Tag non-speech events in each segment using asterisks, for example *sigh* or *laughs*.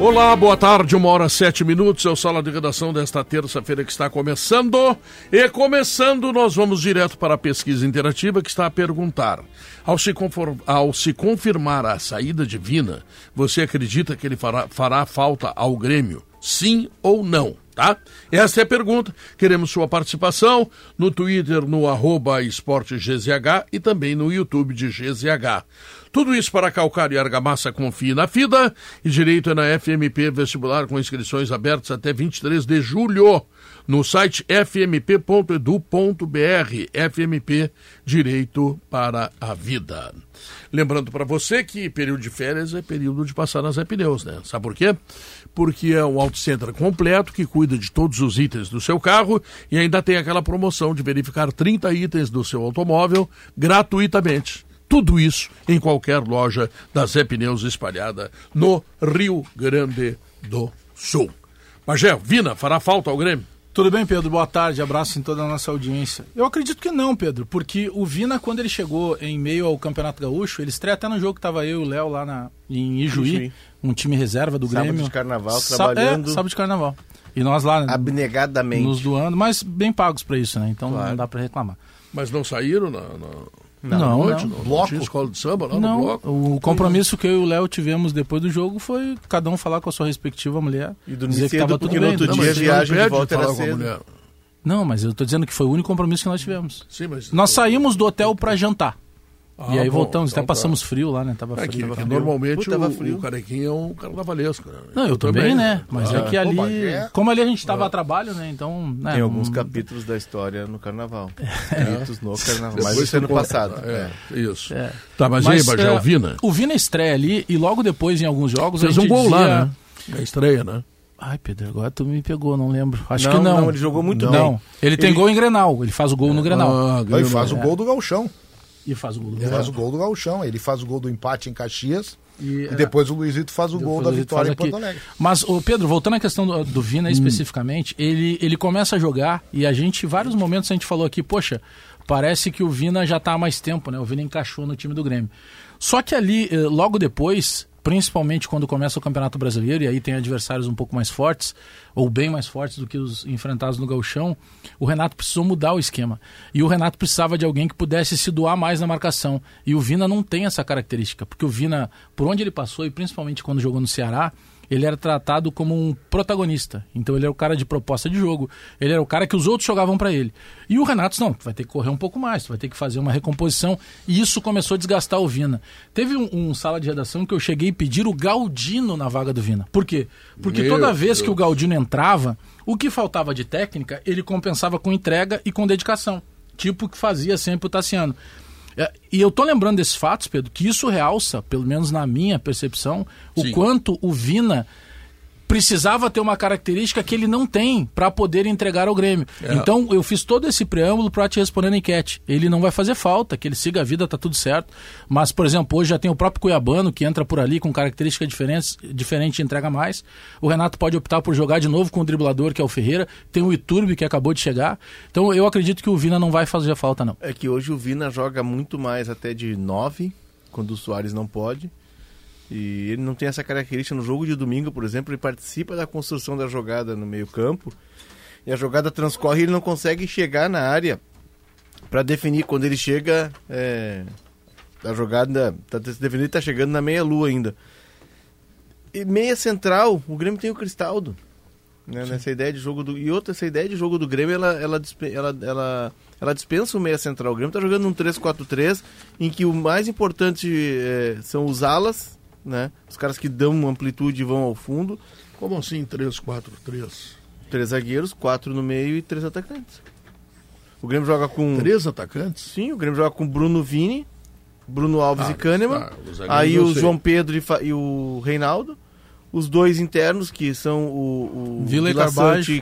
Olá, boa tarde, uma hora sete minutos, é o Sala de Redação desta terça-feira que está começando. E começando, nós vamos direto para a pesquisa interativa que está a perguntar. Ao se, conform... Ao se confirmar a saída de Vina, você acredita que ele fará, fará falta ao Grêmio? Sim ou não? Tá? Essa é a pergunta. Queremos sua participação no Twitter, no arroba esporte GZH e também no YouTube de GZH. Tudo isso para calcar e argamassa confie na FIDA e direito é na FMP vestibular com inscrições abertas até 23 de julho no site fmp.edu.br. FMP Direito para a Vida. Lembrando para você que período de férias é período de passar nas pneus, né? Sabe por quê? Porque é um auto center completo que cuida de todos os itens do seu carro e ainda tem aquela promoção de verificar 30 itens do seu automóvel gratuitamente. Tudo isso em qualquer loja da Zé Pneus espalhada no Rio Grande do Sul. Magé, Vina, fará falta ao Grêmio? Tudo bem, Pedro? Boa tarde, abraço em toda a nossa audiência. Eu acredito que não, Pedro, porque o Vina, quando ele chegou em meio ao Campeonato Gaúcho, ele estreia até no jogo que estava eu e o Léo lá na, em Ijuí, Ijuí, um time reserva do sábado Grêmio. Sábado de carnaval, Sa trabalhando. É, sábado de carnaval. E nós lá abnegadamente nos doando, mas bem pagos para isso, né? Então claro. não dá para reclamar. Mas não saíram na, na... Não, não, noite, não. não. Bloco? Tinha escola de samba lá não, no bloco. O compromisso que eu e o Léo tivemos depois do jogo foi cada um falar com a sua respectiva mulher. E dizer que estava tudo bem. No outro não, dia a viagem de volta era com a cedo. mulher. Não, mas eu tô dizendo que foi o único compromisso que nós tivemos. Sim, mas... Nós saímos do hotel para jantar. Ah, e aí bom, voltamos, então até passamos frio lá, né? Tava É frio. que, tava que frio. normalmente Pô, o, frio. o carequinha é um carnavalesco. Né? Não, eu também, né? Mas é Ah, que ali. mas é- Como ali a gente tava a trabalho, né? Então. Né, Tem alguns um- capítulos da história no carnaval. *laughs* Capítulos no carnaval. Mas isso é no passado. É, isso. É. Tá, mas, Mas, aí, Bagé, é, o Vina? O Vina estreia ali e logo depois em alguns jogos. Fez a um gol dizia... lá, né? Na estreia, né? Ai, Pedro, agora tu me pegou, não lembro. Acho Não, que não. não, ele jogou muito não. bem. Ele tem Ele- gol em Grenal, ele faz o gol no Grenal. Ah, Ele faz né? o gol do Galchão. E faz o gol do Ele faz o gol do Galchão. Ele faz o gol do empate em Caxias. E, E depois o Luizito faz o gol da vitória em. Porto Alegre. Mas, o Pedro, voltando à questão do, do Vina especificamente, ele, ele começa a jogar e a gente, em vários momentos a gente falou aqui, poxa, parece que o Vina já está há mais tempo, né? O Vina encaixou no time do Grêmio. Só que ali, eh, logo depois, principalmente quando começa o Campeonato Brasileiro, e aí tem adversários um pouco mais fortes, ou bem mais fortes do que os enfrentados no Gauchão, o Renato precisou mudar o esquema. E o Renato precisava de alguém que pudesse se doar mais na marcação. E o Vina não tem essa característica, porque o Vina, por onde ele passou, e principalmente quando jogou no Ceará, ele era tratado como um protagonista. Então ele era o cara de proposta de jogo, ele era o cara que os outros jogavam para ele. E o Renato, não, tu vai ter que correr um pouco mais, tu vai ter que fazer uma recomposição. E isso começou a desgastar o Vina. Teve um, um sala de redação que eu cheguei a pedir o Galdino na vaga do Vina. Por quê? Porque Meu toda vez que Deus. o Galdino entrava, o que faltava de técnica, ele compensava com entrega e com dedicação. Tipo o que fazia sempre o Tassiano. É, E eu tô lembrando desses fatos, Pedro, que isso realça, pelo menos na minha percepção, o Sim. quanto o Vina precisava ter uma característica que ele não tem para poder entregar ao Grêmio. É. Então eu fiz todo esse preâmbulo para te responder na enquete. Ele não vai fazer falta, que ele siga a vida, tá tudo certo. Mas, por exemplo, hoje já tem o próprio Cuiabano que entra por ali com características diferentes, diferente e entrega mais. O Renato pode optar por jogar de novo com o driblador, que é o Ferreira. Tem o Iturbe que acabou de chegar. Então eu acredito que o Vina não vai fazer falta, não. É que hoje o Vina joga muito mais até de 9, quando o Soares não pode. E ele não tem essa característica no jogo de domingo, por exemplo, ele participa da construção da jogada no meio-campo. E a jogada transcorre e ele não consegue chegar na área para definir. Quando ele chega, é, a jogada tá definido está chegando na meia-lua ainda. E meia central, o Grêmio tem o Cristaldo. Né, nessa ideia de jogo do. E outra, essa ideia de jogo do Grêmio, ela, ela, ela, ela, ela dispensa o meia central. O Grêmio tá jogando num 3-4-3, em que o mais importante é, são os alas, né? Os caras que dão amplitude e vão ao fundo. Como assim 3, 4, 3? Três zagueiros, quatro no meio e três atacantes. O Grêmio joga com. Três atacantes? Sim, o Grêmio joga com Bruno Vini, Bruno Alves Ah, e Kahneman. tá, os aí o sei. João Pedro e, e o Reinaldo. os dois internos, que são o, o Vila e Vila. Sante e.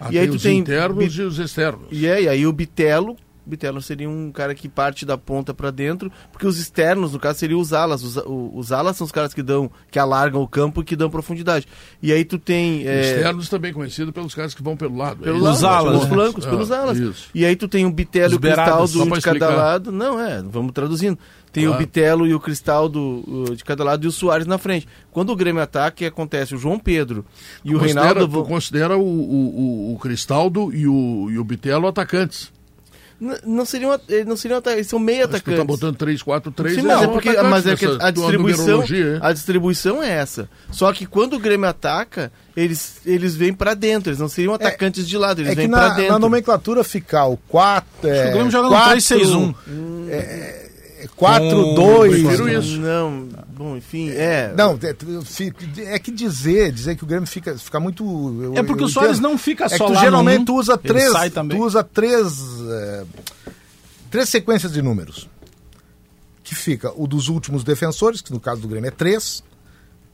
Ah, e aí tem tu os tem internos Bi- e os externos. e é, e aí o Bitelo, Bitelo seria um cara que parte da ponta pra dentro, porque os externos, no caso, seriam os alas. Os, o- os alas são os caras que dão, que alargam o campo e que dão profundidade. E aí tu tem é, Externos também conhecido pelos caras que vão pelo lado. é pelo isso? Os lado, alas, pelos flancos, Ah, pelos alas. isso. E aí tu tem o Bitelo e o Cristaldo, um de cada lado. Não, é, vamos traduzindo. Tem Claro. o Bitelo e o Cristaldo de cada lado e o Soares na frente. Quando o Grêmio ataca, o que acontece? O João Pedro e o Considera- Reinaldo tu considera o, o, o, o Cristaldo e o, e o Bitelo atacantes. Não seriam, eles não seriam atacantes, eles são meio Acho que tu atacantes. tá botando 3, 4, 3. Sim, mas é porque mas é que a distribuição, numerologia, a distribuição é essa. Só que quando o Grêmio ataca, eles, eles vêm pra dentro, eles não seriam atacantes de lado, eles É vêm pra na, dentro. na nomenclatura fica o 4. É, O Grêmio joga no quatro- 3-6-1. É, 4, Com- 2. prefiro isso. Não, bom, enfim, é. Não, é, é que dizer, dizer que o Grêmio fica, fica muito. eu- É porque o Soares não fica É que só tu lá geralmente no tu usa três. sai também. Tu usa três. é, três sequências de números. Que fica o dos últimos defensores, que no caso do Grêmio é três.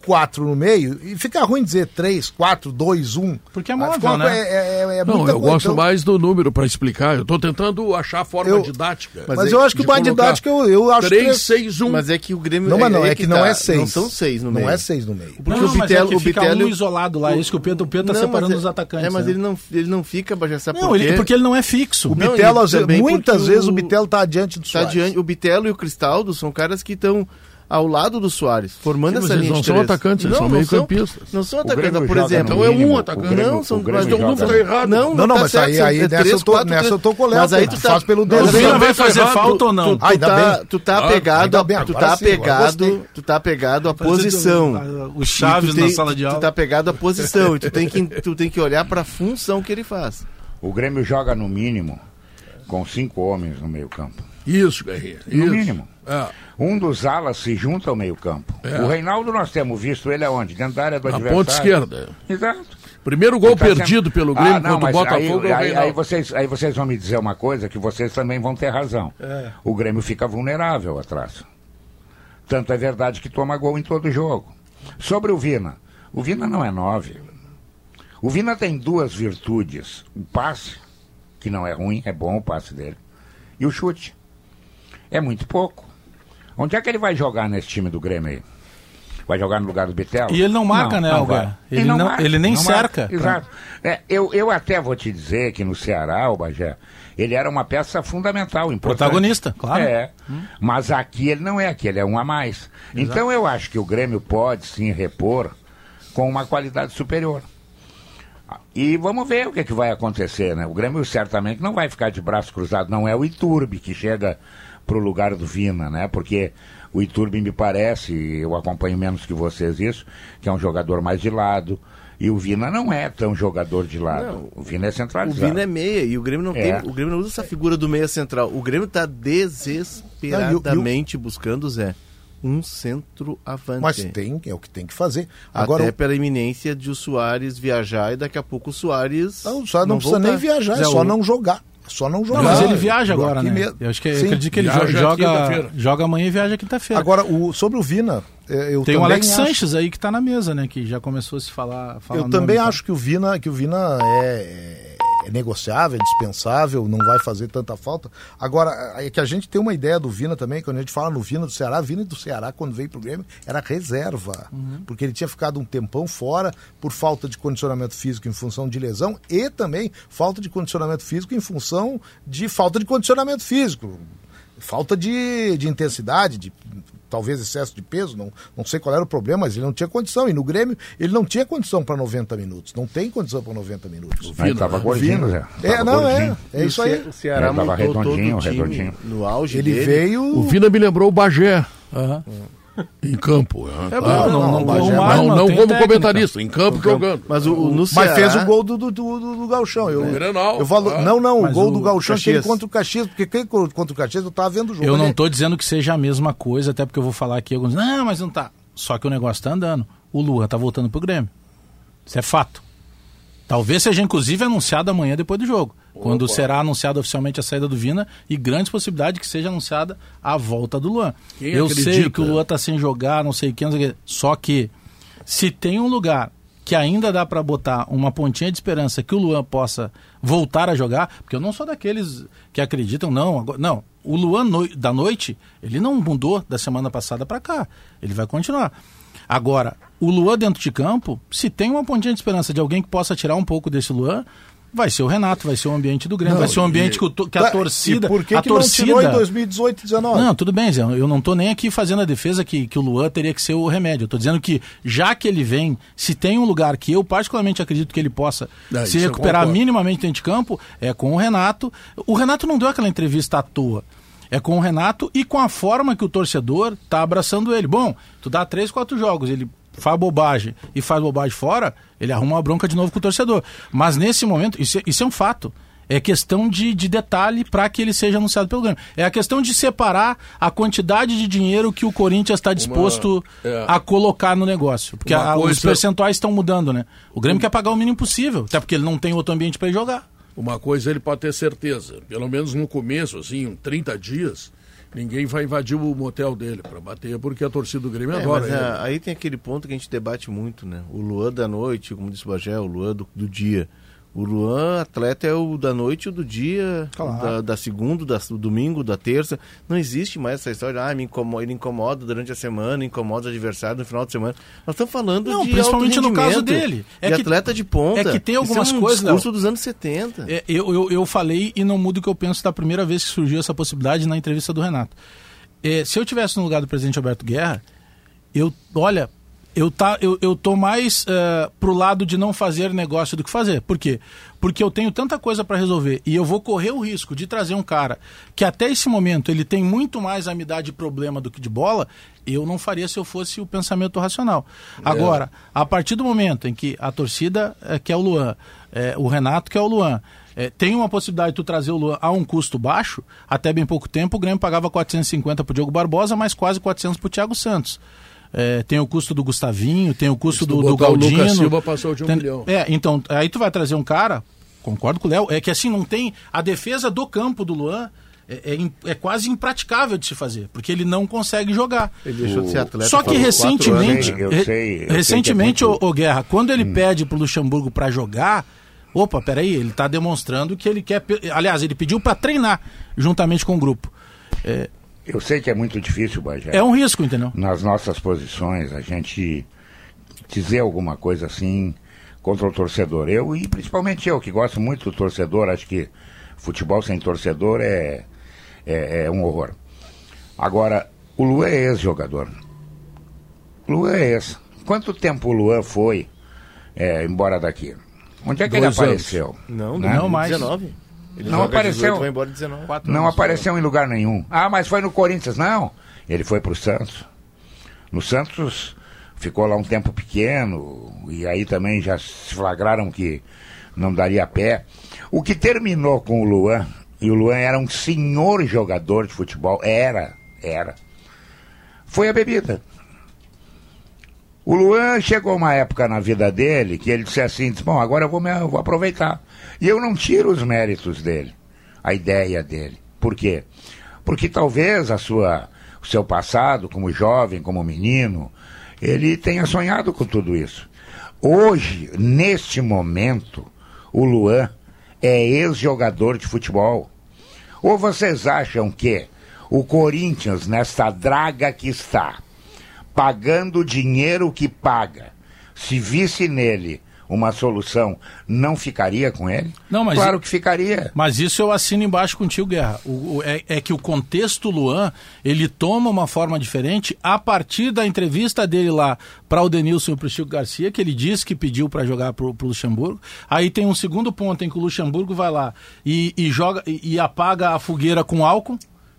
Quatro no meio, e fica ruim dizer três, quatro, dois, um. Porque é móvel, uma né? É, é, é Não, muita eu coisa, gosto então- mais do número para explicar. Eu tô tentando achar a forma Eu- didática. Mas, Mas eu é- acho que o mais colocar didático eu, eu acho 3, que. 6, 1. Mas é que o Grêmio. Não, mas não, é, que, não tá, é seis. Não são seis no não meio. é seis no meio. Porque não, o mas Bitelo- é que o fica Bitelo- um isolado lá, isso que o Pedro, o Pedro tá Não, separando os é- atacantes. É, mas né? ele não, ele não fica, sabe Não, por ele, porque ele não é fixo. O Não, Bitelo, às vezes- também muitas porque vezes o o- Bitelo tá adiante do Tá Soares. adiante, o Bitelo e o Cristaldo são caras que estão ao lado do Soares, formando Sim, mas essa eles linha não de são três. atacantes, eles Não, são não meio-campistas. Não são atacantes, por exemplo. Então é um atacante. não, são, mas então joga- tá errado. Não, Não, não, tá mas aí- aí é nessa eu tô- nessa eu tô Mas aí tu tu faz pelo Não, dedo. tu tá vai fazer falta ou não? Tu, Ah, tu, tá, tu tá Ah, apegado, tu tá apegado, gostei. tu tá apegado à posição. O Chaves tu na sala de Tu aula. tá apegado à posição e tu tem que, tu tem que olhar pra função que ele faz. O Grêmio joga no mínimo com cinco homens no meio campo. Isso, Guerreiro. No isso. mínimo. É. Um dos alas se junta ao meio campo. É. O Reinaldo nós temos visto ele aonde? Dentro da área do Na adversário. ponta esquerda. Exato. Primeiro gol tá perdido sendo- pelo Grêmio Ah, não, contra o Botafogo aí, é aí, aí, vocês, aí vocês vão me dizer uma coisa que vocês também vão ter razão. É. O Grêmio fica vulnerável atrás. Tanto é verdade que toma gol em todo jogo. Sobre o Vina. O Vina não é nove. O Vina tem duas virtudes. O passe, que não é ruim, é bom o passe dele. E o chute. É muito pouco. Onde é que ele vai jogar nesse time do Grêmio aí? Vai jogar no lugar do Bitelo? E ele não marca, né, Algar? vai. Ele não- ele nem não cerca. marca. Exato. É, eu, eu até vou te dizer que no Ceará, o Bagé, ele era uma peça fundamental, importante. Protagonista, claro. É. Mas aqui ele não é, aqui ele é um a mais. Então eu acho que o Grêmio pode sim repor com uma qualidade superior. E vamos ver o que, é que vai acontecer, né? O Grêmio certamente não vai ficar de braço cruzado, não é o Iturbe que chega pro lugar do Vina, né? Porque o Iturbe me parece, eu acompanho menos que vocês isso, que é um jogador mais de lado. E o Vina não é tão jogador de lado. Não. o Vina é O centralizado. Vina é meia e o Grêmio não É. tem, o Grêmio não usa essa figura do meia central. O Grêmio tá desesperadamente buscando Zé um centroavante. Mas tem, é o que tem que fazer. Agora, Até pela iminência de o Soares viajar e daqui a pouco o Soares não, só não, precisa voltar. nem viajar, é só o- não jogar. É só não jogar. Não, mas ele viaja agora, né? mesmo. Eu acho que Sim. acredito que ele joga, quinta-feira. joga amanhã e viaja quinta-feira. Agora, o, sobre o Vina, eh, eu Tem o Alex acho- Sanches aí que tá na mesa, né? Que já começou a se falar. falar Eu nome, também tá? acho que o Vina, que o Vina é, é negociável, é dispensável, não vai fazer tanta falta. Agora, é que a gente tem uma ideia do Vina também, quando a gente fala no Vina do Ceará, Vina do Ceará, quando veio pro Grêmio, era reserva. Porque ele tinha ficado um tempão fora por falta de condicionamento físico em função de lesão e também falta de condicionamento físico em função de falta de condicionamento físico. Falta de, de intensidade, de talvez excesso de peso, não, não sei qual era o problema, mas ele não tinha condição. E no Grêmio, ele não tinha condição para 90 minutos. Não tem condição para 90 minutos. Mas tava gordinho, Zé. É, não, gordinho. é. É isso aí. O Ceará É, tava montou todo redondinho, o time redondinho. no auge Ele dele. veio. O Vina me lembrou o Bagé Aham. Em campo. É bom, não, não, não, não, Não, não não como técnica. comentarista, em campo jogando. Mas o, o- no Mas Ceará, fez o gol do, do, do, do, Galchão. Eu, Grenal, eu falo, ah. não, não, o Mas gol o do Galchão é aquele Caxias. contra o Caxias, porque quem contra o Caxias eu tava vendo o jogo. Eu não ali. tô dizendo que seja a mesma coisa, até porque eu vou falar aqui alguns. Não, mas não tá. Só que o negócio tá andando. O Lua tá voltando pro Grêmio. Isso é fato. Talvez seja inclusive anunciado amanhã depois do jogo. Quando será anunciada oficialmente a saída do Vina e grandes possibilidades que seja anunciada a volta do Luan. Quem eu acredita? sei que o Luan tá sem jogar, não sei o que, não sei o que. Só que Se tem um lugar que ainda dá para botar uma pontinha de esperança que o Luan possa voltar a jogar, porque eu não sou daqueles que acreditam, não, agora, não. O Luan no, da noite, ele não mudou da semana passada para cá. Ele vai continuar. Agora, o Luan dentro de campo, se tem uma pontinha de esperança de alguém que possa tirar um pouco desse Luan, Vai ser o Renato, vai ser o ambiente do Grêmio, Não, vai ser o ambiente e- que, o que a Tá, torcida. Por que, a que não torcida... tirou em 2018 e 19? Não, tudo bem, Zé. Eu não estou nem aqui fazendo a defesa que, que o Luan teria que ser o remédio. Eu estou dizendo que, já que ele vem, se tem um lugar que eu particularmente acredito que ele possa É, se recuperar minimamente dentro de campo, é com o Renato. O Renato não deu aquela entrevista à toa. É com o Renato e com a forma que o torcedor está abraçando ele. Bom, tu dá três, quatro jogos, ele faz bobagem e faz bobagem fora, ele arruma uma bronca de novo com o torcedor. Mas nesse momento, isso, é- isso é um fato. É questão de, de detalhe para que ele seja anunciado pelo Grêmio. É a questão de separar a quantidade de dinheiro que o Corinthians está disposto é. a colocar no negócio. Porque Uma a- os coisa- percentuais estão mudando, né? O Grêmio quer pagar o mínimo possível, até porque ele não tem outro ambiente para jogar. Uma coisa ele pode ter certeza, pelo menos no começo, assim, em 30 dias, ninguém vai invadir o motel dele para bater, porque a torcida do Grêmio É, adora mas é, aí tem aquele ponto que a gente debate muito, né? O Luan da noite, como disse o Bagé, o Luan do, do dia. O Luan, atleta, é o da noite e o do dia, Claro. da, da segunda, da, do domingo, da terça. Não existe mais essa história, ah, me incomoda, ele incomoda durante a semana, incomoda o adversário no final de semana. Nós estamos falando Não, de principalmente no caso dele. É de que- atleta de ponta. é que tem Isso algumas é um coisas, discurso Léo. dos anos 70. É, eu, eu, eu falei e não mudo o que eu penso da primeira vez que surgiu essa possibilidade na entrevista do Renato. É, se eu tivesse no lugar do presidente Alberto Guerra, eu, olha, eu, tá, eu, eu tô mais eh, pro lado de não fazer negócio do que fazer. Por quê? Porque eu tenho tanta coisa para resolver e eu vou correr o risco de trazer um cara que até esse momento ele tem muito mais amizade e problema do que de bola, eu não faria se eu fosse o pensamento racional. Agora, a partir do momento em que a torcida eh, quer o Luan, eh, o Renato quer o Luan, eh, tem uma possibilidade de tu trazer o Luan a um custo baixo, até bem pouco tempo o Grêmio pagava 450 pro Diogo Barbosa, mais quase 400 pro Thiago Santos. É, tem o custo do Gustavinho, tem o custo do, do botar o Galdino. Lucas Silva, passou de um Tem- milhão. É, então, aí tu vai trazer um cara, concordo com o Léo, é que assim, não tem. A defesa do campo do Luan é, é é quase impraticável de se fazer, porque ele não consegue jogar. Ele deixou de ser atleta. Só que recentemente, anos, Eu né? re- sei, eu sei recentemente, que é muito- ô, ô Guerra, quando ele pede pro Luxemburgo para jogar, opa, peraí, ele tá demonstrando que ele quer, aliás, ele pediu para treinar juntamente com o grupo. Eu sei que é muito difícil, Bagé. É um risco, entendeu? nas nossas posições, a gente dizer alguma coisa assim contra o torcedor. Eu, e principalmente eu, que gosto muito do torcedor, acho que futebol sem torcedor é, é, é um horror. Agora, o Luan é ex-jogador. Luan é ex. Quanto tempo o Luan foi é, embora daqui? Onde é que Dois ele apareceu? Não, Né? Não mais. 19. Ele Não apareceu. 18, vai embora 19. Não apareceu em lugar nenhum. Ah, mas foi no Corinthians. Não. Ele foi pro Santos. No Santos ficou lá um tempo pequeno. E aí também já se flagraram que não daria pé. O que terminou com o Luan, e o Luan era um senhor jogador de futebol, era, era, foi a bebida. O Luan chegou uma época na vida dele que ele disse assim, disse, bom, agora eu vou, me, eu vou aproveitar. E eu não tiro os méritos dele, a ideia dele. Por quê? Porque talvez a sua, o seu passado como jovem, como menino, ele tenha sonhado com tudo isso. Hoje, neste momento, o Luan é ex-jogador de futebol. Ou vocês acham que o Corinthians, nesta draga que está, pagando o dinheiro que paga, se visse nele uma solução, não ficaria com ele? Não, mas claro que ficaria. Mas isso eu assino embaixo contigo, Guerra. O, o- é, é que o contexto Luan, ele toma uma forma diferente a partir da entrevista dele lá para o Denilson e para o Chico Garcia, que ele disse que pediu para jogar para o Luxemburgo. Aí tem um segundo ponto em que o Luxemburgo vai lá e, e joga e, e apaga a fogueira com álcool.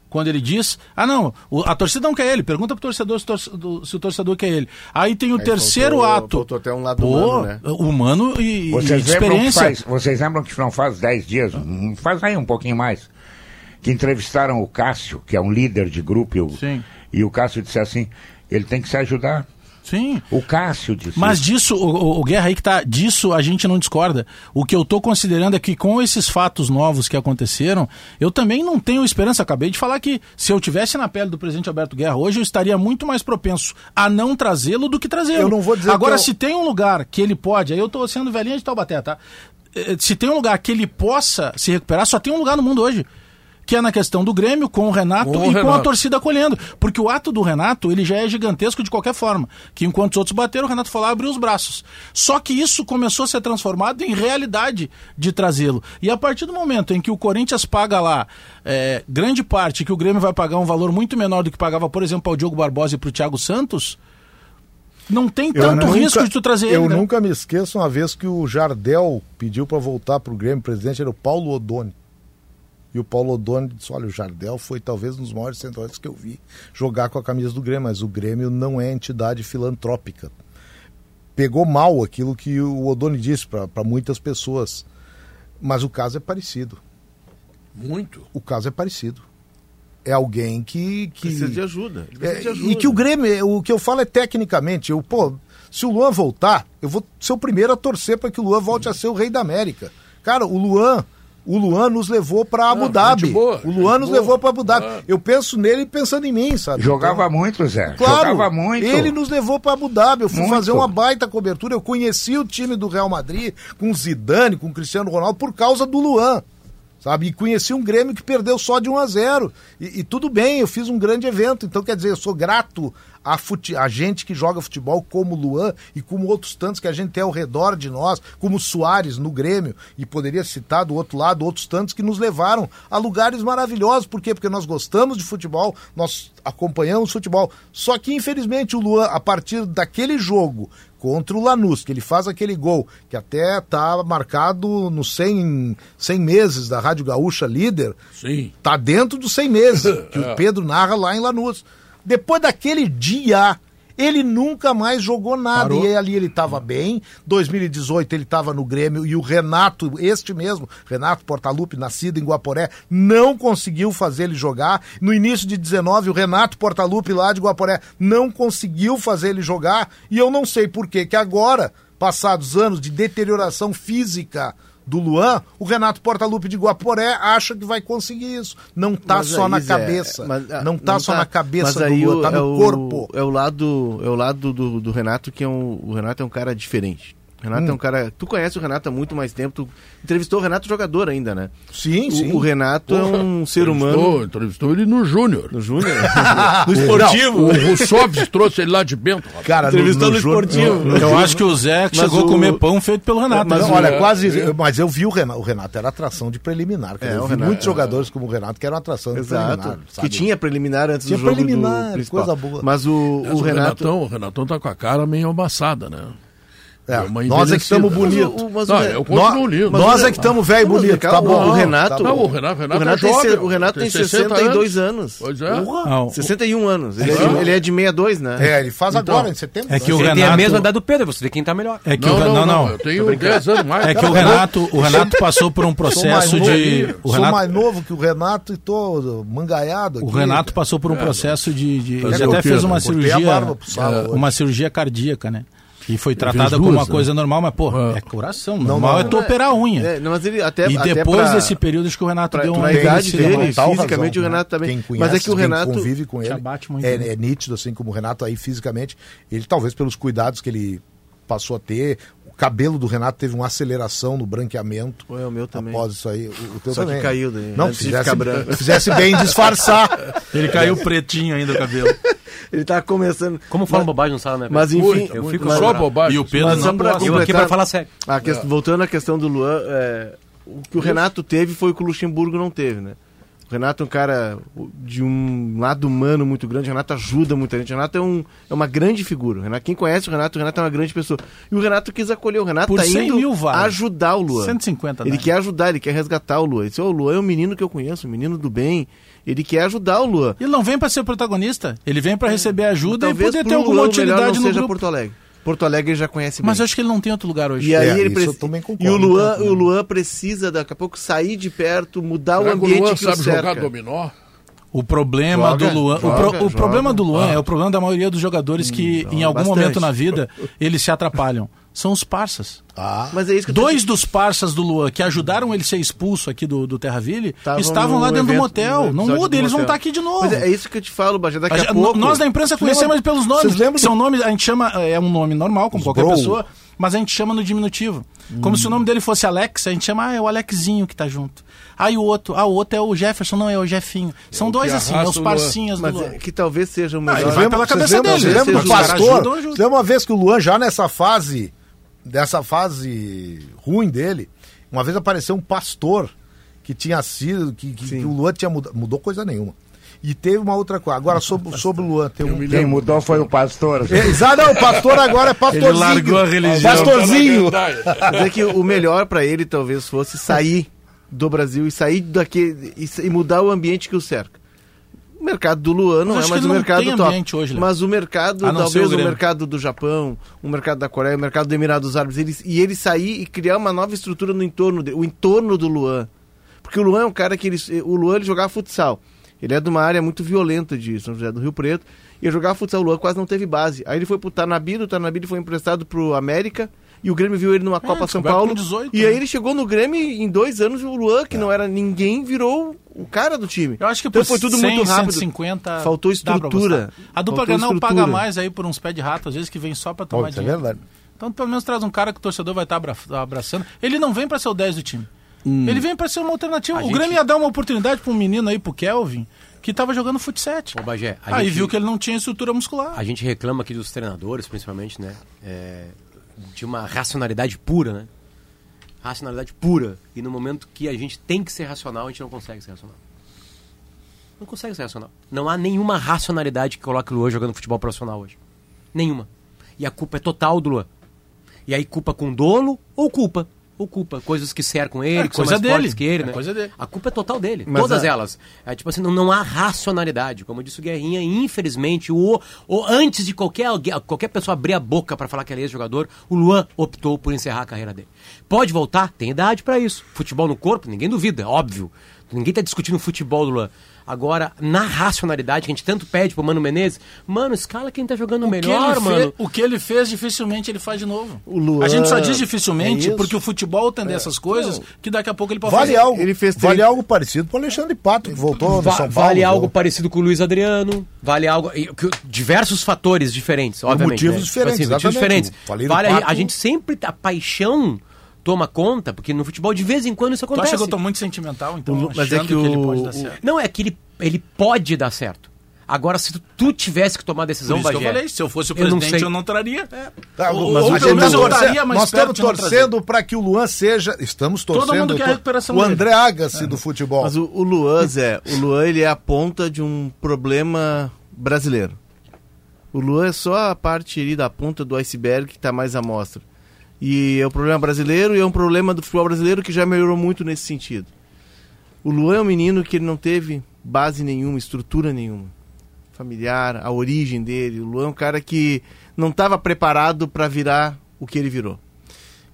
Quando ele diz, ah não, o- a torcida não quer ele, pergunta pro torcedor se, tor- do- se o torcedor quer ele. Aí tem o Aí terceiro faltou- ato. faltou até um lado Pô, humano, né? humano e, e Vocês lembram, que experiência. faz, vocês lembram que não faz 10 dias, hum, faz aí um pouquinho mais, que entrevistaram o Cássio, que é um líder de grupo, e o, Sim. e o Cássio disse assim, ele tem que se ajudar. Sim. O Cássio disse Mas isso. disso, o, o- Guerra aí que tá, disso a gente não discorda. O que eu tô considerando é que com esses fatos novos que aconteceram, eu também não tenho esperança. Acabei de falar que se eu tivesse na pele do presidente Alberto Guerra hoje, eu estaria muito mais propenso a não trazê-lo do que trazê-lo. Eu não vou dizer Agora, que eu- se tem um lugar que ele pode, aí eu tô sendo velhinha de Taubaté, tá? Eh, Se tem um lugar que ele possa se recuperar, só tem um lugar no mundo hoje. Que é na questão do Grêmio, com o Renato Com o e com a Renato. torcida acolhendo. Porque o ato do Renato, ele já é gigantesco de qualquer forma. Que enquanto os outros bateram, o Renato foi lá e abriu os braços. Só que isso começou a ser transformado em realidade de trazê-lo. E a partir do momento em que o Corinthians paga lá é, grande parte, que o Grêmio vai pagar um valor muito menor do que pagava, por exemplo, ao Diogo Barbosa e para o Thiago Santos, não tem tanto risco de tu trazer eu ele. né? nunca me esqueço uma vez que o Jardel pediu para voltar pro Grêmio, o presidente era o Paulo Odoni. E o Paulo Odoni disse: Olha, o Jardel foi talvez um dos maiores centroavantes que eu vi jogar com a camisa do Grêmio, mas o Grêmio não é entidade filantrópica. Pegou mal aquilo que o Odoni disse para muitas pessoas. Mas o caso é parecido. Muito. O caso é parecido. É alguém que. que... Precisa de ajuda. precisa É, de ajuda. e que o Grêmio, o que eu falo é tecnicamente, eu, pô, se o Luan voltar, eu vou ser o primeiro a torcer para que o Luan volte a ser o rei da América. Cara, o Luan, o Luan nos levou para Abu Dhabi. o Luan nos boa. levou para Abu Dhabi. Ah. Eu penso nele pensando em mim, sabe? Jogava Então, muito, Zé. Claro, Jogava muito. ele nos levou para Abu Dhabi. Eu fui Muito. fazer uma baita cobertura. Eu conheci o time do Real Madrid com o Zidane, com o Cristiano Ronaldo por causa do Luan. Sabe? E conheci um Grêmio que perdeu só de 1 a 0 e, e tudo bem, eu fiz um grande evento. Então, quer dizer, eu sou grato a, fute... a gente que joga futebol como Luan e como outros tantos que a gente tem ao redor de nós, como Soares no Grêmio, e poderia citar do outro lado outros tantos que nos levaram a lugares maravilhosos. Por quê? Porque nós gostamos de futebol, nós acompanhamos futebol. Só que, infelizmente, o Luan, a partir daquele jogo contra o Lanús, que ele faz aquele gol, que até tá marcado nos 100, 100 meses da Rádio Gaúcha líder, Sim. tá dentro dos 100 meses, *laughs* que o Pedro narra lá em Lanús. Depois daquele dia, ele nunca mais jogou nada. Parou. E ali ele estava bem. 2018 ele estava no Grêmio e o Renato, este mesmo, Renato Portaluppi, nascido em Guaporé, não conseguiu fazer ele jogar. No início de 19, o Renato Portaluppi lá de Guaporé não conseguiu fazer ele jogar. E eu não sei por que que agora, passados anos de deterioração física do Luan, o Renato Portaluppi de Guaporé acha que vai conseguir isso. Não tá Mas só na cabeça. ah, não tá só na mas cabeça do Luan, o- tá é no o- corpo. É o lado, é o lado do, do Renato que é um, o Renato é um cara diferente. Renato Hum. é um cara. Tu conhece o Renato há muito mais tempo. Tu entrevistou o Renato jogador ainda, né? Sim, O- sim. O, Renato é um ser Entrevistou- humano. Entrevistou ele no Júnior. No Júnior? *laughs* No esportivo. o Russovs trouxe ele lá de Bento. Cara, Entrevistou no Júnior- esportivo. Eu acho que o Zé que Mas chegou a o- comer pão feito pelo Renato. Mas né? olha, é- quase. Mas eu vi o Renato. O Renato era atração de preliminar. É, eu vi Renato- muitos jogadores como o Renato que eram atração de Exato. preliminar. Que sabe? tinha preliminar antes Tinha do jogo preliminar, do coisa boa. Mas o, Mas o o, Renato. Renatão, o Renatão tá com a cara meio amassada, né? É, nós é que estamos bonitos. o- mas Não, eu Nós, lindo. nós é que estamos velho e bonito. Tá o- bom. o Renato- tá Não, o Renato, Renato, o Renato, é tem, jovem. se- o Renato tem 62 anos. Pois é. Não, o- 61 anos. Ele é, ele é de 62, né? É, ele faz Então, agora, em setembro. é que o Ele tem a Renato- mesma idade do Pedro, você vê quem tá melhor. É que Não, o não, não, não. Eu tenho 10 anos mais. É que Tá o. Renato, o Renato passou por um *laughs* processo de. O Sou Renato, mais novo que o Renato e tô mangaiado aqui. o Renato passou por um processo de. ele até fez uma cirurgia. é, uma cirurgia cardíaca, né? E foi tratada fez como uma duas, né? coisa normal, mas, pô, É. é coração. Normal não, é tu é- operar a unha. É, não, mas ele até, e até depois pra- desse período, acho que o Renato pra, deu uma idade dele, fisicamente razão, o Renato também. Quem conhece, mas é que o Renato. convive com ele é, né? é nítido, assim, como o Renato aí fisicamente. Ele, talvez pelos cuidados que ele passou a ter, o cabelo do Renato teve uma aceleração no branqueamento. Pô, é o meu também. Após isso aí, o, o teu Só que também. caiu daí, Não, fizesse, ficar branco. *laughs* fizesse bem em disfarçar. Ele caiu pretinho ainda o cabelo. *laughs* Ele tá começando. Como fala bobagem não sabe, né? Mas enfim, Muito, eu fico só bobagem. E o Pedro Mas só não pra. Eu aqui pra falar sério. a questão- voltando à questão do Luan, é, o que o Renato teve foi o que o Luxemburgo não teve, né? O Renato é um cara de um lado humano muito grande, o Renato ajuda muita gente, o Renato é, um, é uma grande figura. O Renato, quem conhece o Renato, o Renato é uma grande pessoa. E o Renato quis acolher, o Renato Por tá 100 indo mil vale. ajudar o Luan. 150 Ele dá. quer ajudar, ele quer resgatar o Luan. Ele disse, "Ô, o Luan é um menino que eu conheço, um menino do bem. Ele quer ajudar o Luan. Ele não vem pra ser protagonista. Ele vem pra receber ajuda e poder ter alguma Luan melhor utilidade não no seja grupo. Porto Alegre. Porto Alegre já conhece Mas bem. acho que ele não tem outro lugar hoje. E aí É, ele precisa. eu também E concordo, o Luan, então, o Luan precisa daqui a pouco sair de perto, mudar Será o ambiente Luan que o sabe jogar cerca. dominó? O problema Joga, do Luan, o, joga, pro- o joga. problema do Luan é o problema da maioria dos jogadores que em algum bastante. momento na vida *laughs* eles se atrapalham. São os parças. Ah, Mas é isso que eu tô Dois dos parças do Luan que ajudaram ele ser expulso aqui do, do Terraville Estavam estavam lá dentro do evento- motel. no Não muda, do eles vão motel. estar aqui de novo. Mas é isso que eu te falo, Bajé, daqui A a, pouco... Nós da imprensa conhecemos lembram- pelos nomes. vocês lembram São nomes, a gente chama, é um nome normal, como Os qualquer bro. pessoa, mas a gente chama no diminutivo. Como se o nome dele fosse Alex, a gente chama, ah, é o Alexinho que tá junto. Aí o outro, ah, o outro é o Jefferson, não, é o Jefinho. São dois que assim, é os Luan. parcinhas do Mas Luan. é que talvez seja o Ah, melhor... ele vai pela Vocês cabeça dele. do caras pastor? lembram uma vez que o Luan, já nessa fase, dessa fase ruim dele, uma vez apareceu um pastor que tinha sido, que, que- que o Luan tinha mudado, mudou coisa nenhuma. E teve uma outra coisa. Agora, sobre, sobre o Luan, tem um. Quem mudou foi o pastor. Exato, não, o pastor agora é pastorzinho. Ele largou a religião. Pastorzinho. Mas é que o melhor pra ele talvez fosse sair do Brasil e sair daqui e, e mudar o ambiente que o cerca. O mercado do Luan não é mais o mercado top. hoje, mas o mercado, talvez o o, mercado do Japão, o mercado da Coreia, o mercado do Emirados Árabes, ele, e ele sair e criar uma nova estrutura no entorno dele, o entorno do Luan. Porque o Luan é um cara que ele, o Luan ele jogava futsal. Ele é de uma área muito violenta de São José do Rio Preto. Ia jogar futsal, o Luan quase não teve base. Aí ele foi pro Tanabi, do Tanabi ele foi emprestado pro América. E o Grêmio viu ele numa Copa São Paulo. com 18, e né? aí ele chegou no Grêmio e em dois anos o Luan, que não era ninguém, virou o cara do time. Eu acho que então por foi tudo 100, muito rápido. 150 Faltou estrutura. A dupla Granal paga mais aí por uns pés de rato, às vezes que vem só pra tomar Pô, é dinheiro. verdade. Então pelo menos traz um cara que o torcedor vai estar abra- abraçando. Ele não vem pra ser o 10 do time. Ele vem pra ser uma alternativa. A o gente- Grêmio ia dar uma oportunidade pra um menino aí, pro Kelvin, que tava jogando futsal. Ô, Bagé, Aí gente- viu que ele não tinha estrutura muscular. A gente reclama aqui dos treinadores, principalmente, né? É, de uma racionalidade pura, né? Racionalidade pura. E no momento que a gente tem que ser racional, a gente não consegue ser racional. Não consegue ser racional. Não há nenhuma racionalidade que coloque o Luan jogando futebol profissional hoje. Nenhuma. E a culpa é total do Luan. E aí culpa com dolo ou culpa? Ou culpa. Coisas que cercam ele, É, que são coisa mais dele. fortes que ele, É né? coisa dele. A culpa é total dele. Mas Todas a- elas. É, tipo assim, não, não há racionalidade. Como disse o Guerrinha, infelizmente, o, o, antes de qualquer, alguém- qualquer pessoa abrir a boca para falar que ele é ex-jogador, o Luan optou por encerrar a carreira dele. Pode voltar? Tem idade para isso. Futebol no corpo, ninguém duvida, óbvio. Ninguém tá discutindo o futebol do Luan. Agora, na racionalidade, que a gente tanto pede pro Mano Menezes, mano, escala quem tá jogando O melhor, fez, mano. o que ele fez, dificilmente ele faz de novo. O Luan- a gente só diz é dificilmente isso. porque o futebol tem dessas coisas que daqui a pouco ele pode Vale fazer. algo, Ele fez vale algo parecido com o Alexandre Pato, que voltou Va- São Paulo. vale algo parecido com o Luiz Adriano, vale algo. que- diversos fatores diferentes, obviamente. motivos né? diferentes, motivos exatamente. diferentes. Falei do Vale, a- Pato. a gente sempre. A paixão toma conta, porque no futebol de vez em quando isso Tu acontece. acha que eu tô muito sentimental, então, O mas é que que, ele o- pode dar o- certo. Não, é que ele, ele pode dar certo. Agora, se tu, tu tivesse que tomar a Por decisão, isso que eu Bagé, falei, se eu fosse o eu não presidente, eu não traria. Tá, Ou- mas ou nós pelo menos estamos eu torcendo- estaria mais nós estamos torcendo para que o Luan seja. Estamos Todo torcendo mundo quer a recuperação o. André Agassi do futebol. Mas o, o Luan, Zé, o Luan ele é a ponta de um problema brasileiro. O Luan é só a parte ali da ponta do iceberg que está mais à mostra. E é um problema brasileiro e é um problema do futebol brasileiro que já melhorou muito nesse sentido. O Luan é um menino que ele não teve base nenhuma, estrutura nenhuma. Familiar, a origem dele. O Luan é um cara que não estava preparado para virar o que ele virou.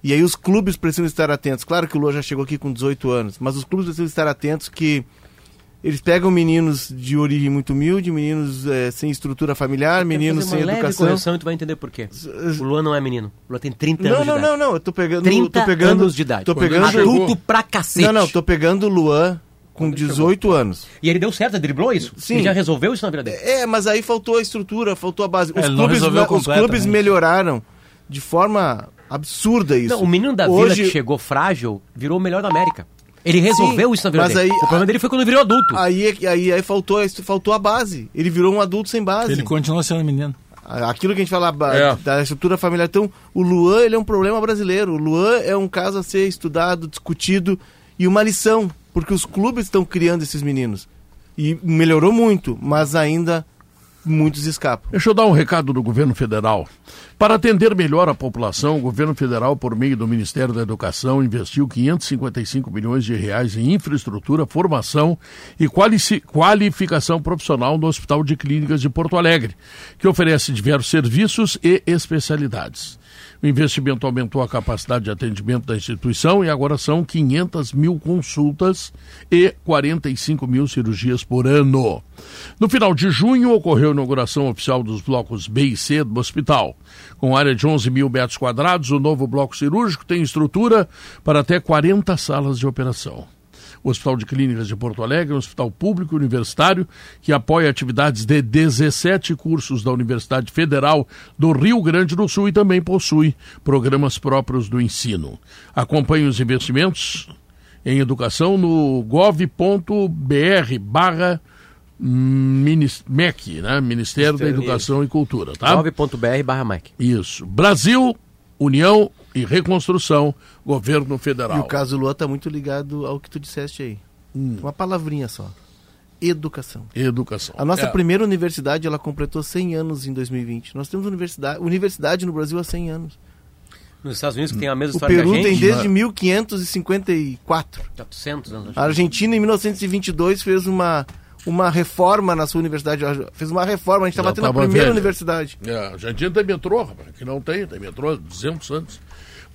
E aí os clubes precisam estar atentos. Claro que o Lua já chegou aqui com 18 anos, mas os clubes precisam estar atentos que eles pegam meninos de origem muito humilde, meninos eh, sem estrutura familiar, meninos sem educação. correção e tu vai entender por quê. O Luan não é menino. O Luan tem 30 Não, anos não, de não, idade. não, eu tô pegando, 30 tô pegando anos de idade. Tô ele pegando Adulto pra cacete. Não, não, tô pegando o Luan com 18 anos. E ele deu certo, driblou isso? Sim. Ele já resolveu isso na vida dele. É, mas aí faltou a estrutura, faltou a base. Os, ele não clubes, os clubes melhoraram de forma absurda isso. Não, o menino da Vila Hoje- que chegou frágil virou o melhor da América. Ele resolveu Sim, isso na vida mas dele. aí- o problema dele foi quando ele virou adulto. Aí, é aí, aí faltou, a- faltou a base. Ele virou um adulto sem base. Ele continua sendo menino. Aquilo que a gente fala É. da estrutura familiar. Então, o Luan ele é um problema brasileiro. O Luan é um caso a ser estudado, discutido e uma lição, porque os clubes estão criando esses meninos. E melhorou muito, mas ainda muitos escapam. Deixa eu dar um recado do governo federal. Para atender melhor a população, o governo federal, por meio do Ministério da Educação, investiu 555 milhões de reais em infraestrutura, formação e qualificação profissional no Hospital de Clínicas de Porto Alegre, que oferece diversos serviços e especialidades. O investimento aumentou a capacidade de atendimento da instituição e agora são 500 mil consultas e 45 mil cirurgias por ano. No final de junho, ocorreu a inauguração oficial dos blocos B e C do hospital. Com área de 11 mil metros quadrados, o novo bloco cirúrgico tem estrutura para até 40 salas de operação. O Hospital de Clínicas de Porto Alegre um hospital público universitário que apoia atividades de 17 cursos da Universidade Federal do Rio Grande do Sul e também possui programas próprios do ensino. Acompanhe os investimentos em educação no gov.br barra MEC, né? Ministério da Educação e Cultura, tá? gov.br barra Mike. Isso. Brasil, União e Reconstrução, Governo Federal. E o caso Lua está muito ligado ao que tu disseste aí. Uma palavrinha só. Educação. Educação. A nossa É. primeira universidade, ela completou 100 anos em 2020. Nós temos universidade, universidade no Brasil há 100 anos. Nos Estados Unidos, que tem a mesma O história Peru que a tem gente, desde 1554. 400 anos. A Argentina, em 1922, fez uma, uma reforma na sua universidade. Fez uma reforma, a gente estava Já tendo a primeira velha. universidade. É, a Argentina tem metrô, rapaz, que não tem, tem metrô há 200 anos.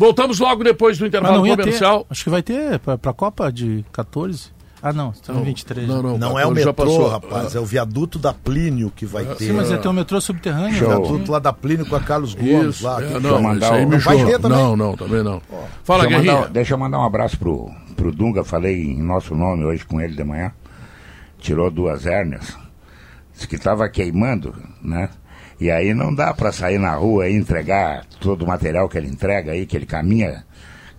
Voltamos logo depois do intervalo não ia ter. comercial. Acho que vai ter pra, pra Copa de 14. Ah, não, estamos em 23. Não, não, Não é o 14 já metrô, passou. rapaz, é o viaduto da Plínio que vai ter. Sim, mas ia ter um metrô subterrâneo. Show. né? O viaduto lá da Plínio com a Carlos Gomes Isso, lá. é, não, mandar isso aí me vai ter também? Não, não, também não. Fala, Deixa eu, Guerrinha. mandar, deixa eu mandar um abraço pro, pro Dunga, falei em nosso nome hoje com ele de manhã. Tirou duas hérnias. Disse que estava queimando, né? E aí não dá para sair na rua e entregar todo o material que ele entrega aí, que ele caminha,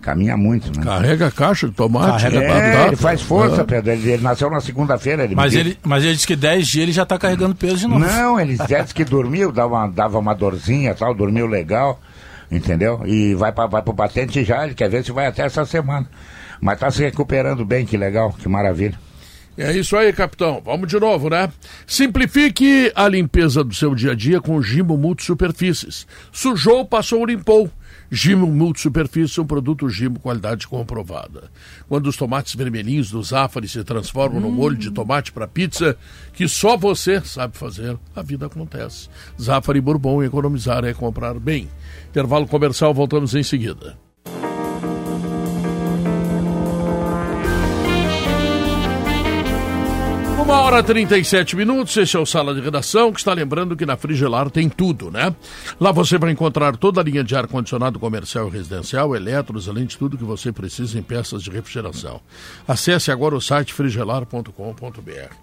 caminha muito, né? Carrega a caixa de tomate, Carrega de É, batata. ele faz força, Ah. Pedro. Ele, ele nasceu na segunda-feira. Mas ele, mas ele disse que 10 dias ele já tá carregando peso de novo. Não, ele disse que dormiu, dava uma, dava uma dorzinha tal, dormiu legal, entendeu? E vai, pra, vai pro patente já, ele quer ver se vai até essa semana. Mas tá se recuperando bem, que legal, que maravilha. É isso aí, capitão. Vamos de novo, né? Simplifique a limpeza do seu dia a dia com Gimo Multisuperfícies. Sujou, passou, limpou. Gimo Multisuperfície é um produto Gimo qualidade comprovada. Quando os tomates vermelhinhos do Zafari se transformam no molho de tomate para pizza, que só você sabe fazer, a vida acontece. Zafari Bourbon, economizar é comprar bem. Intervalo comercial, voltamos em seguida. Uma hora e 37 minutos, esse é o Sala de Redação, que está lembrando que na Frigelar tem tudo, né? Lá você vai encontrar toda a linha de ar-condicionado comercial e residencial, eletros, além de tudo que você precisa em peças de refrigeração. Acesse agora o site frigelar.com.br.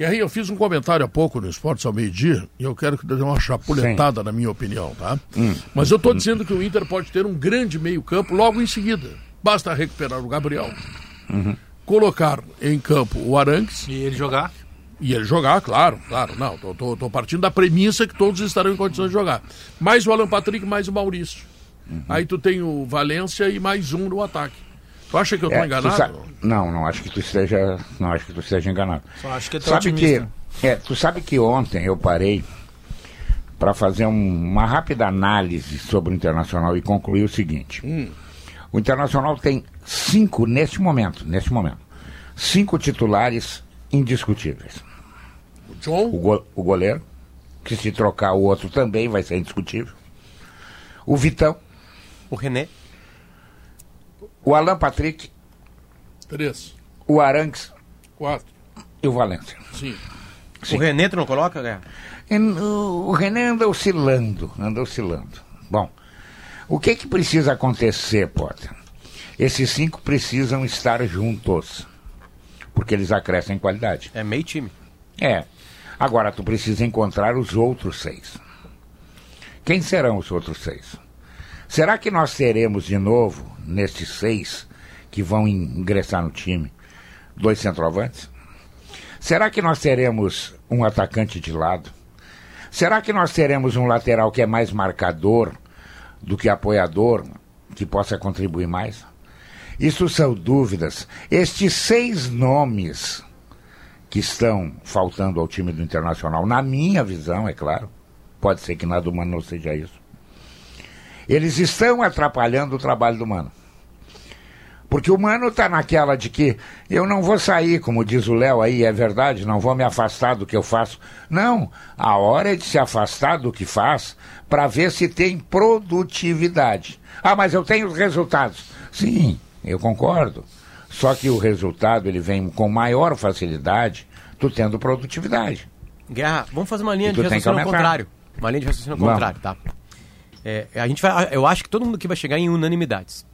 E aí eu fiz um comentário há pouco no Esportes ao meio-dia e eu quero que dê uma chapuletada na minha opinião, tá? Mas eu estou dizendo que o Inter pode ter um grande meio-campo logo em seguida. Basta recuperar o Gabriel, colocar em campo o Arangues E ele jogar. e ele jogar, claro, claro. Não, tô, tô, tô partindo da premissa que todos estarão em condições de jogar. Mais o Alan Patrick, mais o Maurício. Aí tu tem o Valência e mais um no ataque. Tu acha que eu tô É, enganado? sa- Não, não acho que tu esteja, não acho que tu esteja enganado. Só acho que é Sabe que, é, tu sabe que ontem eu parei para fazer um- uma rápida análise sobre o Internacional e concluir o seguinte. O Internacional tem cinco, neste momento, neste momento, cinco titulares indiscutíveis. O John, O, go- o goleiro, que se trocar o outro também vai ser indiscutível. O Vitão, O René. o Alan Patrick, três, o Arangues quatro, e o Valência. cinco. Sim. O René tu não coloca, Guerra? E O o René anda oscilando, anda oscilando. Bom, o que que precisa acontecer, Potter? Esses cinco precisam estar juntos, porque eles acrescem qualidade. É meio time. É. Agora tu precisa encontrar os outros seis. Quem serão os outros seis? Será que nós teremos de novo, nestes seis que vão ingressar no time, dois centroavantes? Será que nós teremos um atacante de lado? Será que nós teremos um lateral que é mais marcador do que apoiador, que possa contribuir mais? Isso são dúvidas. Estes seis nomes que estão faltando ao time do Internacional, na minha visão, é claro, pode ser que na do Mano não seja isso. Eles estão atrapalhando o trabalho do Mano. Porque o Mano tá naquela de que eu não vou sair, como diz o Léo aí, é verdade, não vou me afastar do que eu faço. Não, a hora é de se afastar do que faz para ver se tem produtividade. Ah, mas eu tenho os resultados. Sim, eu concordo. Só que o resultado ele vem com maior facilidade tu tendo produtividade. Guerra, vamos fazer uma linha de raciocínio ao contrário. Uma linha de raciocínio ao contrário, tá? É, a gente vai, eu acho que todo mundo aqui vai chegar em unanimidades.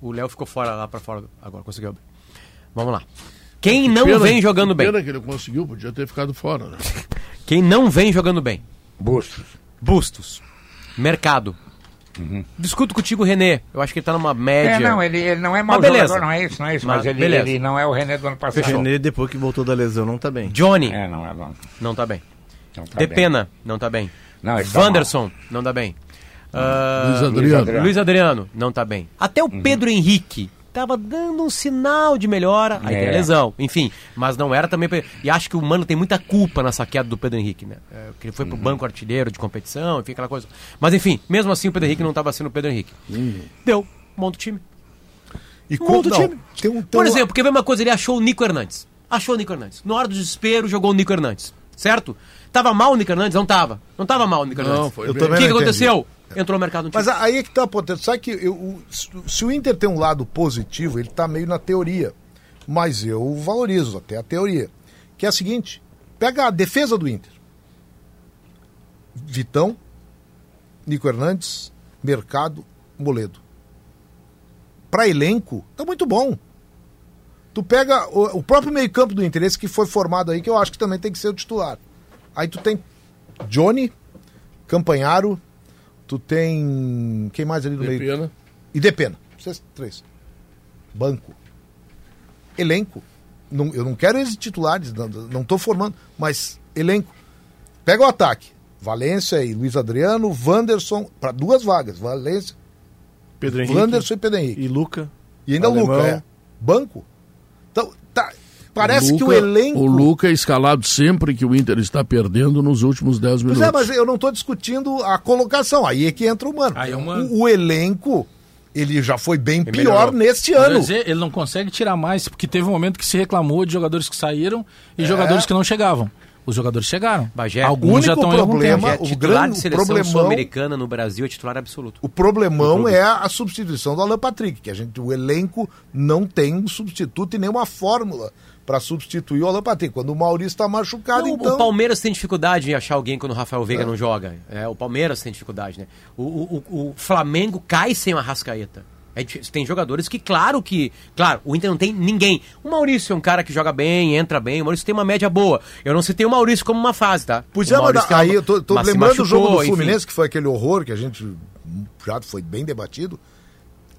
O Léo ficou fora lá pra fora agora, conseguiu abrir. Vamos lá. Quem não Pena- vem jogando bem? Pena que ele conseguiu, podia ter ficado fora, né? *laughs* Quem não vem jogando bem? Bustos. Bustos. Mercado. Discuto contigo, Renê. Eu acho que ele tá numa média. Uhum. É, não, ele, ele não é mau Mas jogador, não é isso, não é isso. Mas, Mas ele, ele não é o René do ano O passado. René, depois que voltou da lesão, não tá bem. Johnny, É, não é não. não tá bem. não tá bem. Depena, não tá bem. Não, tá Wanderson, não tá bem. Ah, Luiz Adriano. Luiz Adriano. Luiz Adriano, não tá bem. Até o Uhum. Pedro Henrique tava dando um sinal de melhora, aí tem a É. lesão. Enfim, mas não era também. E acho que o Mano tem muita culpa nessa queda do Pedro Henrique, né? É, que ele foi pro Uhum. banco artilheiro de competição, enfim, aquela coisa. Mas enfim, mesmo assim o Pedro Henrique não tava sendo o Pedro Henrique. Uhum. Deu, monta o time. E outro não, time. Tem um, tem Por exemplo, quer ver uma coisa? Ele achou o Nico Hernandes. Achou o Nico Hernandes. Na hora do desespero, jogou o Nico Hernandes. Certo? Tava mal o Nico Hernandes? Não tava. Não tava mal o Nico Não, Hernandes. foi Eu bem. O que, que não aconteceu? Entrou no mercado no time. Mas aí é que tá potência. Sabe que eu, o- se o Inter tem um lado positivo, ele tá meio na teoria. Mas eu valorizo até a teoria. Que é a seguinte: pega a defesa do Inter. Vitão, Nico Hernandes, Mercado, Moledo. Para elenco, tá muito bom. Tu pega o, o próprio meio-campo do Inter, esse que foi formado aí, que eu acho que também tem que ser o titular. Aí tu tem Johnny, Campanharo, tu tem. Quem mais ali meio? Depena. E Depena. Vocês três. Banco. Elenco. Não, eu não quero eles titulares, não, tô formando, mas elenco. Pega o ataque. Valência e Luiz Adriano, Wanderson, para duas vagas. Valência, Pedro Henrique Wanderson e Pedro Henrique. e Luca. E ainda o Alemão. Luca, é. Banco. Então. Parece O que o Luca- elenco. O Luca é escalado sempre que o Inter está perdendo nos últimos 10 Pois minutos. é, mas eu não estou discutindo a colocação. Aí é que entra o mano. Aí é o Mano. O, o elenco, ele já foi bem pior melhorou. neste ano. dizer, ele não consegue tirar mais, porque teve um momento que se reclamou de jogadores que saíram e jogadores que não chegavam. Os jogadores chegaram. Bagé, o Alguns já único estão em algum problema- é o titular grande- de o seleção sul-americana no Brasil, é titular absoluto. O problemão é a substituição do Alan Patrick, que a gente, o elenco não tem um substituto e nenhuma fórmula para substituir o Alan Patrick. Quando o Maurício está machucado, Não, então. O Palmeiras tem dificuldade em achar alguém quando o Rafael Veiga não joga. É, o Palmeiras tem dificuldade, né? O, o- o- o Flamengo cai sem o Arrascaeta. É tem jogadores que, claro que. Claro, o Inter não tem ninguém. O Maurício é um cara que joga bem, entra bem. O Maurício tem uma média boa. Eu não citei o Maurício como uma fase, tá? Pois O é, mas tem aí uma- eu tô, tô lembrando do jogo do machucou, enfim. Fluminense, que foi aquele horror que a gente já foi bem debatido.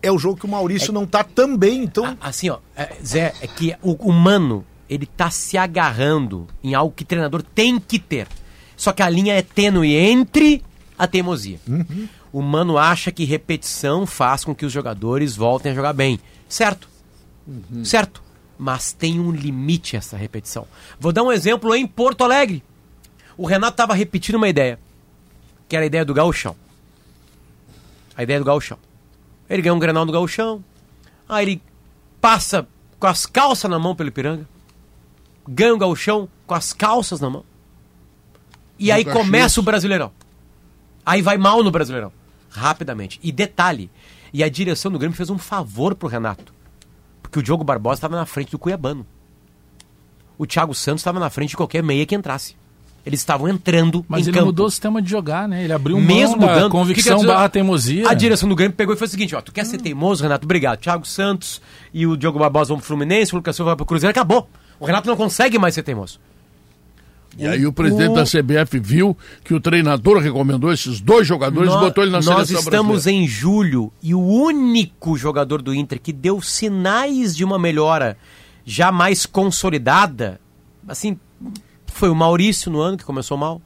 É o jogo que o Maurício não tá tão bem, então. Assim, ó, é, Zé, é que o humano, ele tá se agarrando em algo que treinador tem que ter. Só que a linha é tênue entre a teimosia. O mano acha que repetição faz com que os jogadores voltem a jogar bem. Certo. Certo. Mas tem um limite essa repetição. Vou dar um exemplo em Porto Alegre. O Renato estava repetindo uma ideia, que era a ideia do gauchão. A ideia do gauchão. Ele ganha um granal do gauchão, aí ele passa com as calças na mão pelo Ipiranga, ganha o gauchão com as calças na mão, e aí Caxias. começa o Brasileirão. Aí vai mal no Brasileirão, rapidamente. E detalhe, e a direção do Grêmio fez um favor pro Renato, porque o Diogo Barbosa estava na frente do Cuiabano. O Thiago Santos estava na frente de qualquer meia que entrasse. Eles estavam entrando Mas em ele campo. mudou o sistema de jogar, né? Ele abriu Mesmo mão mudando, convicção o que que quer dizer? barra teimosia. A direção do Grêmio pegou e foi o seguinte, ó, tu quer ser teimoso, Renato? Obrigado. Thiago Santos e o Diogo Barbosa vão pro Fluminense, o Lucas Silva vai pro Cruzeiro, acabou. O Renato não consegue mais ser teimoso. E aí o presidente da CBF viu que o treinador recomendou esses dois jogadores e botou ele na nós seleção estamos brasileira. em julho e o único jogador do Inter que deu sinais de uma melhora já mais consolidada, assim, foi o Maurício no ano que começou mal.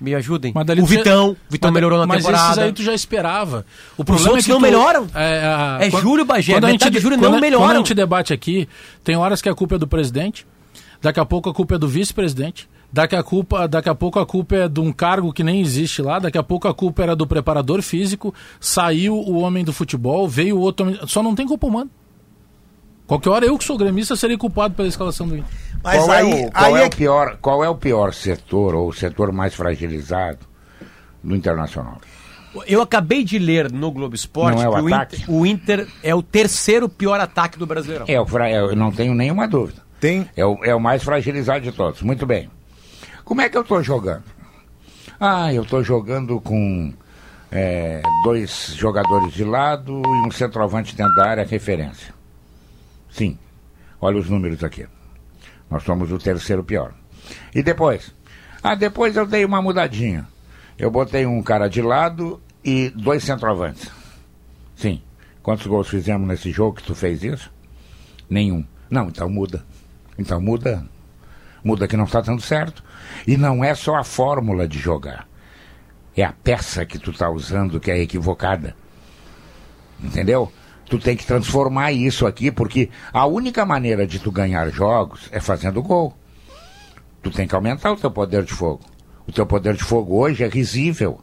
Me ajudem. Mas o já- Vitão, o Vitão mas- melhorou na mas temporada. esses aí tu já esperava. O problema outros é que não tu- melhoram. É, a- É Júlio Bagé, quando a gente, de Júlio quando não a- melhoram. Quando a gente debate aqui, tem horas que a culpa é do presidente, daqui a pouco a culpa é do vice-presidente, Daqui a, culpa, daqui a pouco a culpa é de um cargo que nem existe lá, daqui a pouco a culpa era do preparador físico, saiu o homem do futebol, veio o outro homem. Só não tem culpa humana. Qualquer hora eu que sou gremista serei culpado pela escalação do Inter. Mas qual aí, é o, qual, aí é, é o pior, qual é o pior setor, ou o setor mais fragilizado do Internacional? Eu acabei de ler no Globo Esporte é o que o Inter, o Inter, é o terceiro pior ataque do Brasileirão. É, eu não tenho nenhuma dúvida. Tem. É o, é o mais fragilizado de todos. Muito bem. Como é que eu estou jogando? Ah, eu estou jogando com é, dois jogadores de lado e um centroavante dentro da área, referência. Sim. Olha os números aqui. Nós somos o terceiro pior. E depois? Ah, depois eu dei uma mudadinha. Eu botei um cara de lado e dois centroavantes. Sim. Quantos gols fizemos nesse jogo que tu fez isso? Nenhum. Não, então muda. Então muda. Muda que não está dando certo. E não é só a fórmula de jogar. É a peça que tu está usando que é equivocada. Entendeu? Tu tem que transformar isso aqui, porque a única maneira de tu ganhar jogos é fazendo gol. Tu tem que aumentar o teu poder de fogo. O teu poder de fogo hoje é risível.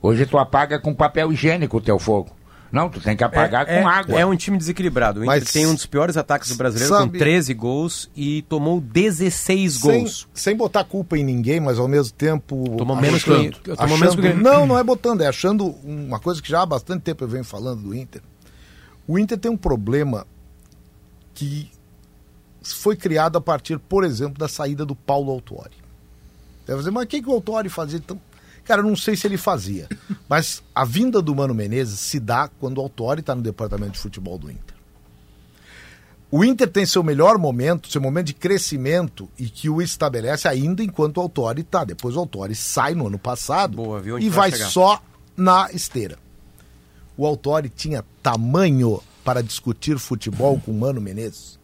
Hoje tu apaga com papel higiênico o teu fogo. Não, tu tem que apagar é, com é, água. É um time desequilibrado. O Inter Mas tem um dos piores ataques do brasileiro sabe- com 13 gols e tomou 16 Sem, gols. sem botar culpa em ninguém, mas ao mesmo tempo. Tomou menos que o achando- menos que. Não, não é botando, é achando uma coisa que já há bastante tempo eu venho falando do Inter. O Inter tem um problema que foi criado a partir, por exemplo, da saída do Paulo Autuori. Deve dizer, mas o que, que o Autuori fazia? Então, cara, eu não sei se ele fazia. *laughs* Mas a vinda do Mano Menezes se dá quando o Autuori está no departamento de futebol do Inter. O Inter tem seu melhor momento, seu momento de crescimento e que o estabelece ainda enquanto o Autori está. Depois o Autori sai no ano passado Boa, e vai vai chegar. só na esteira. O Autori tinha tamanho para discutir futebol com o Mano Menezes.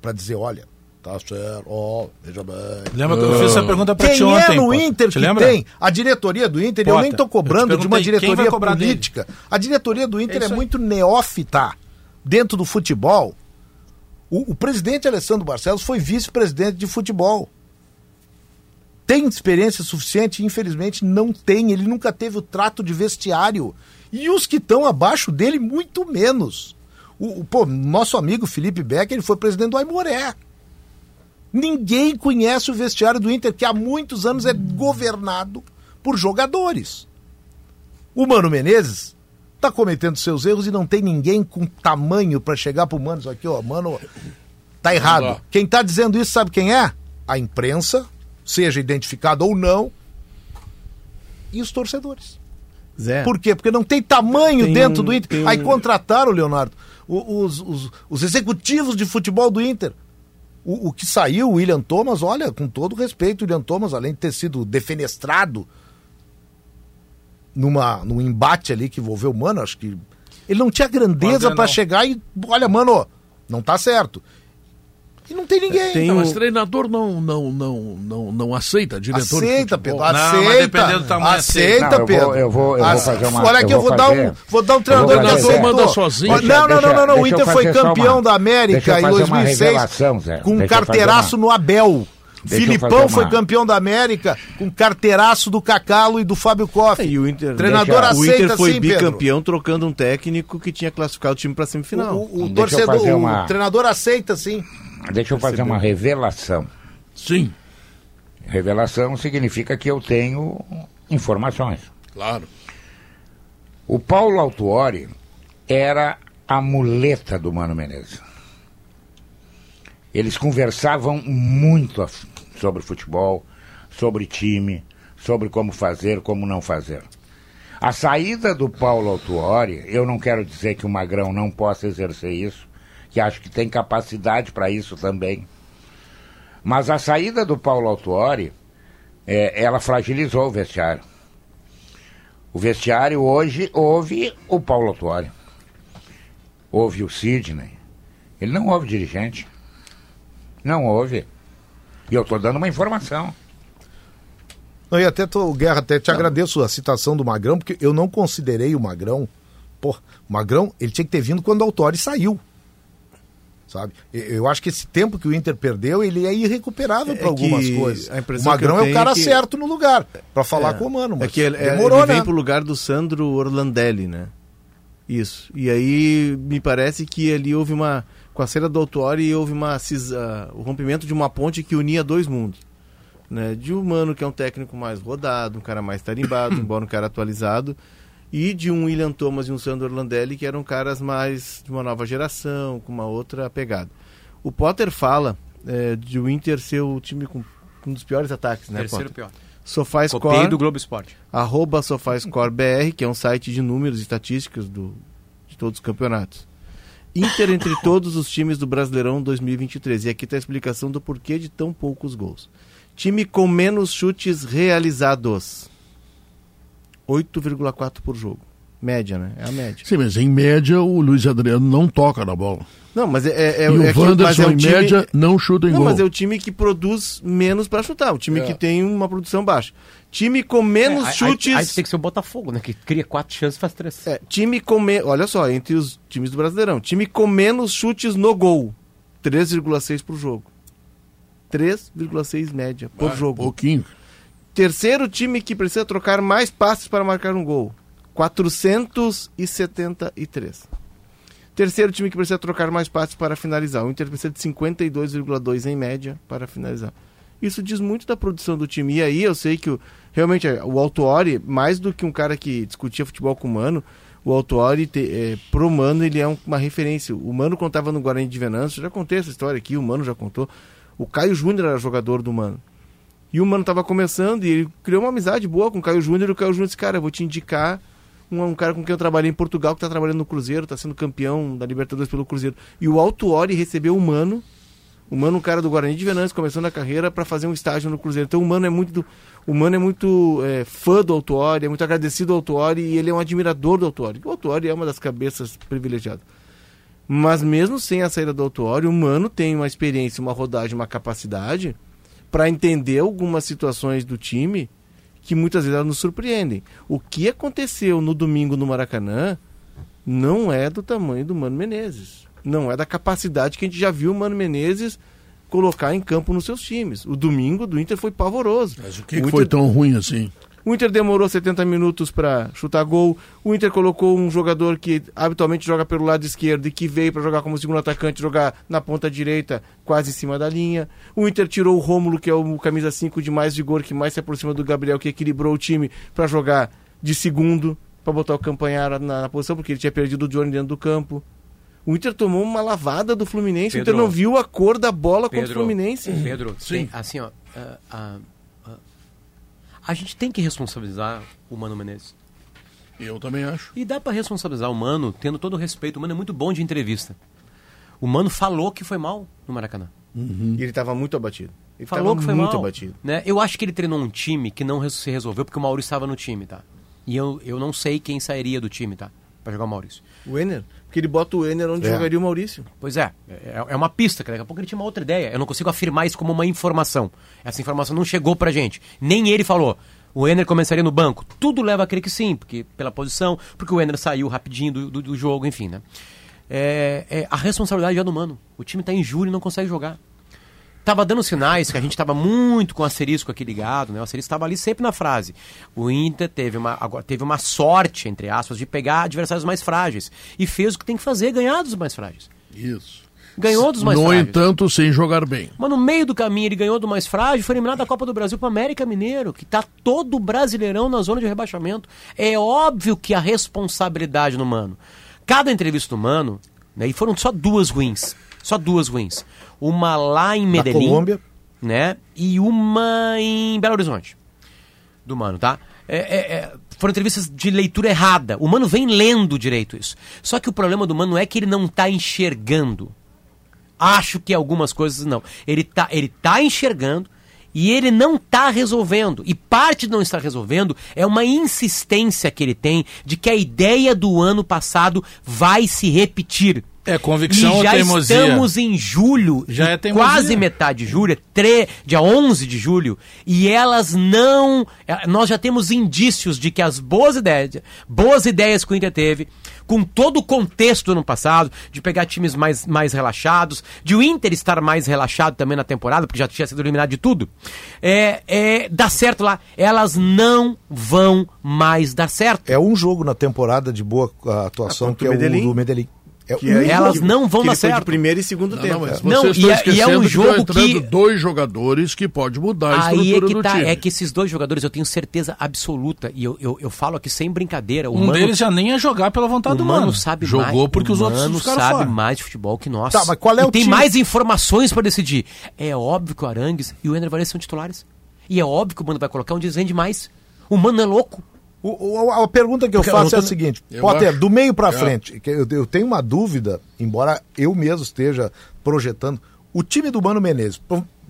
Para dizer, olha, tá certo, ó, veja bem. Lembra que eu fiz essa pergunta pra Quem ti ontem? é no? Inter Te que lembra? tem? A diretoria do Inter, eu nem eu cobrando de uma quem diretoria cobrar dele? política. A diretoria do Inter É é, muito neófita dentro do futebol. O, o presidente Alessandro Barcelos foi vice-presidente de futebol. Tem experiência suficiente? Infelizmente não tem. Ele nunca teve o trato de vestiário. E os que estão abaixo dele, muito menos. O, o- pô, nosso amigo Felipe Becker ele foi presidente do Aimoré. Ninguém conhece o vestiário do Inter, que há muitos anos é governado por jogadores. O Mano Menezes tá cometendo seus erros e não tem ninguém com tamanho para chegar pro Mano, aqui, ó, mano, tá errado. Quem tá dizendo isso sabe quem é? A imprensa, seja identificado ou não, e os torcedores. Zé, Por quê? Porque não tem tamanho Tem dentro um- do Inter. tem um- Aí contrataram, Leonardo, o- os, os- os executivos de futebol do Inter. O, o que saiu, o William Thomas, olha, com todo respeito, o William Thomas, além de ter sido defenestrado numa, num embate ali que envolveu o Mano, acho que ele não tinha grandeza para chegar e, olha, mano, não tá certo. E não tem ninguém. Tem Não, um- mas treinador não, não, não, não, não aceita, diretor de Aceita, futebol. Pedro, Não, aceita. mas dependendo do tamanho, aceita, aceita. Não, eu Pedro. vou- eu vou- eu vou fazer uma- Olha aqui, eu eu vou vou dar um, fazer- vou dar um eu treinador vou que fazer- manda sozinho. Deixa- não, não, não, não, não. O eu Inter foi fazer campeão uma- da América eu em fazer uma 2006 revelação, Zé. com um eu fazer carteiraço uma- no Abel. Deixa eu Filipão fazer foi campeão da América com carteiraço do Cacalo e do Fábio Koff. E o Inter, Treinador deixa- o aceita Inter foi sim, Pedro. bicampeão trocando um técnico que tinha classificado o time para semifinal. O, o- o eu torcedor, fazer o uma- treinador aceita sim. Deixa eu fazer uma revelação. Sim, Revelação significa que eu tenho informações. claro. O Paulo Autuori era a muleta do Mano Menezes. Eles conversavam muito sobre futebol, sobre time, sobre como fazer, como não fazer. A saída do Paulo Autuori, eu não quero dizer que o Magrão não possa exercer isso, que acho que tem capacidade para isso também. Mas a saída do Paulo Autuori, é, ela fragilizou o vestiário. O vestiário hoje ouve o Paulo Autuori. Ouve o Sidney. Ele não ouve dirigente. Não ouve. E eu estou dando uma informação. Não, e até, tô, Guerra, até te agradeço a citação do Magrão, porque eu não considerei o Magrão. Pô, o Magrão, ele tinha que ter vindo quando o Autori saiu. Sabe? Eu acho que esse tempo que o Inter perdeu, ele é irrecuperável para É algumas que coisas. a O Magrão é o cara é que- certo no lugar para falar É. com o Mano, mas É que ele, é, demorou, ele vem né? pro lugar do Sandro Orlandelli, né? Isso. E aí me parece que ali houve uma. Com a cena do Autuori houve uma cisa, o rompimento de uma ponte que unia dois mundos. Né? De um mano que é um técnico mais rodado, um cara mais tarimbado, *coughs* embora um cara atualizado. E de um William Thomas e um Sandro Orlandelli, que eram caras mais de uma nova geração, com uma outra pegada. O Potter fala é, de o Inter ser o time com um dos piores ataques, né, Terceiro Potter? pior. SofaScore Copiei do Globo Esporte. arroba SofaScoreBR, que é um site de números e estatísticas do, de todos os campeonatos. Inter entre *coughs* todos os times do Brasileirão 2023. E aqui está a explicação do porquê de tão poucos gols. Time com menos chutes realizados. 8,4 por jogo. Média, né? É a média. Sim, mas em média o Luiz Adriano não toca na bola. Não, mas é, é, é, e o é que- Wanderson, mas é um em time- média, não chuta em Não, gol. mas é o time que produz menos para chutar. O time É. que tem uma produção baixa. Time com menos É, aí- chutes. Aí, tem que ser o Botafogo, né? Que cria quatro chances e faz três. É, time com me... Olha só, entre os times do Brasileirão. Time com menos chutes no gol. 3,6 por jogo. 3,6 média por Ah, jogo. Pouquinho. Terceiro time que precisa trocar mais passes para marcar um gol. 473. Terceiro time que precisa trocar mais passes para finalizar. O Inter precisa de 52,2 em média para finalizar. Isso diz muito da produção do time. E aí eu sei que o, realmente é, o Autuori, mais do que um cara que discutia futebol com o Mano, o Autuori, te, é, pro Mano, ele é um- uma referência. O Mano contava no Guarani de Venâncio, já contei essa história aqui, o Mano já contou. O Caio Júnior era jogador do Mano. E o Mano tava começando e ele criou uma amizade boa com o Caio Júnior. E o Caio Júnior disse: Cara, eu vou te indicar um, um cara com quem eu trabalhei em Portugal, que tá trabalhando no Cruzeiro, tá sendo campeão da Libertadores pelo Cruzeiro. E o Autuori recebeu o Mano, o Mano, um cara do Guarani de Venâncio, começando a carreira para fazer um estágio no Cruzeiro. Então o Mano é muito, o Mano é muito é, fã do Autuori, é muito agradecido ao Autuori e ele é um admirador do Autuori. O Autuori é uma das cabeças privilegiadas. Mas mesmo sem a saída do Autuori, o Mano tem uma experiência, uma rodagem, uma capacidade para entender algumas situações do time que muitas vezes elas nos surpreendem. O que aconteceu no domingo no Maracanã não é do tamanho do Mano Menezes. Não é da capacidade que a gente já viu o Mano Menezes colocar em campo nos seus times. O domingo do Inter foi pavoroso. Mas o que, O que foi Inter- tão ruim assim? O Inter demorou 70 minutos para chutar gol. O Inter colocou um jogador que habitualmente joga pelo lado esquerdo e que veio para jogar como segundo atacante, jogar na ponta direita, quase em cima da linha. O Inter tirou o Rômulo, que é o camisa 5 de mais vigor, que mais se aproxima do Gabriel, que equilibrou o time para jogar de segundo, para botar o Campanhara na, na posição, porque ele tinha perdido o Johnny dentro do campo. O Inter tomou uma lavada do Fluminense. o Pedro. Inter não viu a cor da bola contra o Pedro, Fluminense. Pedro, Sim. tem- assim, ó. ah, ah, a gente tem que responsabilizar o Mano Menezes. Eu também acho. E dá pra responsabilizar o Mano, tendo todo o respeito. O Mano é muito bom de entrevista. O Mano falou que foi mal no Maracanã. E ele estava muito abatido. Ele Falou tava que foi muito mal. abatido. Né? Eu acho que ele treinou um time que não se resolveu porque o Maurício estava no time, tá? E eu, eu não sei quem sairia do time, tá? Pra jogar o Maurício. O Enner. Porque ele bota o Enner onde É. jogaria o Maurício. Pois é, é, é uma pista, que daqui a pouco ele tinha uma outra ideia. Eu não consigo afirmar isso como uma informação. Essa informação não chegou pra gente. Nem ele falou. O Enner começaria no banco. Tudo leva a crer que sim, porque pela posição, porque o Enner saiu rapidinho do, do, do jogo, enfim, né? É, é, a responsabilidade é do Mano. O time tá em júri e não consegue jogar. Tava dando sinais que a gente tava muito com o asterisco aqui ligado, né? O asterisco estava ali sempre na frase. O Inter teve uma, agora, teve uma sorte, entre aspas, de pegar adversários mais frágeis. E fez o que tem que fazer, ganhar dos mais frágeis. Isso. Ganhou dos mais no frágeis. entanto, sem jogar bem. Mas no meio do caminho ele ganhou do mais frágil e foi eliminado da Copa do Brasil para América Mineiro, que tá todo brasileirão na zona de rebaixamento. É óbvio que a responsabilidade no Mano. Cada entrevista do Mano, né, e foram só duas ruins. Só duas ruins. Uma lá em Medellín, Colômbia. né? E uma em Belo Horizonte. Do Mano, tá? É, é, é, foram entrevistas de leitura errada. O Mano vem lendo direito isso. Só que o problema do Mano é que ele não tá enxergando. Acho que algumas coisas não. Ele tá, ele tá enxergando e ele não tá resolvendo. E parte de não estar resolvendo é uma insistência que ele tem de que a ideia do ano passado vai se repetir. É convicção e ou já teimosia? estamos em julho, Já é teimosia. quase metade de julho, é tre- dia 11 de julho, e elas não... eh, Nós já temos indícios de que as boas ideias, boas ideias que o Inter teve, com todo o contexto do ano passado, de pegar times mais, mais relaxados, de o Inter estar mais relaxado também na temporada, porque já tinha sido eliminado de tudo, é, é, dá certo lá. Elas não vão mais dar certo. É um jogo na temporada de boa atuação, Ah, que é o Medellín. do Medellín. É Que um aí- Elas que- não vão que dar certo. de primeiro e segundo Não, tempo. não, mas Não, e é- e é um que jogo entrando que- dois jogadores que pode mudar a Aí é que do tá, time. é que esses dois jogadores eu tenho certeza absoluta, e eu, eu, eu falo aqui sem brincadeira, o Um Mano, deles já nem ia jogar pela vontade do Mano sabe Jogou mais, porque os o outros Mano sabe fora. mais de futebol que nós. Tá, mas qual é e o tem time? mais informações para decidir. É óbvio que o Arangues e o Ender Valencia são titulares. E é óbvio que o Mano vai colocar onde rende mais. O Mano é louco. O- o- a pergunta que eu eu faço não é a seguinte: Eu Potter, acho- do meio pra É. frente, eu, eu tenho uma dúvida, embora eu mesmo esteja projetando. O time do Mano Menezes,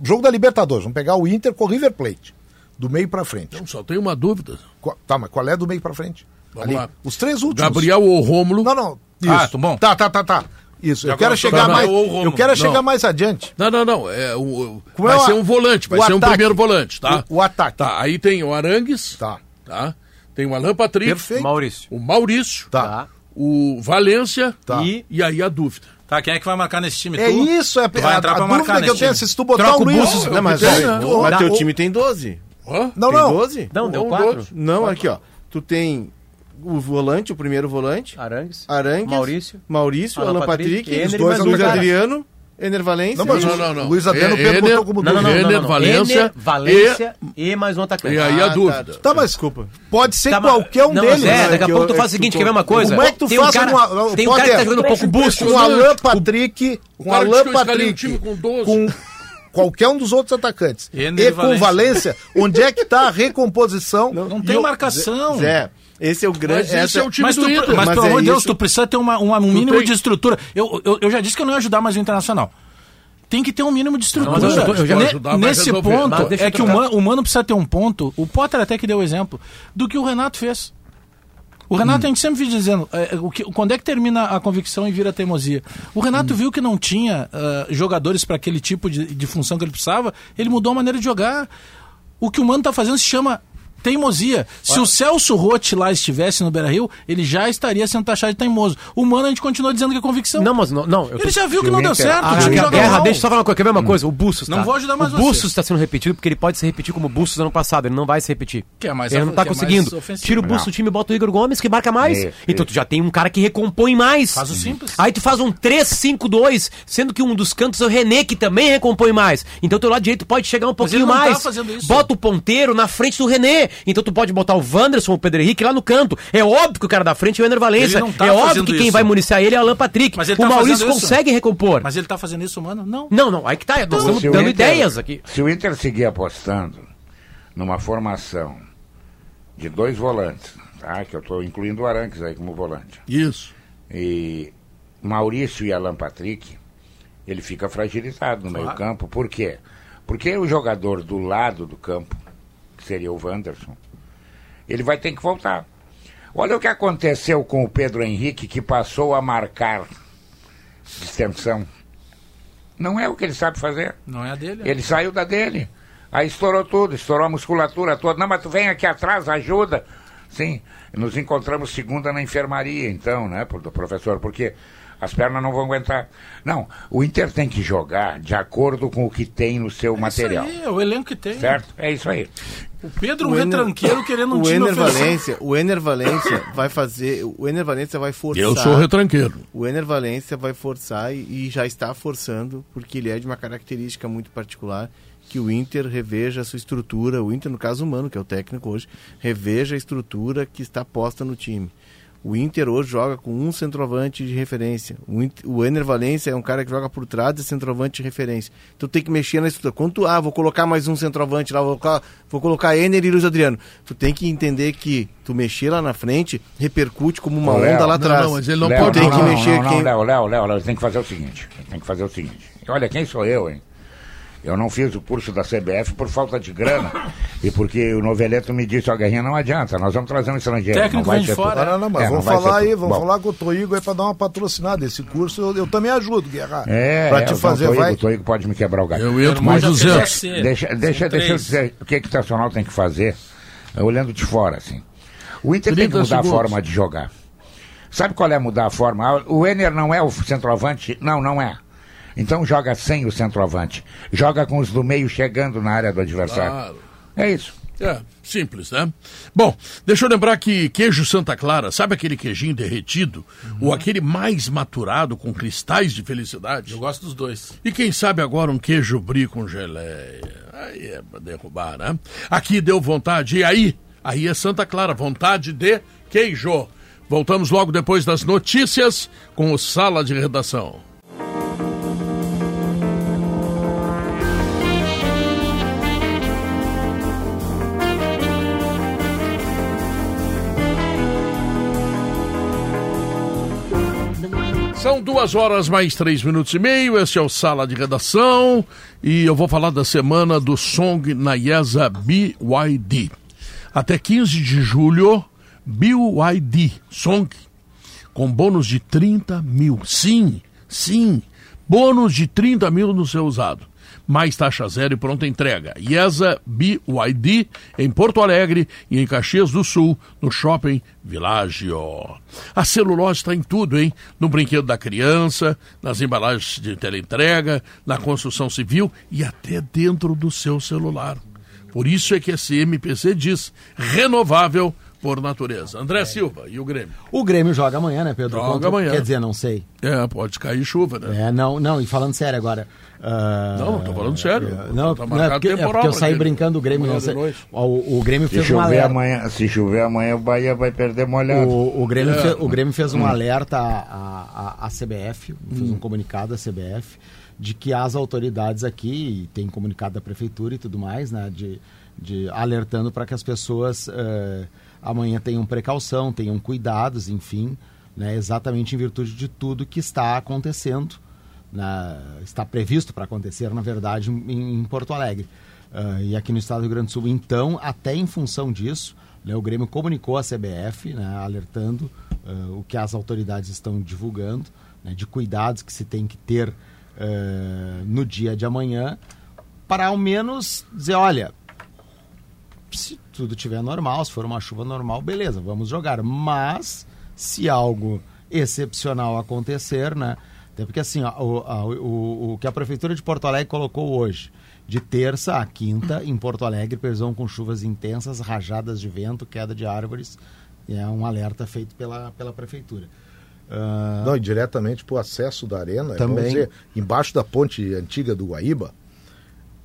jogo da Libertadores, vamos pegar o Inter com o River Plate, do meio pra frente. Não, só tem uma dúvida. Qual- tá, mas qual é do meio pra frente? Vamos lá. Os três últimos. Gabriel ou Rômulo. Não, não. Ah, isso. tá bom. Tá, tá, tá, tá. Isso. Eu quero chegar mais. Eu quero Não. chegar mais adiante. Não, não, não. É, o, vai é ser um volante, vai ser um ataque? primeiro volante, tá? O- o ataque. Tá, aí tem o Arangues, Tá. tá? Tem o Alan Patrick, Perfeito. Maurício. o Maurício, Tá. o Valência Tá. e, e aí a dúvida. Tá, quem é que vai marcar nesse time? É Tu? isso, é Tu vai a, entrar a pra dúvida marcar que eu nesse tenho. time. Se tu botar Troca o o Luiz. Bustos, Não, mas, Tem, né? mas O- teu o- time tem 12. Hã? Não, tem não. 12? Não, deu Um, quatro. dois. Não, aqui, ó. Tu tem o volante, o primeiro volante, Arangues, Arangues, Maurício, Maurício, Alan Alan Patrick, Patrick, Ener os dois, cara. Adriano, Ener Valência. Não, mas Não, o não, não. Luiz Adriano É- Pedro Ener- como Não, não, não, não, não, não. Valência Ener, Valência e... mais um atacante. E aí a Ah, dúvida. Tá, mas Desculpa. pode ser Tá, qualquer um não, deles. É, daqui a pouco eu- tu faz o seguinte, quer ver uma coisa? Como é que tu tem um faz cara, uma- Tem um cara que tá jogando um pouco busto. com o Alan Patrick, com o cara disse Alan um Patrick, time com 12. com qualquer um dos outros atacantes. Ener E e com Valência. Onde é que tá a recomposição? Não E tem eu- marcação. Zé, esse é o grande. Mas esse é o time Mas, do tu, Inter. mas, Mas pelo é amor de Deus, isso. tu precisa ter uma, um mínimo tem- de estrutura. Eu, eu, eu já disse que eu não ia ajudar mais o Internacional. Tem que ter um mínimo de estrutura. mas eu- eu já- Ne- ajudar, Nesse resolver. ponto, é que o. Mano, o Mano precisa ter um ponto. O Potter até que deu o exemplo do que o Renato fez. O Renato, a gente sempre vive dizendo, é, o que, quando é que termina a convicção e vira a teimosia? O Renato viu que não tinha ah, jogadores para aquele tipo de, de função que ele precisava, ele mudou a maneira de jogar. O que o Mano está fazendo se chama teimosia. Se o Celso Rotti lá estivesse no Beira-Rio, ele já estaria sendo taxado de teimoso. O Mano a gente continua dizendo que é convicção. Não, mas não. não eu tô- ele já viu que não deu Inter- certo, Ah, o time a joga guerra, mal. deixa eu só falar uma coisa. Quer ver uma coisa? O Bustos, Não tá? vou ajudar mais O você. Bustos está sendo repetido porque ele pode se repetir como o Bustos ano passado. Ele não vai se repetir. Que é mais ele não tá que é conseguindo. ofensivo. Tira o Bustos do time e bota o Igor Gomes, que marca mais. Isso, então isso. tu já tem um cara que recompõe mais. Faz o simples. Aí tu faz um 3-5-2, sendo que um dos cantos é o René, que também recompõe mais. Então teu lado direito pode chegar um pouquinho ele não tá mais. fazendo isso. Bota o ponteiro na frente do René. Então tu pode botar o Wanderson, o Pedro Henrique lá no canto. É óbvio que o cara da frente é o Ener Valência. Ele não tá é óbvio que quem isso. vai municiar ele é o Alan Patrick. Mas ele o tá Maurício fazendo isso. consegue recompor. Mas ele tá fazendo isso, mano? Não. Não, não, aí que tá. Nós estamos Se o dando Inter- ideias aqui. Se o Inter seguir apostando numa formação de dois volantes, tá? que eu estou incluindo o Aranques aí como volante, Isso. e Maurício e Alan Patrick, ele fica fragilizado no meio campo. Por quê? Porque o jogador do lado do campo, que seria o Wanderson, ele vai ter que voltar. Olha o que aconteceu com o Pedro Henrique, que passou a marcar distensão. Não é o que ele sabe fazer. Não é a dele. Ele saiu da dele. Aí estourou tudo, estourou a musculatura toda. Não, mas tu vem aqui atrás, ajuda. Sim, nos encontramos segunda na enfermaria, então, né, do professor, porque as pernas não vão aguentar. Não, o Inter tem que jogar de acordo com o que tem no seu material. Isso aí, é o elenco que tem. Certo? É isso aí. O Pedro, O Ener- retranqueiro querendo um o time Ener. Valência, o Ener Valência vai fazer, o Ener Valência vai forçar. Eu sou retranqueiro. O Ener Valência vai forçar e, e já está forçando, porque ele é de uma característica muito particular, que o Inter reveja a sua estrutura, o Inter, no caso humano, que é o técnico hoje, reveja a estrutura que está posta no time. O Inter hoje joga com um centroavante de referência. O, Inter, o Ener Valência é um cara que joga por trás de centroavante de referência. Então tem que mexer na estrutura. Quando tu, ah, vou colocar mais um centroavante lá, vou colocar, vou colocar Ener e Luiz Adriano. Tu tem que entender que tu mexer lá na frente repercute como uma Ô, Léo, onda lá não, atrás. não, mas ele não Léo, pode tem não, que não, mexer não, não, quem- Léo, Léo, Léo, Léo, tem que fazer o seguinte. Tem que fazer o seguinte. Olha, quem sou eu, hein? Eu não fiz o curso da CBF por falta de grana. e porque o Noveleto me disse, ó, Guerrinha, não adianta, nós vamos trazer um estrangeiro. Técnico não vai de ser fora. Não, não, não, mas É, vamos ser falar aí, vamos Bom, falar com o Toigo aí pra dar uma patrocinada. Esse curso eu, eu também ajudo, Guerra. É, pra é, te o fazer, Toigo, vai. o Toigo pode me quebrar o galho. Eu entro quero 200. ser. Deixa, deixa, deixa eu dizer o que, que o Nacional tem que fazer, eh, olhando de fora, assim. O Inter tem que 30 mudar segundos. a forma de jogar. Sabe qual é mudar a forma? O Ener não é o centroavante? Não, não é. Então joga sem o centroavante. Joga com os do meio chegando na área do adversário. Claro. É isso. É, simples, né? Bom, deixa eu lembrar que queijo Santa Clara, sabe aquele queijinho derretido? Ou aquele mais maturado com cristais de felicidade? Eu gosto dos dois. E quem sabe agora um queijo brie com geleia? Aí é pra derrubar, né? Aqui deu vontade, e aí? Aí é Santa Clara, vontade de queijo. Voltamos logo depois das notícias com o Sala de Redação. São duas horas mais três minutos e meio. Este é o Sala de Redação e eu vou falar da semana do Song Nayesa BYD. Até 15 de julho, BYD Song com bônus de 30 mil. Sim, sim, bônus de 30 mil no seu usado. Mais taxa zero e pronta entrega. IESA BYD em Porto Alegre e em Caxias do Sul, no Shopping Világio. A celulose está em tudo, hein? No brinquedo da criança, nas embalagens de teleentrega, na construção civil e até dentro do seu celular. Por isso é que esse MPC diz renovável por natureza. André Silva e o Grêmio. O Grêmio joga amanhã, né, Pedro? Joga Contra- amanhã. Quer dizer, não sei. É, pode cair chuva, né? É, não, não, e falando sério agora. ah, Não, tô falando sério. é, Não, Tá não, é porque, é porque eu saí aquele- brincando do Grêmio. Não sei. O, o Grêmio Se fez um chover, alerta. amanhã, se chover amanhã, o Bahia vai perder molhado. O, o, Grêmio É. fe- o Grêmio fez um alerta à, à, à CBF, fez um comunicado à CBF, de que as autoridades aqui, e tem comunicado da prefeitura e tudo mais, né, de, de alertando para que as pessoas eh, amanhã tenham precaução, tenham cuidados, enfim, né, exatamente em virtude de tudo que está acontecendo, né, está previsto para acontecer, na verdade, em, em Porto Alegre. Ah, e aqui no estado do Rio Grande do Sul. Então, até em função disso, né, o Grêmio comunicou à CBF, né, alertando ah, o que as autoridades estão divulgando, né, de cuidados que se tem que ter ah, no dia de amanhã, para ao menos dizer, olha, se tudo tiver normal, se for uma chuva normal, beleza, vamos jogar. Mas se algo excepcional acontecer, né? Até porque assim, ó, o, a- o, o que a Prefeitura de Porto Alegre colocou hoje, de terça a quinta, em Porto Alegre, previsão com chuvas intensas, rajadas de vento, queda de árvores, é um alerta feito pela, pela Prefeitura. Ah, Não, e diretamente pro acesso da arena, Também. vamos dizer, embaixo da ponte antiga do Guaíba,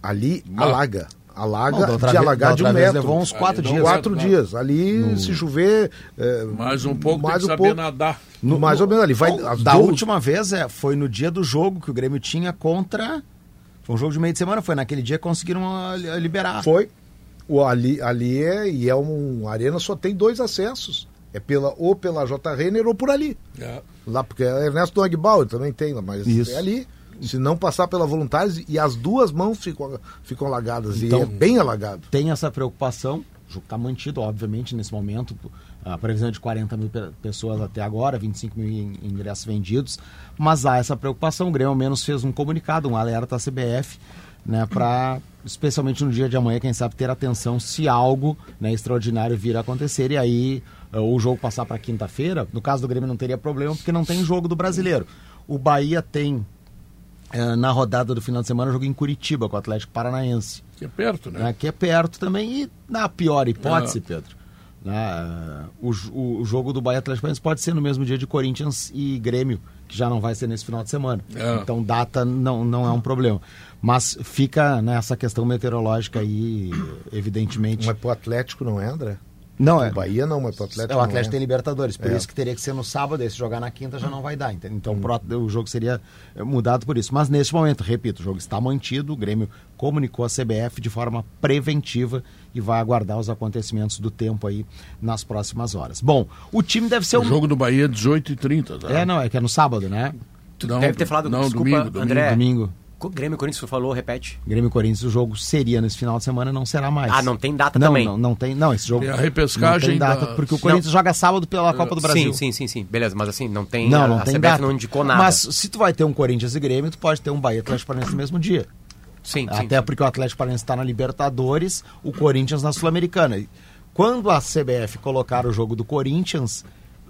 ali alaga. Alaga Não, outra de alagar de um metro. levou uns quatro Ali, dias. Quatro Não, dias. Ali, se chover. é, Mais um pouco mais tem que um saber pouco. nadar. No, mais ou menos ali. Vai, Bom, da duas- última vez é, foi no dia do jogo que o Grêmio tinha contra. Foi um jogo de meio de semana, foi naquele dia que conseguiram ah, li- liberar. Foi. O, ali, ali é. E é um. A arena só tem dois acessos. É pela, ou pela J. Renner ou por ali. É. Lá, porque é Ernesto Dogbauer também tem, mas Isso. é ali. Se não passar pela voluntários, e as duas mãos ficam, ficam alagadas. Então- e é bem alagado. Tem essa preocupação, o jogo está mantido, obviamente, nesse momento. A previsão é de 40 mil pe- pessoas até agora, 25 mil in- ingressos vendidos. Mas há essa preocupação. O Grêmio, ao menos, fez um comunicado, um alerta à CBF, né, para, especialmente no dia de amanhã, quem sabe, ter atenção se algo né, extraordinário vir a acontecer. E aí, eh, o jogo passar para quinta-feira, no caso do Grêmio não teria problema, porque não tem jogo do brasileiro. O Bahia tem. Eh, na rodada do final de semana, jogo em Curitiba com o Atlético Paranaense Que é perto, né? né, que é perto também. E na pior hipótese, Pedro, né, o, o jogo do Bahia Atlético Paranaense pode ser no mesmo dia de Corinthians e Grêmio, que já não vai ser nesse final de semana. É. Então data não, não é um problema. Mas fica nessa questão meteorológica aí, evidentemente. Mas pro Atlético não é, André? Não é. O Bahia não, mas pro Atlético É, o Atlético não tem Libertadores, por É. isso que teria que ser no sábado, e se jogar na quinta já não vai dar. Então o pró- o jogo seria eh, mudado por isso. Mas nesse momento, repito, o jogo está mantido, o Grêmio comunicou a CBF de forma preventiva e vai aguardar os acontecimentos do tempo aí nas próximas horas. Bom, o time deve ser O um. jogo do Bahia é 18h30. Tá? É, não, é que é no sábado, né? Tu Não, deve ter falado, não, desculpa, domingo, domingo. André, Domingo. Grêmio Corinthians, você falou, repete. Grêmio e Corinthians, o jogo seria nesse final de semana, não será mais. Ah, não tem data não, também. Não, não tem, não, esse jogo Tem a não repescagem tem data, da- porque o Corinthians joga sábado pela Copa do Brasil. Sim, sim, sim, sim. Beleza, mas assim, não tem. Não, a, não a tem CBF data. não indicou nada. Mas se tu vai ter um Corinthians e Grêmio, tu pode ter um Bahia e Atlético Paranaense no mesmo dia. sim. Até sim. porque o Atlético Paranaense está na Libertadores, o Corinthians na Sul-Americana. E Quando a CBF colocar o jogo do Corinthians,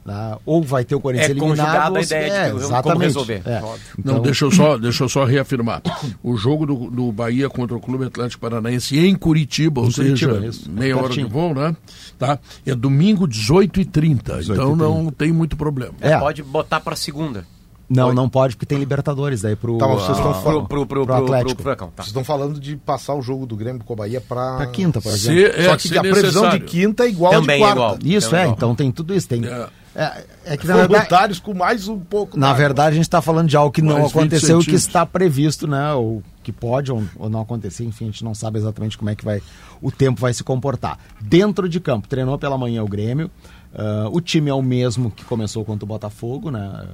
né, ou vai ter o Corinthians É eliminado... ou a se- ideia de é, que- como exatamente. resolver. É. Óbvio. Não, Então, deixa eu, só, deixa eu só reafirmar. O jogo do, do Bahia contra o Clube Atlético Paranaense em Curitiba, ou Em Curitiba, seja, isso. meia hora de voo, né? Tá? É domingo 18h30, então não tem muito problema. É. Pode botar pra segunda. Não, não pode, porque tem Libertadores daí pro, Tá, mas vocês estão falando- Pro, pro, pro, pro pro, pro, Atlético. Furacão. Tá. Vocês estão falando de passar o jogo do Grêmio com a Bahia para pra quinta, por Se, exemplo. é, Só que se a previsão de necessário. quinta é igual Também de é quarta. igual. Isso, Então, é, igual. então tem tudo isso. Tem, É. é, é que na verdade, com mais um pouco. na d'água. verdade a gente está falando de algo que não Mais 20 aconteceu e que está previsto, né? Ou que pode ou, ou não acontecer, enfim, a gente não sabe exatamente como é que vai o tempo vai se comportar. Dentro de campo, treinou pela manhã o Grêmio. ah, o time é o mesmo que começou contra o Botafogo, né?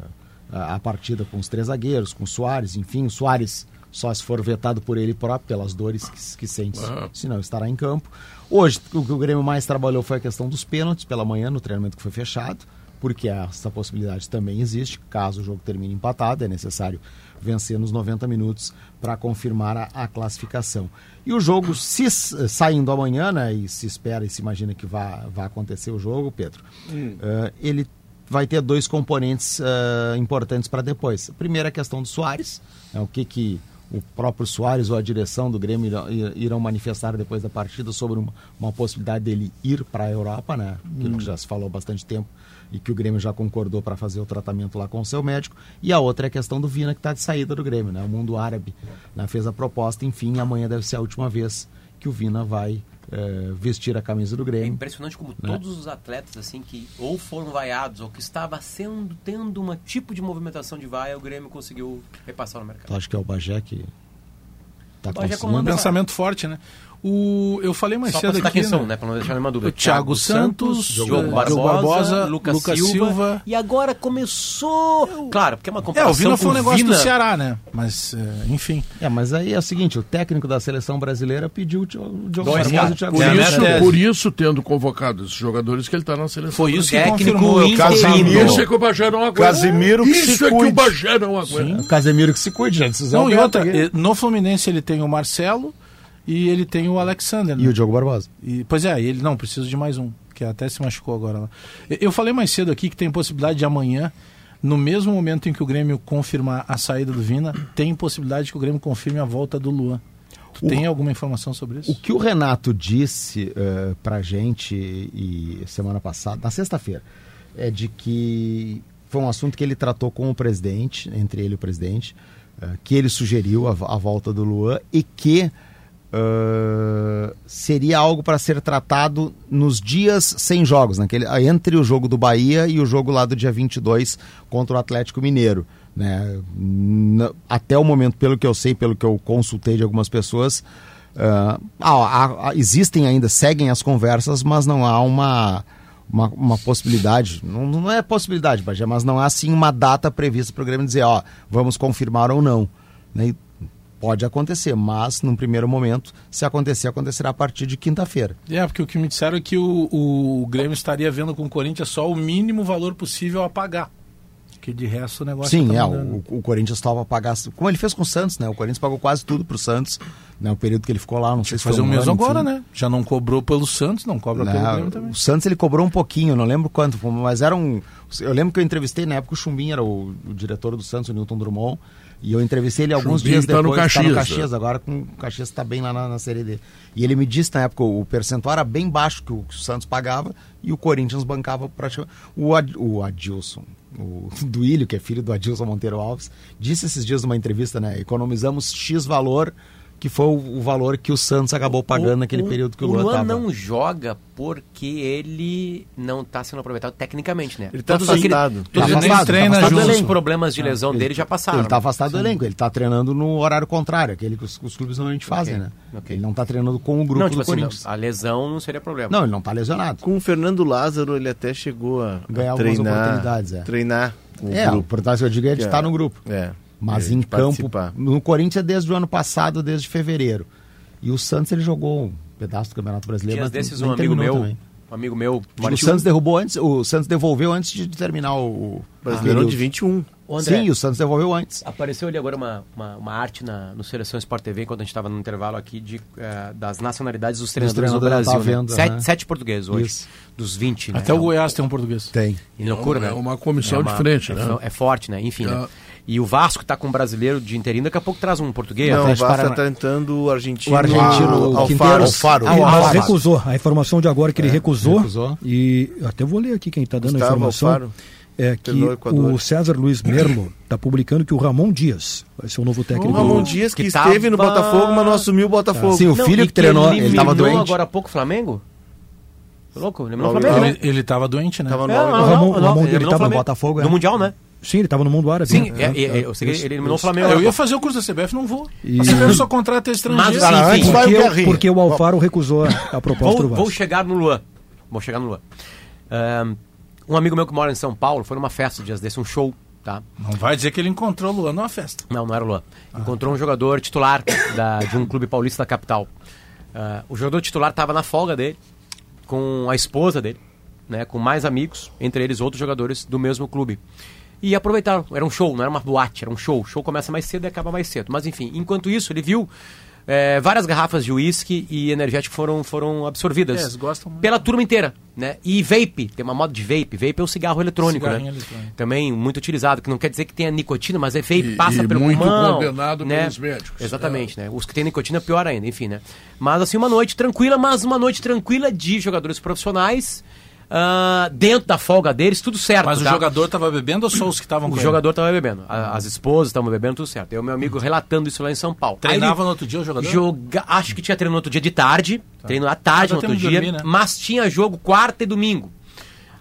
A, a partida com os três zagueiros, com o Soares, enfim, o Soares só se for vetado por ele próprio, pelas dores que, que sente, Aham. senão estará em campo. Hoje, o que o Grêmio mais trabalhou foi a questão dos pênaltis pela manhã, no treinamento que foi fechado, porque essa possibilidade também existe. Caso o jogo termine empatado, é necessário vencer nos 90 minutos para confirmar a, a classificação. E o jogo, se saindo amanhã, né, e se espera e se imagina que vá acontecer o jogo, Pedro, eh, ele vai ter dois componentes eh, importantes para depois. A primeira é a questão do Soares, né, o que que o próprio Soares ou a direção do Grêmio irão, manifestar depois da partida sobre uma, uma possibilidade dele ir para a Europa, né? Aquilo que já se falou há bastante tempo e que o Grêmio já concordou para fazer o tratamento lá com o seu médico. E a outra é a questão do Vina, que está de saída do Grêmio, né? O mundo árabe né? fez a proposta, enfim, amanhã deve ser a última vez que o Vina vai eh, vestir a camisa do É Grêmio. impressionante como Né? todos os atletas, assim, que ou foram vaiados ou que estava sendo, tendo um tipo de movimentação de vaia, o Grêmio conseguiu repassar no mercado. Tu acha que é o Bagé que está O Bagé? Um pensamento forte, né? O, eu falei mais Só cedo aqui, quem são, né? né? Pra não deixar nenhuma dúvida. O Thiago Santos, Diogo Diogo Barbosa, Barbosa, Lucas, Lucas Silva, Silva. E agora começou... Claro, porque é uma É, comparação o Vina foi um negócio Vina. do Ceará, né? Mas, é, enfim. É, mas aí é o seguinte, o técnico da seleção brasileira pediu o Diogo Dois Barbosa e o Thiago Por, É isso, por isso, tendo convocado esses jogadores, que ele está na seleção. Foi isso que confirmou. Casemiro. Isso é que o Bagé não aguenta. Casemiro que Isso se é que o cuide. Bagé não aguenta. O Casemiro que se cuide, gente. Se Não, e outra, eh, no Fluminense ele tem o Marcelo e ele tem o Alexander. né? E o Diogo Barbosa. E, pois é, ele não, precisa de mais um, que até se machucou agora lá. Eu- falei mais cedo aqui que tem possibilidade de amanhã, no mesmo momento em que o Grêmio confirmar a saída do Vina, tem possibilidade que o Grêmio confirme a volta do Luan. Tu O- tem alguma informação sobre isso? O que o Renato disse eh, pra gente e semana passada, na sexta-feira, é de que foi um assunto que ele tratou com o presidente, entre ele e o presidente, eh, que ele sugeriu a, a volta do Luan e que eh, seria algo para ser tratado nos dias sem jogos, naquele, entre o jogo do Bahia e o jogo lá do dia 22 contra o Atlético Mineiro. Né? Até o momento, pelo que eu sei, pelo que eu consultei de algumas pessoas, ah, há- há- existem ainda, seguem as conversas, mas não há uma, uma, uma possibilidade, não, não é possibilidade, Bagé, mas não há assim uma data prevista para o Grêmio dizer, ó, vamos confirmar ou não. Né? Pode acontecer, mas num primeiro momento, se acontecer, acontecerá a partir de quinta-feira. É, porque o que me disseram é que o, o Grêmio estaria vendo com o Corinthians só o mínimo valor possível a pagar. Que de resto o negócio Sim, tá é, o, o Corinthians estava pagar, como ele fez com o Santos, né? O Corinthians pagou quase tudo pro Santos, né? O período que ele ficou lá, não sei se Fazer foi o um mesmo ano, agora, enfim. né? Já não cobrou pelo Santos, não cobra pelo Né, Grêmio também. O Santos ele cobrou um pouquinho, não lembro quanto, mas era um. Eu lembro que eu entrevistei na época o Chumbim, era o, o diretor do Santos, o Newton Drummond, e eu entrevistei ele alguns Chumbim dias tá no depois. tá no Caxias, Caxias, né? agora com o Caxias está bem lá na, na Série D. E ele me disse na época o percentual era bem baixo que o, que o Santos pagava e o Corinthians bancava praticamente. O, Ad, o Adilson, o *laughs* Duílio, que é filho do Adilson Monteiro Alves, disse esses dias numa entrevista, né? Economizamos X valor. Que foi o, o valor que o Santos acabou pagando naquele período que o, o Luan Luan estava. não joga porque ele não está sendo aproveitado tecnicamente, né? Ele tá aquele- afastado. Todos, Tá aqueles- afastado, treina tá todos os problemas de lesão Ele- dele já passaram. Ele está afastado do elenco, ele está treinando no horário contrário, aquele que os, os clubes normalmente fazem, Ok, né? ok. Ele não está treinando com o grupo não, tipo do assim, Corinthians. não, a lesão não seria problema. Não, ele não está lesionado. Com o Fernando Lázaro, ele até chegou a, a Ganhar algumas treinar, oportunidades, é. treinar com É, o a grupo. oportunidade que eu digo é de Que estar é- no grupo. É. Mas É, em campo, participar. no Corinthians desde o ano passado, desde fevereiro. E o Santos ele jogou um pedaço do Campeonato Brasileiro, Dias mas desses, um amigo meu, também. um amigo meu, O mora em Santos derrubou antes, o Santos devolveu antes de terminar o, o Brasileirão período. de 21. Ô, André. Sim, o Santos devolveu antes. Apareceu ali agora uma, uma, uma arte na, no Seleção Sport TV, enquanto a gente estava no intervalo aqui, de, eh, das nacionalidades dos treinadores treinadores, Brasil. né? vendo, sete, né? sete portugueses hoje, Isso. dos 20. Né? Até É o um- Goiás tem um português. Tem. E loucura, É né? uma comissão É uma- diferente, é, né? É forte, né? Enfim, né? É. E o Vasco tá com um brasileiro de interino, daqui a pouco traz um português. Não, o Vasco tá tentando o argentino, O argentino, Alfaro. Quinteiro. Alfaro. Ah, o Alfaro. recusou. A informação de agora é que ele recusou, recusou. E até vou ler aqui quem está dando a Gustavo informação. Alfaro. É que o o César Luiz Merlo está publicando que o Ramon Dias vai ser o novo técnico. O Ramon do- Dias que, que esteve no tava- Botafogo, mas não assumiu o Botafogo. Sim, o Não, filho que treinou, ele estava doente. agora há pouco o Flamengo? Louco, eliminou o Não, Flamengo, Tá? Ele, ele tava doente, né? Tava no É, não, O Ramon- não, o não, Ramon, ele eliminou tava no. Botafogo, é? No Mundial, né? Sim, ele estava no mundo árabe. Sim, né? é, é, é, eu sei que ele eliminou o Flamengo. Eu ia fazer o curso da CBF, não vou. E- A CBF só contrata estrangeiro. Mas, enfim, vai o Porque, Guerrinha. porque o Alfaro recusou a, a proposta Vou, do vou Vasco. chegar no Luan. Vou chegar no Luan. Um amigo meu que mora em São Paulo foi numa festa dias desse, um show, tá? Não vai dizer que ele encontrou o Luan numa festa. Não, não era o Luan. Encontrou um jogador titular da- de um clube paulista da capital. Ah, o jogador titular estava na folga dele, com a esposa dele, né, com mais amigos, entre eles outros jogadores do mesmo clube. E aproveitaram, era um show, não era uma boate, era um show. O show começa mais cedo e acaba mais cedo. Mas enfim, enquanto isso, ele viu eh, várias garrafas de uísque e energético foram, foram absorvidas É, eles gostam muito. pela turma inteira, né? E vape, tem uma moda de vape. Vape é o cigarro eletrônico, né? Eletrônico. Também muito utilizado, que não quer dizer que tenha nicotina, mas é vape, E- passa e pelo muito pulmão, condenado né? pelos médicos. Exatamente, né? Os que têm nicotina, pior ainda, enfim, né? Mas assim, uma noite tranquila, mas uma noite tranquila de jogadores profissionais, ah, dentro da folga deles, tudo certo. Mas o tá? jogador tava bebendo ou só os que estavam com O jogador estava bebendo, a- as esposas estavam bebendo, tudo certo. Eu, meu amigo, relatando isso lá em São Paulo. Aí ele Treinava no outro dia o jogador? Joga... Acho que tinha treino no outro dia de tarde, treino à tarde no outro dia, dormir, né? mas tinha jogo quarta e domingo.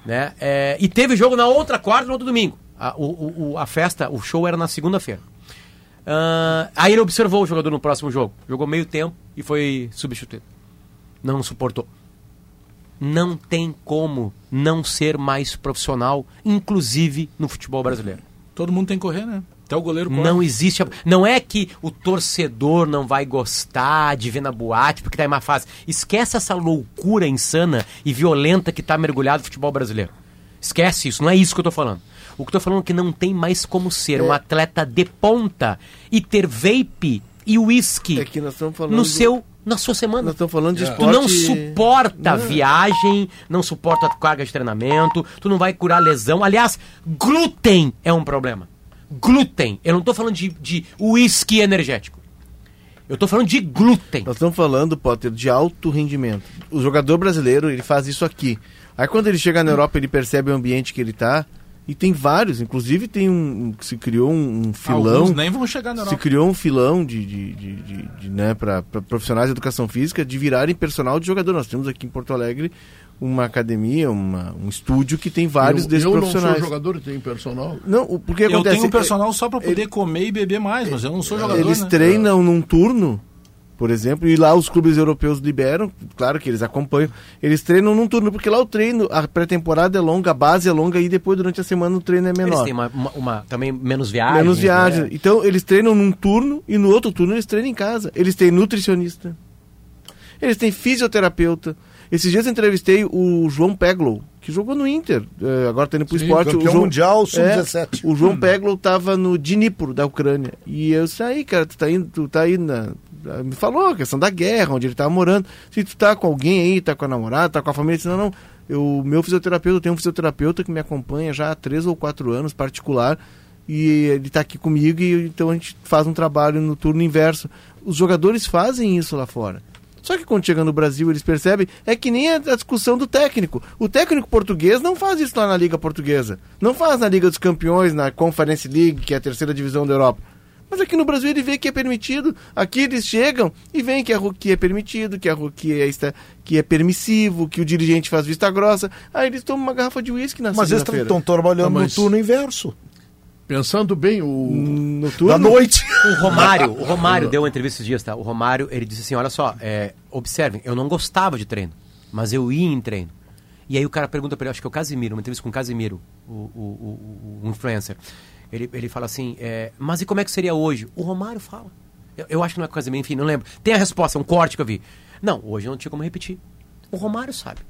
Né? É, e teve jogo na outra quarta e no outro domingo. A, o, o- o- a festa, o show era na segunda-feira. Ah, aí ele observou o jogador no próximo jogo. Jogou meio tempo e foi substituído. Não suportou. Não tem como não ser mais profissional, inclusive no futebol brasileiro. Todo mundo tem que correr, né? Até o goleiro corre. Não existe. a- Não é que o torcedor não vai gostar de ver na boate porque tá em má fase. Esquece essa loucura insana e violenta que tá mergulhado no futebol brasileiro. Esquece isso, não é isso que eu tô falando. O que eu tô falando é que não tem mais como ser um atleta de ponta e ter vape e uísque É no seu, na sua semana. Nós estamos falando de Tu esporte. não suporta viagem, não suporta carga de treinamento, tu não vai curar lesão. Aliás, glúten é um problema. Glúten. Eu não tô falando de, de uísque energético. Eu tô falando de glúten. Nós estamos falando, Potter, de alto rendimento. O jogador brasileiro, ele faz isso aqui. Aí quando ele chega na Europa, ele percebe o ambiente que ele tá. E tem vários, inclusive tem um. se criou um, um filão. Alguns nem vão chegar na Se Europa. criou um filão de, de, de, de- de, né, para profissionais de educação física de virarem personal de jogador. Nós temos aqui em Porto Alegre uma academia, uma, um estúdio que tem vários eu, desses eu profissionais. não sou jogador e tenho personal. Não, o- porque Eu acontece, tenho um personal só pra ele- poder comer e beber mais, mas eu não sou jogador, Eles né? treinam num turno, por exemplo, e lá os clubes europeus liberam, claro que eles acompanham, eles treinam num turno, porque lá o treino, a pré-temporada é longa, a base é longa e depois durante a semana o treino é Eles menor. têm uma, uma- uma- também menos viagem. Menos viagem. né? Então eles treinam num turno e no outro turno eles treinam em casa. Eles têm nutricionista. Eles têm fisioterapeuta. Esses dias eu entrevistei o João Peglow, que jogou no Inter, eh, agora tá indo pro Sim, esporte. o João, mundial, sub-17. É, o João Peglow tava no Dnipro, da Ucrânia. E eu disse, aí, cara, tu tá indo, tu tá indo na... Me falou a questão da guerra, onde ele tava morando. Se tu tá com alguém aí, tá com a namorada, tá com a família, disse, não, não. Eu, meu fisioterapeuta, eu tenho um fisioterapeuta que me acompanha já há três ou quatro anos, particular, e ele tá aqui comigo, e então a gente faz um trabalho no turno inverso. Os jogadores fazem isso lá fora. Só que quando chega no Brasil, eles percebem, é que nem a discussão do técnico. O técnico português não faz isso lá na Liga Portuguesa. Não faz na Liga dos Campeões, na Conference League, que é a terceira divisão da Europa. Mas aqui no Brasil ele vê que é permitido. Aqui eles chegam e veem que a que é permitido, que a que é, esta- que é permissivo, que o dirigente faz vista grossa. Aí eles tomam uma garrafa de uísque na Mas eles estão trabalhando Não, mas- no turno inverso. Pensando bem, o, No Da turno. noite. *laughs* O Romário, o Romário *laughs* deu uma entrevista esses dias, tá? O Romário, ele disse assim, olha só, é, observem, eu não gostava de treino, mas eu ia em treino. E aí o cara pergunta pra ele, acho que é o Casimiro, uma entrevista com o Casimiro, o, o, o- o influencer. Ele, ele fala assim, é, mas e como é que seria hoje? O Romário fala. Eu, eu acho que não é Casemiro, enfim, não lembro. Tem a resposta, um corte que eu vi. Não, hoje não tinha como repetir. O Romário sabe.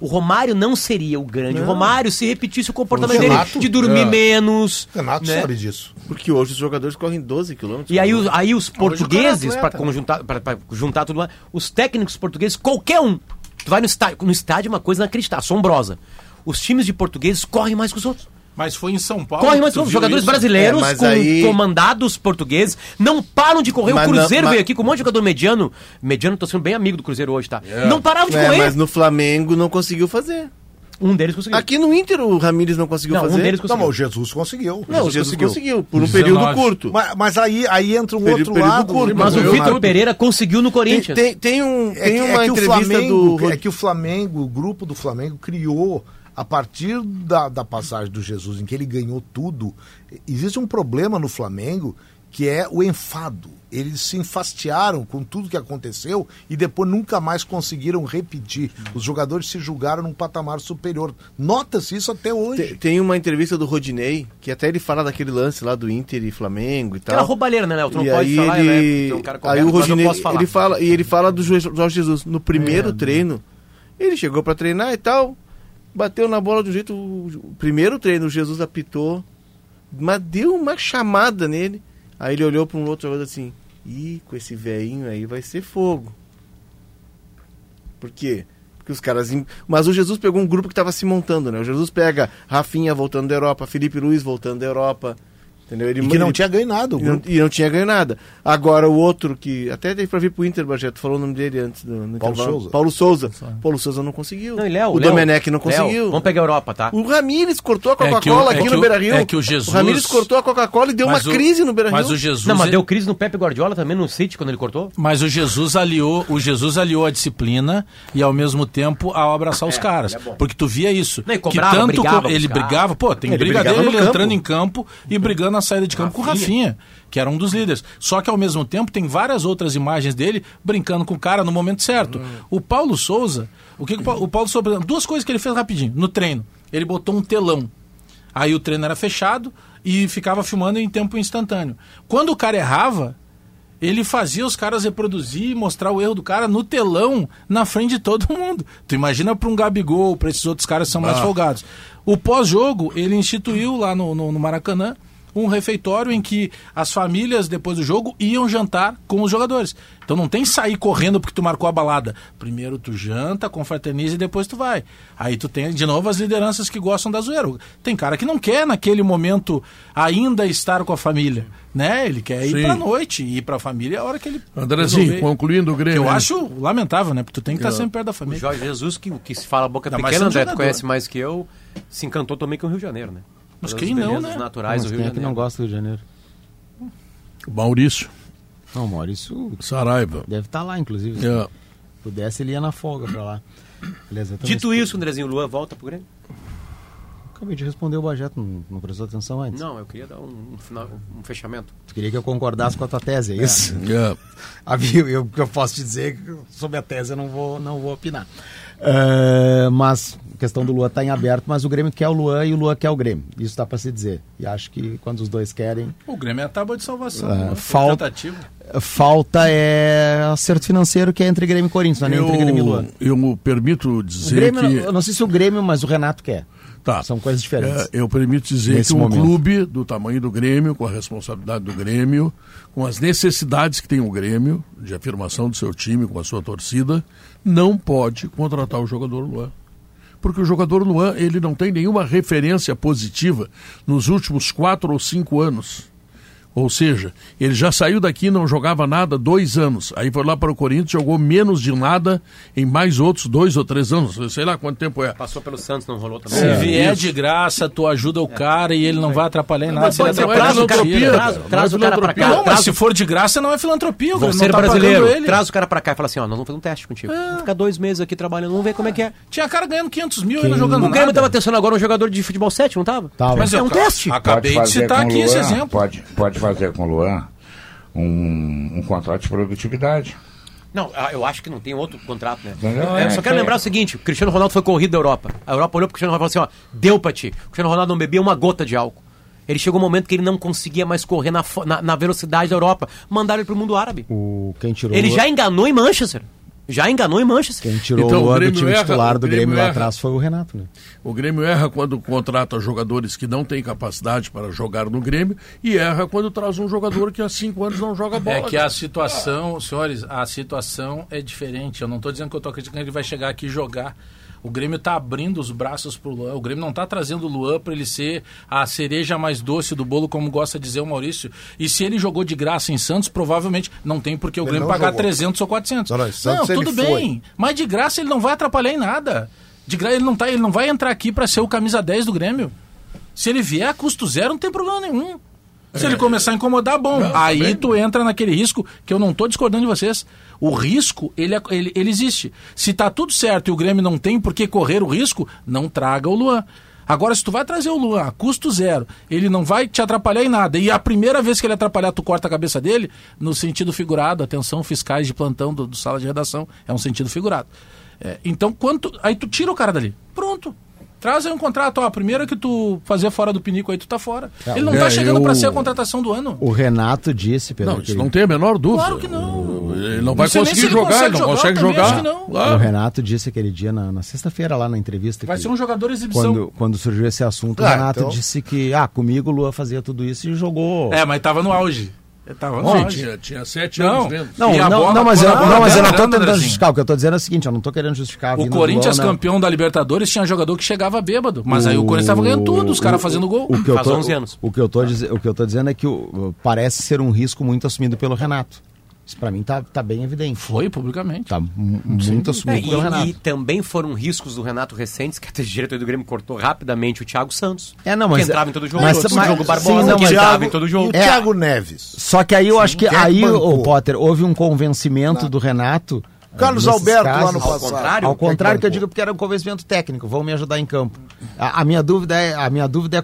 O Romário não seria o grande. O Romário, se repetisse o comportamento O dele Renato- de dormir É. menos. Renato né? sabe disso. Porque hoje os jogadores correm 12 quilômetros. E aí, os- aí os é portugueses, para juntar, pra- pra juntar tudo lá, os técnicos portugueses, qualquer um. Tu vai no estádio, no estádio é uma coisa inacreditável, assombrosa. Os times de portugueses correm mais que os outros. Mas foi em São Paulo. Os viu jogadores isso? brasileiros É, mas com aí- comandados portugueses não param de correr. Mas o não- Cruzeiro mas- veio aqui com um monte de jogador mediano. Mediano, tô sendo bem amigo do Cruzeiro hoje, tá? Não paravam de É, correr. mas no Flamengo não conseguiu fazer. Um deles conseguiu. Aqui no Inter o Ramires não conseguiu Não, um fazer. deles Não, conseguiu. mas o Jesus conseguiu. Não, o Jesus conseguiu. conseguiu. por um 19. período curto. Mas, mas aí, aí entra um Período- outro período lado. curto, mas o eu- Vitor Pereira conseguiu no Tem, Corinthians. tem, tem um, É tem que, uma é que o entrevista Flamengo, do. é que o Flamengo, o grupo do Flamengo criou a partir da, da passagem do Jesus, em que ele ganhou tudo. Existe um problema no Flamengo que é o enfado. Eles se enfastiaram com tudo que aconteceu e depois nunca mais conseguiram repetir. Os jogadores se julgaram num patamar superior. Nota-se isso até hoje. Tem, tem uma entrevista do Rodinei, que até ele fala daquele lance lá do Inter e Flamengo e tal. Aquela roubalheira, né, Léo? Tu não e pode aí falar, ele, né? É um cara aí o Rodinei, posso falar. ele fala, e ele fala do Jo- Jorge Jesus no primeiro treino. Ele chegou pra treinar e tal, bateu na bola do jeito o, primeiro treino, o Jesus apitou, mas deu uma chamada nele. Aí ele olhou pra um outro jogador assim: "Ih, com esse velhinho aí vai ser fogo". Por quê? Porque os caras. Mas o Jesus pegou um grupo que estava se montando, né? O Jesus pega Rafinha voltando da Europa, Felipe Luiz voltando da Europa. Entendeu? Ele, E que não ele- tinha ganho nada. e não, e não tinha ganho nada. Agora o outro que. Até teve pra vir pro Inter, Bajeto, falou o nome dele antes do no Paulo intervalo. Souza. Paulo Souza. Paulo Souza não conseguiu. Não, Léo, o Léo, Domenech não Léo, conseguiu. Vamos pegar a Europa, tá? O Ramires cortou a É Coca-Cola é aqui que no o- Beira Rio. é que o Jesus- O Ramires cortou a Coca-Cola e deu Mas uma o- crise no Beira Rio. Mas o Jesus. Não, mas é- deu crise no Pepe Guardiola também no City quando ele cortou? Mas o Jesus aliou, o Jesus aliou a disciplina e ao mesmo tempo ao abraçar os caras. porque tu via isso. Não, e que cobrava, tanto brigava ele brigava, pô, tem Ele briga brigava dele no ele entrando em campo e brigando na saída de campo com o Rafinha, que era um dos líderes. Só que ao mesmo tempo tem várias outras imagens dele brincando com o cara no momento certo. O Paulo Souza, o que, que o Paulo- Souza, duas coisas que ele fez rapidinho no treino. Ele botou um telão Aí o treino era fechado e ficava filmando em tempo instantâneo. Quando o cara errava, ele fazia os caras reproduzir e mostrar o erro do cara no telão, na frente de todo *laughs* mundo. Tu imagina para um Gabigol, para esses outros caras que são mais folgados. O pós-jogo, ele instituiu lá no, no, no Maracanã um refeitório em que as famílias, depois do jogo, iam jantar com os jogadores. Então não tem sair correndo porque tu marcou a balada. Primeiro tu janta, confraterniza e depois tu vai. Aí tu tem, de novo, as lideranças que gostam da zoeira. Tem cara que não quer, naquele momento, ainda estar com a família. Né? Ele quer ir Sim. pra noite e ir pra família é a hora que ele. Andrezinho, concluindo o Que Grêmio. eu hein? acho lamentável, né? Porque tu tem que estar sempre perto da O família. Jorge Jesus, que, que se fala boca mais pequena, André, tu conhece mais que eu, se encantou também com o Rio de Janeiro, né? Mas quem não, né? naturais Mas do quem Rio é de que não Janeiro. gosta do Rio de Janeiro? Maurício Não, Maurício Saraiva. deve estar lá, inclusive. Se É. pudesse, ele ia na folga pra lá. Beleza, então Dito isso, Andrezinho, Luan volta pro Grêmio? Acabei de responder o Bajeto, não, não prestou atenção antes. Não, eu queria dar um, um final, um fechamento. Tu queria que eu concordasse com a tua tese, é isso? É. *laughs* Ah, viu? Eu, eu posso te dizer que sobre a tese eu não vou, não vou opinar. É, mas questão do Luan está em aberto, mas o Grêmio quer o Luan e o Luan quer o Grêmio. Isso dá para se dizer. E acho que quando os dois querem, O Grêmio é a tábua de salvação. Foi falta- tentativa. falta é acerto financeiro que é entre Grêmio e Corinthians, não é nem entre Grêmio e Luan. Eu, eu me permito dizer Grêmio, que. eu não sei se o Grêmio, mas o Renato quer. Tá. São coisas diferentes. É, eu permito dizer Nesse que um momento. clube do tamanho do Grêmio, com a responsabilidade do Grêmio, com as necessidades que tem o Grêmio, de afirmação do seu time, com a sua torcida, não pode contratar o jogador Luan. Porque o jogador Luan, ele não tem nenhuma referência positiva nos últimos quatro ou cinco anos. Ou seja, ele já saiu daqui não jogava nada dois anos. Aí foi lá para o Corinthians, jogou menos de nada em mais outros dois ou três anos. Sei lá quanto tempo é. Passou pelo Santos, não rolou também. Se É, vier isso. de graça, tu ajuda o cara e ele não vai atrapalhar em nada. Mas atrapalhar, uma tu tira. filantropia. Traz, Não é traz o cara pra filantropia. cá. Não, mas traz se for de graça, não é filantropia. Vou ser não tá brasileiro. Traz o cara pra cá e fala assim, ó, nós vamos fazer um teste contigo. Vamos ficar dois meses aqui trabalhando, vamos ver como é que é. Tinha cara ganhando 500 mil e não jogando O Grêmio nada. tava testando agora um jogador de futebol 7, não tava? Tava. Mas É um teste. Acabei de citar aqui esse exemplo. Pode, pode fazer com o Luan um, um contrato de produtividade. Não, ah, eu acho que não tem outro contrato, né? Eu É, só quero é. lembrar o seguinte: o Cristiano Ronaldo foi corrido da Europa. A Europa olhou pro Cristiano Ronaldo e falou assim: ó, deu pra ti. O Cristiano Ronaldo não bebia uma gota de álcool. Ele chegou um momento que ele não conseguia mais correr na, na, na velocidade da Europa. Mandaram ele pro mundo árabe. O, quem tirou Ele o- já enganou em Manchester. Já enganou em Manchester. Quem tirou Então, o Luan do time erra- titular o do Grêmio Grêmio lá erra. atrás foi o Renato, né? O Grêmio erra quando contrata jogadores que não têm capacidade para jogar no Grêmio e erra quando traz um jogador que há cinco anos não joga bola. É que a situação, senhores, a situação é diferente. Eu não estou dizendo que eu tô acreditando que ele vai chegar aqui e jogar. O Grêmio está abrindo os braços pro Luan. O Grêmio não está trazendo o Luan para ele ser a cereja mais doce do bolo, como gosta de dizer o Maurício. E se ele jogou de graça em Santos, provavelmente não tem porque o Ele Grêmio não pagar jogou. 300 ou 400. Não, não, Santos não, tudo foi. bem. Mas de graça ele não vai atrapalhar em nada. De graça ele não, tá, ele não vai entrar aqui para ser o camisa 10 do Grêmio. Se ele vier a custo zero, não tem problema nenhum. Se ele começar a incomodar, bom. aí tu entra naquele risco que eu não tô discordando de vocês. O risco, ele, é- ele, ele existe. Se tá tudo certo e o Grêmio não tem por que correr o risco, não traga o Luan. Agora, se tu vai trazer o Luan a custo zero, ele não vai te atrapalhar em nada. E a primeira vez que ele atrapalhar, tu corta a cabeça dele, no sentido figurado, atenção, fiscais de plantão do, do sala de redação, é um sentido figurado. É, então, quanto, aí tu tira o cara dali. Pronto. Traz aí um contrato, ó, a primeira que tu fazer fora do pinico aí, tu tá fora. ele não é, tá chegando eu- pra ser a contratação do ano. O Renato disse, Pedro, Não, que isso não tem a menor dúvida. Claro que não. Ele não vai se conseguir ele jogar, ele não jogar, consegue jogar. acho que não. Claro. o Renato disse aquele dia na, na sexta-feira lá na entrevista Vai que ser um jogador exibição. quando, quando surgiu esse assunto, o Ah, Renato então- disse que ah, comigo o Lua fazia tudo isso e jogou. É, mas tava no auge. Tava auge. tinha, tinha sete Não. anos dentro. Não, não, bola- não, mas eu, não, mas eu não entrando, tentando justificar. O que eu tô dizendo é o seguinte, eu não tô querendo justificar a O Corinthians, Luan, não. campeão da Libertadores, tinha jogador que chegava bêbado. Mas aí o Corinthians tava ganhando tudo, os caras fazendo gol. O que eu Faz tô, 11 anos. O que eu tô, diz- o que eu tô dizendo é que o- parece ser um risco muito assumido pelo Renato. Isso pra mim tá, tá bem evidente. Foi publicamente. Tá mu- muito É, assumido pelo e, Renato. e também foram riscos do Renato recentes, que até o diretor do Grêmio cortou rapidamente o Thiago Santos. É, não, que mas- entrava em todo jogo. mas- o mas- jogo sim, Barbosa, não, que mas- entrava Thiago- em todo E o jogo. É. Thiago Neves. Só que aí eu acho que quem é que aí, o Potter, houve um convencimento do Renato. Carlos Alberto lá casos. no Ao passado. contrário, Ao contrário que eu digo porque era um convencimento técnico, vão me ajudar em campo. A, a minha dúvida é, a minha dúvida é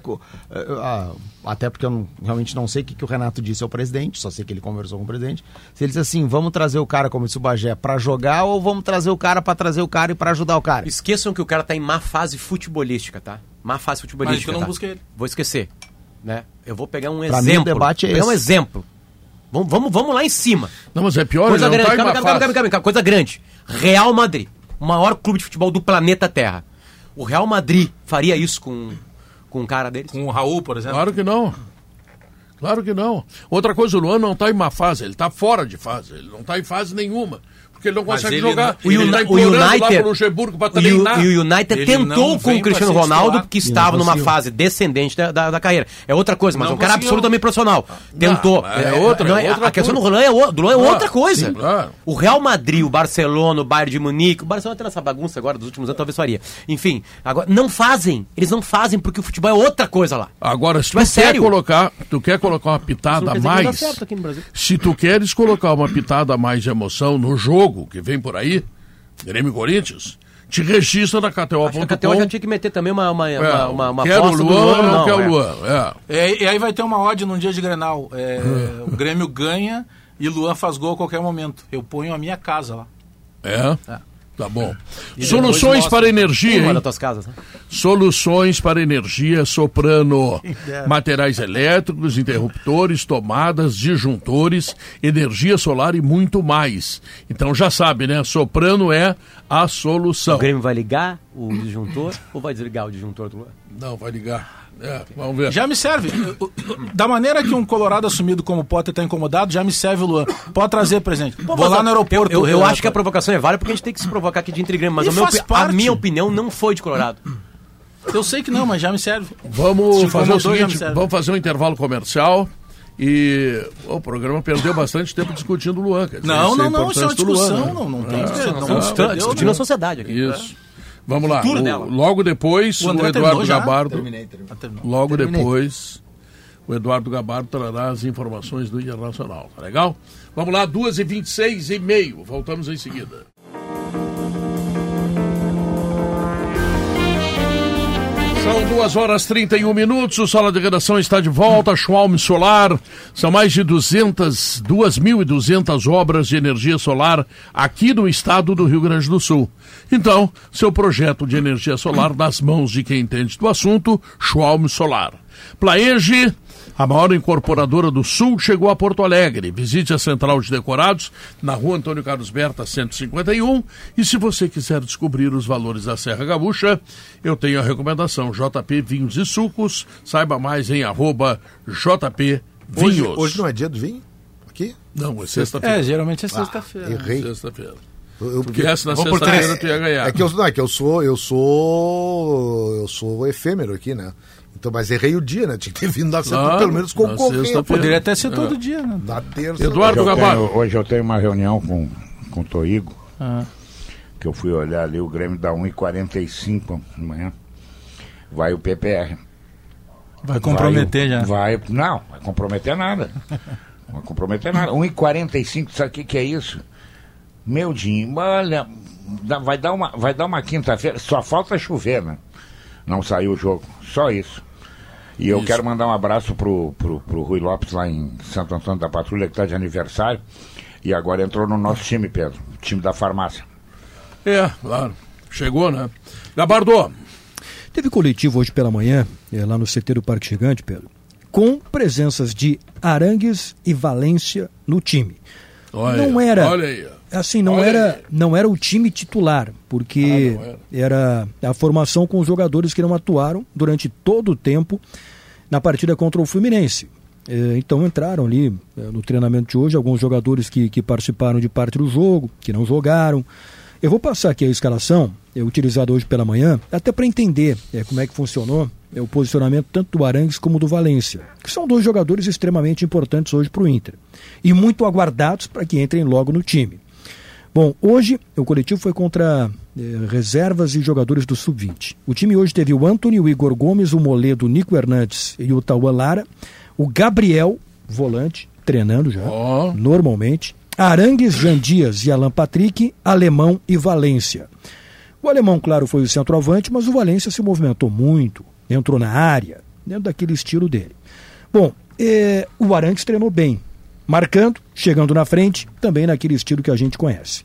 até porque eu não- realmente não sei o que, que o Renato disse ao presidente, só sei que ele conversou com o presidente. Se ele disse assim, vamos trazer o cara, como disse o Bagé, para jogar ou vamos trazer o cara para trazer o cara e para ajudar o cara? Esqueçam que o cara tá em má fase futebolística, tá? Má fase futebolística. Mas tu não tá? busca ele. Vou esquecer. Né? Eu vou pegar um Pra mim, exemplo. o debate é Vou pegar um esse. exemplo. Vamos, vamos, vamos lá em cima. Não, mas é pior, Coisa não grande, tá em calma, uma calma, calma, calma, calma, coisa grande. Real Madrid, o maior clube de futebol do planeta Terra. O Real Madrid faria isso com, com um cara deles? Com o Raul, por exemplo. Claro que não. Claro que não. Outra coisa, o Luan não está em má fase, ele está fora de fase, ele não está em fase nenhuma. Porque ele não consegue ele jogar. não- O, ele tá o implorando lá United, pro Luxemburgo para o, treinar. e o United Ele tentou não com o Cristiano Ronaldo E não estava numa fase descendente da, da, da carreira. É outra coisa, mas Não é um cara conseguiu. absolutamente profissional. Tentou. é outra- não, outra a questão do. Luan é, o- do é Claro, outra coisa. sim, claro. O Real Madrid, o Barcelona, o Bayern de Munique, o Barcelona tem essa bagunça agora dos últimos anos, talvez faria. Enfim, agora não fazem. Eles não fazem porque o futebol é outra coisa lá. Agora, se tu Mas quer sério? colocar, tu quer colocar uma pitada não a que não mais, se tu queres colocar uma pitada a mais de emoção no jogo que vem por aí, Grêmio Corinthians, te registra na que a KTO KTO.com. já tinha que meter também uma, uma, É, uma, uma, uma quer o aposta do Luan ou não, não, quer é. o Luan? É. É, e aí vai ter uma odd num dia de Grenal. É, *laughs* o Grêmio ganha e Luan faz gol a qualquer momento. Eu ponho a minha casa lá. É? Tá bom. E Soluções mostra. para energia, Uma hein? das tuas casas, né? Soluções para energia Soprano. *laughs* Materiais elétricos, interruptores, tomadas, disjuntores, energia solar e muito mais. Então já sabe, né? Soprano é a solução. O Grêmio vai ligar o disjuntor ou vai desligar o disjuntor do? Não, vai ligar. É, vamos ver. Já me serve. Da maneira que um Colorado assumido como Potter está incomodado, já me serve o Luan. Pode trazer presente. Vou lá no aeroporto. Eu, eu, eu acho que a provocação é válida porque a gente tem que se provocar aqui de Grêmio, mas a, meu a minha opinião não foi de Colorado. Eu sei que não, mas já me serve. Vamos Se fazer o seguinte, vamos fazer um intervalo comercial. E o programa perdeu bastante tempo discutindo o Luan. dizer, Não, isso é não, não. Isso é uma do Luan, discussão. né? Não, não tem. É, discussão, não, não, discutindo né? a sociedade aqui. Isso. Vamos lá. O- logo depois, O o, Eduardo? Gabardo. Ah, terminou. Logo Terminei. depois, o Eduardo Gabardo trará as informações do Internacional. Tá legal? Vamos lá, 2h26 e meio. Voltamos em seguida. São 2 horas 31 minutos, o Sala de Redação está de volta, Schwalm Solar, são mais de 200, 2.200 obras de energia solar aqui no estado do Rio Grande do Sul. Então, seu projeto de energia solar nas mãos de quem entende do assunto, Schwalm Solar. Plaenge, a maior incorporadora do Sul, chegou a Porto Alegre. Visite a Central de Decorados, na rua Antônio Carlos Berta, 151. E se você quiser descobrir os valores da Serra Gaúcha, eu tenho a recomendação JP Vinhos e Sucos. Saiba mais em arroba JP Hoje, Vinhos. hoje não é dia do vinho? Aqui? Não, é sexta-feira. É, geralmente é sexta-feira. Errei. Sexta-feira. Eu, Porque essa na sexta-feira tu ia ganhar. É que eu, não, é que eu sou, eu sou, eu sou efêmero aqui, né? Então, mas errei o dia, né? Tinha que ter vindo na sexta, Claro, pelo menos na concorrer. Poderia até ser todo dia, né? Na terça. Eduardo Hoje eu, Gabardo. tenho, hoje eu tenho uma reunião com, com o Toigo, Ah. que eu fui olhar ali, o Grêmio dá 1h45 amanhã. Vai o PPR. Vai comprometer vai, já. Vai, não, vai comprometer nada. *laughs* Vai comprometer nada. 1h45, sabe o que, que é isso? Meu Dinho, olha, vai dar uma, vai dar uma quinta-feira, só falta chover, né? Não saiu o jogo, só isso. E eu Isso. quero mandar um abraço pro, pro, pro Rui Lopes lá em Santo Antônio da Patrulha, que está de aniversário. E agora entrou no nosso time, Pedro, o time da farmácia. É, claro. Chegou, né? Gabardo, Teve coletivo hoje pela manhã, eh, lá no CT do Parque Gigante, Pedro, com presenças de Arangues e Valência no time. olha, Não era. Olha aí. Assim, não Olha era, aí. não era o time titular, porque Ah, não era a formação com os jogadores que não atuaram durante todo o tempo na partida contra o Fluminense. Eh, Então entraram ali eh, no treinamento de hoje alguns jogadores que, que participaram de parte do jogo, que não jogaram. Eu vou passar aqui a escalação, é, utilizada hoje pela manhã, até para entender eh, como é que funcionou eh, o posicionamento tanto do Arangues como do Valência, que são dois jogadores extremamente importantes hoje para o Inter e muito aguardados para que entrem logo no time. Bom, hoje o coletivo foi contra eh, reservas e jogadores do Sub-20. O time hoje teve o Antony, o Igor Gomes, o Moledo, o Nico Hernandes e o Tauan Lara, o Gabriel, volante, treinando já, Ó. normalmente, Arangues, Jean Dias e Alan Patrick, Alemão e Valência. O Alemão, claro, foi o centroavante, mas o Valência se movimentou muito, entrou na área, dentro daquele estilo dele. Bom, eh, o Arangues treinou bem, marcando, chegando na frente, também naquele estilo que a gente conhece.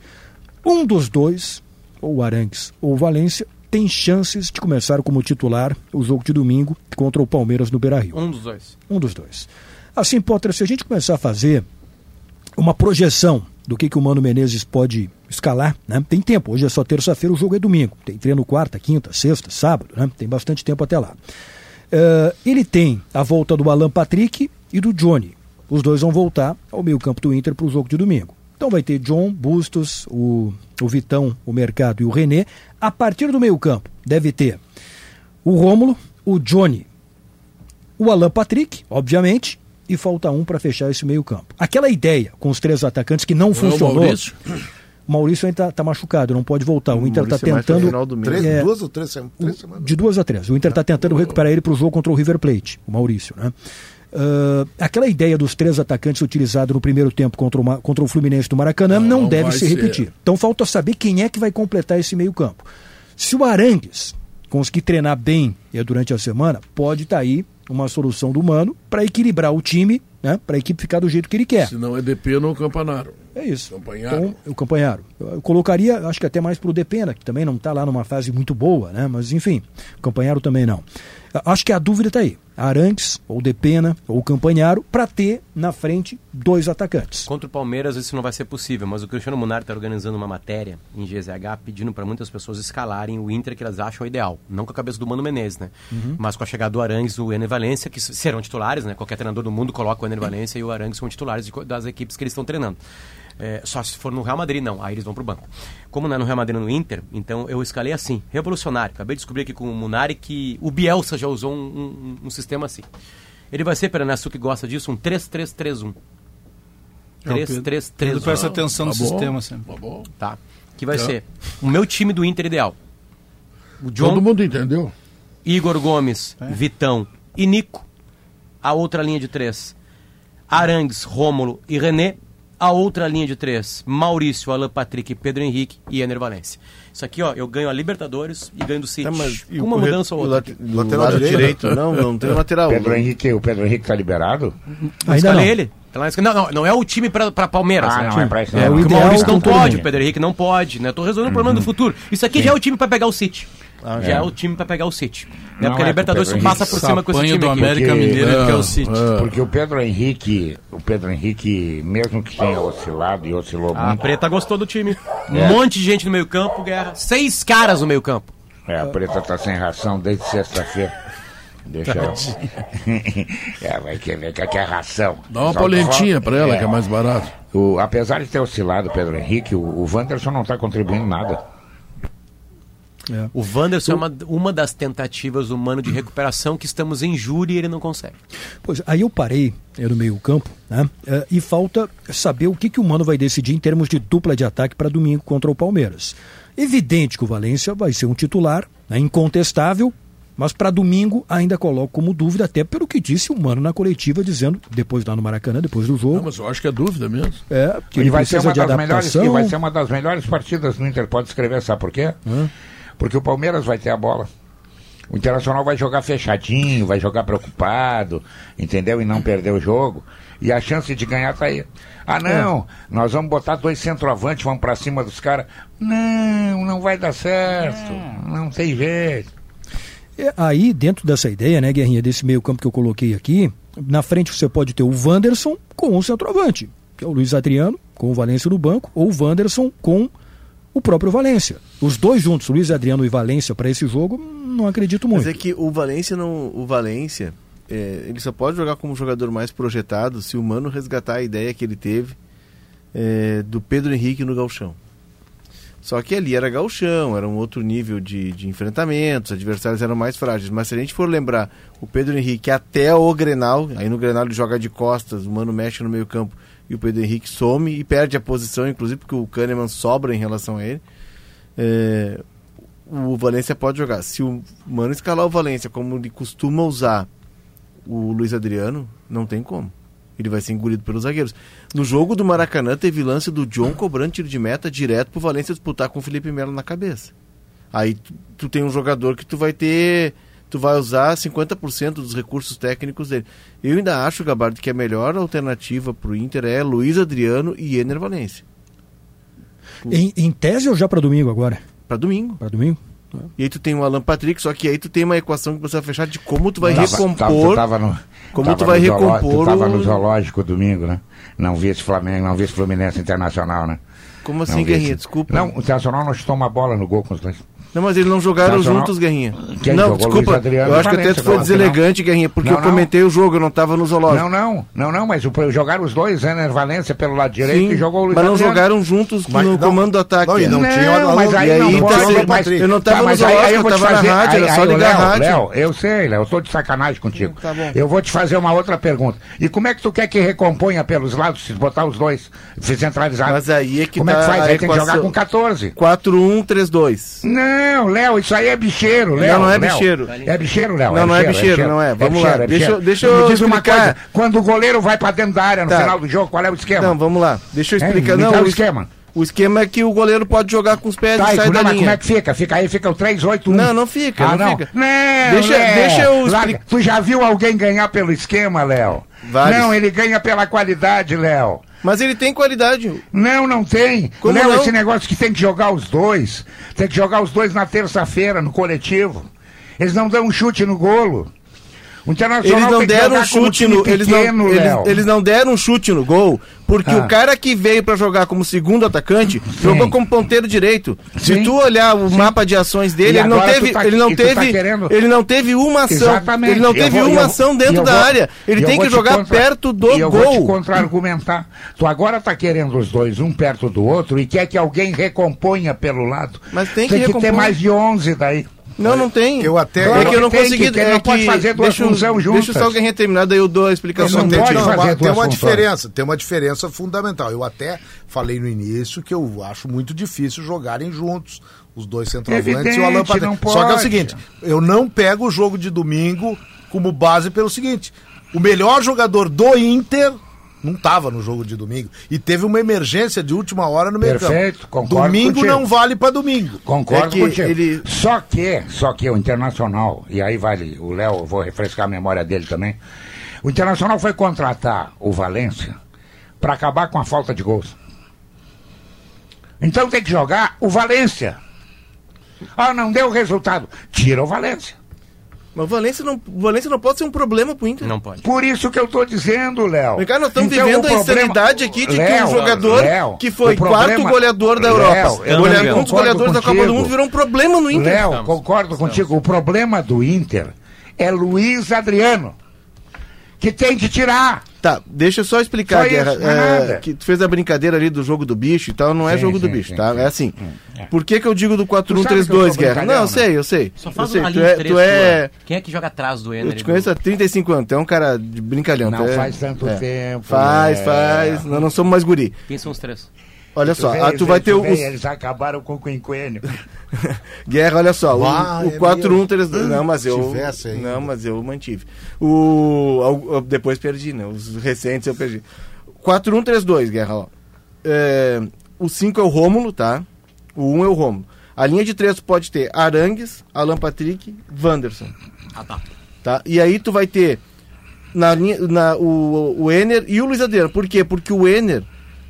Um dos dois, ou o Arangues ou o Valência, tem chances de começar como titular o jogo de domingo contra o Palmeiras no Beira-Rio. Um dos dois. Um dos dois. Assim, Potter, se a gente começar a fazer uma projeção do que, que o Mano Menezes pode escalar, né? Tem tempo, hoje é só terça-feira, o jogo é domingo. Tem treino quarta, quinta, sexta, sábado, né? Tem bastante tempo até lá. Eh, ele tem a volta do Alan Patrick e do Johnny. Os dois vão voltar ao meio campo do Inter para o jogo de domingo. Então vai ter John, Bustos, o, o Vitão, o Mercado e o René. A partir do meio campo deve ter o Rômulo, o Johnny, o Alan Patrick, obviamente, e falta um para fechar esse meio campo. Aquela ideia com os três atacantes que não, Não é o funcionou. Maurício? O Maurício ainda está machucado, não pode voltar. O Inter está é tentando. final do mês. Três, É. Duas ou três, três semanas? De duas a três. O Inter está tentando recuperar ele para o jogo contra o River Plate, o Maurício. Né? Ah, aquela ideia dos três atacantes utilizado no primeiro tempo contra o, contra o Fluminense do Maracanã Não, não, não deve se ser. repetir. Então falta saber quem é que vai completar esse meio-campo. Se o Arangues conseguir treinar bem eh, durante a semana, pode estar aí uma solução do Mano para equilibrar o time, né? para a equipe ficar do jeito que ele quer. Se não é DP, não Campanaro. É isso. Campanharo. Então, o Campanharo. Eu colocaria, acho que até mais pro Depena, que também não está lá numa fase muito boa, né? Mas enfim, o Campanharo também não. A- Acho que a dúvida está aí. Arantes, ou Depena, ou Campanharo, para ter na frente dois atacantes. Contra o Palmeiras isso não vai ser possível, mas o Cristiano Munari está organizando uma matéria em GZH pedindo para muitas pessoas escalarem o Inter que elas acham ideal. Não com a cabeça do Mano Menezes, né? Mas com a chegada do Arangues e o Ener Valência, que serão titulares, né? Qualquer treinador do mundo coloca o Ener Valência e o Arangues como titulares de das equipes que eles estão treinando. É, só se for no Real Madrid, não. Aí eles vão pro banco. Como não é no Real Madrid no Inter, então eu escalei assim, revolucionário. Acabei de descobrir aqui com o Munari que o Bielsa já usou um, um- um sistema assim. Ele vai ser, Perenesto, que gosta disso, um 3-3-3-1. É, o Pedro- 3-3-3-1. Pedro presta atenção no Tá bom, sistema sempre. Tá bom. Tá. Que vai Tá. ser o meu time do Inter ideal. O John, Todo mundo entendeu? Igor Gomes, Vitão e Nico. A outra linha de três. Arangues, Rômulo e René. A outra linha de três. Maurício, Alan Patrick, Pedro Henrique e Ener Valência. Isso aqui, ó, eu ganho a Libertadores e ganho do City. Tá, mas o Uma mudança ou o outra. late- o Lateral lado direito? direito? Não, não tem lateral. Pedro Henrique, o Pedro Henrique está liberado? Eu Ainda não. ele. Tá Não, não, não é o time pra, pra Palmeiras. Ah, né? não é pra isso. É, não. o porque o ideal Maurício não pode, o Pedro Henrique não pode, né? Tô resolvendo o problema do futuro. Isso aqui já é o time pra pegar o City. Já é. o time pra pegar o City. Né? Não Porque a é Libertadores Pedro passa por cima com esse time do aqui. América Porque- Mineiro, que é É, o City. Porque o Pedro Henrique, o Pedro Henrique, mesmo que tenha oscilado e oscilou A muito, Preta gostou do time. Um É. monte de gente no meio campo, guerra. Seis caras no meio campo. é, a Preta tá sem ração desde sexta-feira. Deixa eu. *laughs* é, vai querer que quer ração. Dá uma Só polentinha pra ela, que é mais barato. O, apesar de ter oscilado o Pedro Henrique, o, o Wanderson não está contribuindo nada. O Wanderson é uma, uma das tentativas do mano de recuperação que estamos em júri e ele não consegue. Pois, aí eu parei é, no meio campo, né? eh, e falta saber o que, que o Mano vai decidir em termos de dupla de ataque para domingo contra o Palmeiras. Evidente que o Valência vai ser um titular, né, incontestável, mas para domingo ainda coloco como dúvida, até pelo que disse o Mano na coletiva, dizendo, depois lá no Maracanã, depois do Não, jogo, mas eu acho que é dúvida mesmo. é, que E ele vai ser uma das melhores, e vai ser uma das melhores partidas no Inter, pode escrever, sabe por quê? Porque o Palmeiras vai ter a bola. O Internacional vai jogar fechadinho, vai jogar preocupado, entendeu? E não perder o jogo. E a chance de ganhar tá aí. Ah, não, nós vamos botar dois centroavantes, vamos pra cima dos caras. Não, não vai dar certo. Não tem jeito. É, aí, dentro dessa ideia, né, Guerrinha, desse meio campo que eu coloquei aqui, na frente você pode ter o Wanderson com o centroavante, que é o Luiz Adriano, com o Valência no banco, ou o Wanderson com o próprio Valência. Os dois juntos, Luiz Adriano e Valência, para esse jogo, não acredito muito. Mas é que o Valência não. O Valência, é, ele só pode jogar como jogador mais projetado se o Mano resgatar a ideia que ele teve é, do Pedro Henrique no Galchão. Só que ali era Galchão, era um outro nível de, de enfrentamentos, os adversários eram mais frágeis. Mas se a gente for lembrar, o Pedro Henrique até o Grenal, aí no Grenal ele joga de costas, o Mano mexe no meio campo e o Pedro Henrique some e perde a posição, inclusive porque o Kahneman sobra em relação a ele. É, o Valência pode jogar. Se o Mano escalar o Valência como ele costuma usar o Luiz Adriano, não tem como. Ele vai ser engolido pelos zagueiros. No jogo do Maracanã, teve lance do John cobrando tiro de meta direto pro Valência disputar com o Felipe Melo na cabeça. Aí tu, tu tem um jogador que tu vai ter. Tu vai usar 50% dos recursos técnicos dele. Eu ainda acho, Gabardo, que a melhor alternativa pro Inter é Luiz Adriano e Ener Valência. Em, em tese ou já para domingo agora? Para domingo. Para domingo? E aí tu tem o Alan Patrick, só que aí tu tem uma equação que precisa fechar de como tu vai Tava- recompor. tava- tava no, como tava tu vai recompor Tu tava no zoológico domingo, né? Não vi esse Flamengo, não vi esse Fluminense Internacional, né? Como assim, Guerrinha? esse- Desculpa. Não, o Internacional não chutou uma bola no gol com os dois. Não, mas eles não jogaram Nacional- juntos, Guerrinha. Quem não, desculpa. Eu acho que até tu foi não, deselegante, Guerrinha, porque Não, eu não. comentei o jogo, eu não tava no zoológico. Não, não, não, não, mas jogaram os dois, Ener Valência pelo lado direito Sim, e jogou o Luiz mas não Adriano. jogaram juntos Mas no não- comando do ataque. não, e não Não, tinha o Alan- mas aí aí não tá pode, sendo- mas- eu não tava Tá, no zoológico, aí eu vou te tava fazer- na rádio, aí- era só ligar Léo, a rádio. Léo, eu sei, Léo, eu tô de sacanagem contigo. Tá. Eu vou te fazer uma outra pergunta. E como é que tu quer que recomponha pelos lados se botar os dois se? Mas aí é que Como é tá que faz? a Aí tem que jogar com 14. 4-1-3-2. Não, Léo, isso aí é bicheiro, Léo. não é Léo. bicheiro. É bicheiro, Léo. Não, não é bicheiro, não é. Vamos lá, bicheiro, deixa eu- deixa Me diz uma coisa, quando o goleiro vai pra dentro da área no Tá. final do jogo, qual é o esquema? Não, vamos lá. Deixa eu explicar. Não, o esquema. o esquema é que o goleiro pode jogar com os pés Tá, e sair da mas como linha. é que fica? Fica aí, fica o 3-8-1. Não, não fica, Ah, não não. fica. Não, Deixa- Léo. deixa eu explicar. Tu já viu alguém ganhar pelo esquema, Léo? Vários. Não, ele ganha pela qualidade, Léo. Mas ele tem qualidade. Não, não tem. Como Léo, esse negócio que tem que jogar os dois. Tem que jogar os dois na terça-feira, no coletivo. Eles não dão um chute no golo. O Internacional Eles não deram um chute no. Eles pequeno, não, eles, eles não deram um chute no gol, porque Ah. o cara que veio pra jogar como segundo atacante jogou como ponteiro direito. Se Sim. tu olhar o mapa de ações dele, ele não teve, tá- ele não tá teve, querendo- ele não teve uma ação. Exatamente. Ele não teve vou- uma ação dentro da vou- área. Ele tem que jogar contra- perto do e eu vou te gol. contra-argumentar. Tu agora tá querendo os dois, um perto do outro, e quer que alguém recomponha pelo lado. Mas tem que tem que ter mais de 11 daí. Não, não tem. Eu até- É Claro que eu não que tem, consegui. que é não pode que- fazer duas deixa, eu- funções Deixa juntas. só alguém terminar, daí eu dou a explicação. Não pode não, fazer uma- tem uma diferença, tem uma diferença fundamental. Eu até falei no início que eu acho muito difícil jogarem juntos os dois centroavantes e o Alan Patrick. Só que é o seguinte, eu não pego o jogo de domingo como base pelo seguinte: o melhor jogador do Inter não estava no jogo de domingo e teve uma emergência de última hora no meio Perfeito, campo. concordo Domingo contigo. não vale para domingo. Concordo É que contigo. ele- Só que, só que o Internacional, e aí vale, o Léo, eu vou refrescar a memória dele também. O Internacional foi contratar o Valência para acabar com a falta de gols. Então tem que jogar o Valência. Ah, não deu resultado. Tira o Valência. Mas o Valência não, Valência não pode ser um problema pro Inter. Não pode. Por isso que eu tô dizendo, Léo. Cara, nós estamos Então, vivendo a problema- insanidade aqui de que Léo, um jogador Léo, que foi o problema- quarto goleador da Léo, Europa, eu goleador- não um dos goleadores da Copa do contigo. Mundo, virou um problema no Inter. Léo, concordo contigo. O problema do Inter é Luiz Adriano. Que tem que tirar. Tá, deixa eu só explicar, Só Guerra. isso, é, que tu fez a brincadeira ali do jogo do bicho e tal, não é Sim, jogo do sim, bicho, sim, tá? sim. É assim. Hum, é. Por que, que eu digo do Tu sabe que eu 4-1-3-2, sou Guerra? Não, eu sei, eu sei. Só eu faz sei. uma Tu é, três tu é. Quem é que joga atrás do Ener? Eu te conheço há 35 anos, tu é um cara de brincalhão. Não tu é- faz tanto é. tempo, Faz, né? faz. Nós não somos mais guri. Quem são os três? Olha Tu só, vê, ah, tu vê, vai ter tu o. vê, os- Eles acabaram com o quinquênio. *laughs* Guerra, olha só, o- Ah, o, é 4-1-3-2. Não, mas eu. Não, mas eu mantive. O. Depois perdi, né? Os recentes eu perdi. 4-1-3-2, Guerra, ó. É, o 5 é o Rômulo, tá? O 1 é o Rômulo. A linha de 3 pode ter Arangues, Alan Patrick, Wanderson. Ah, tá. Tá? E aí tu vai ter na linha, na, o, o Ener e o Luiz Adriano. Por quê? Porque o Ener,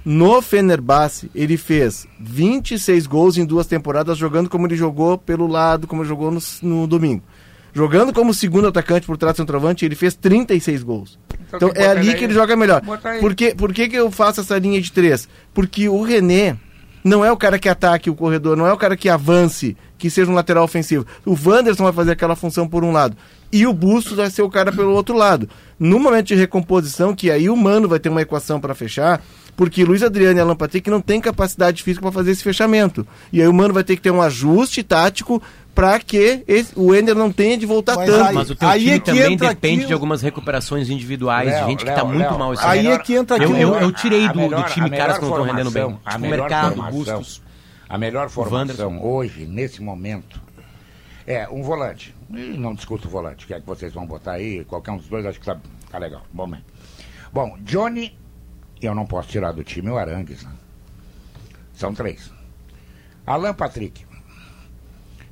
no Fenerbahçe, ele fez 26 gols em duas temporadas, jogando como ele jogou pelo lado, como ele jogou no, no domingo. Jogando como segundo atacante por trás do centroavante, ele fez 36 gols. Então Então, é ali que ele joga melhor. Por que, por que, que eu faço essa linha de três? Porque o René não é o cara que ataque o corredor, não é o cara que avance, que seja um lateral ofensivo. O Wanderson vai fazer aquela função por um lado. E o Bustos vai ser o cara pelo outro lado. No momento de recomposição, que aí o Mano vai ter uma equação para fechar, porque Luiz Adriano e Alan Patrick não tem capacidade física para fazer esse fechamento. E aí o Mano vai ter que ter um ajuste tático para que esse- o Ender não tenha de voltar Mas tanto. aí- Mas o teu Aí time é que também entra depende aquilo- de algumas recuperações individuais, Léo, de gente que Léo, tá muito Léo, mal esse aí é que entra eu, aquilo- eu, eu tirei A do, melhor- do time caras que não estão rendendo bem. formação, a Tipo, melhor Mercado, formação, Bustos. A melhor formação hoje, nesse momento, é um volante. E não discuto o volante, que é que vocês vão botar aí, qualquer um dos dois, acho que tá, tá legal. Bom, bem. Bom, Johnny, eu não posso tirar do time o Arangues, né? São três. Alan Patrick.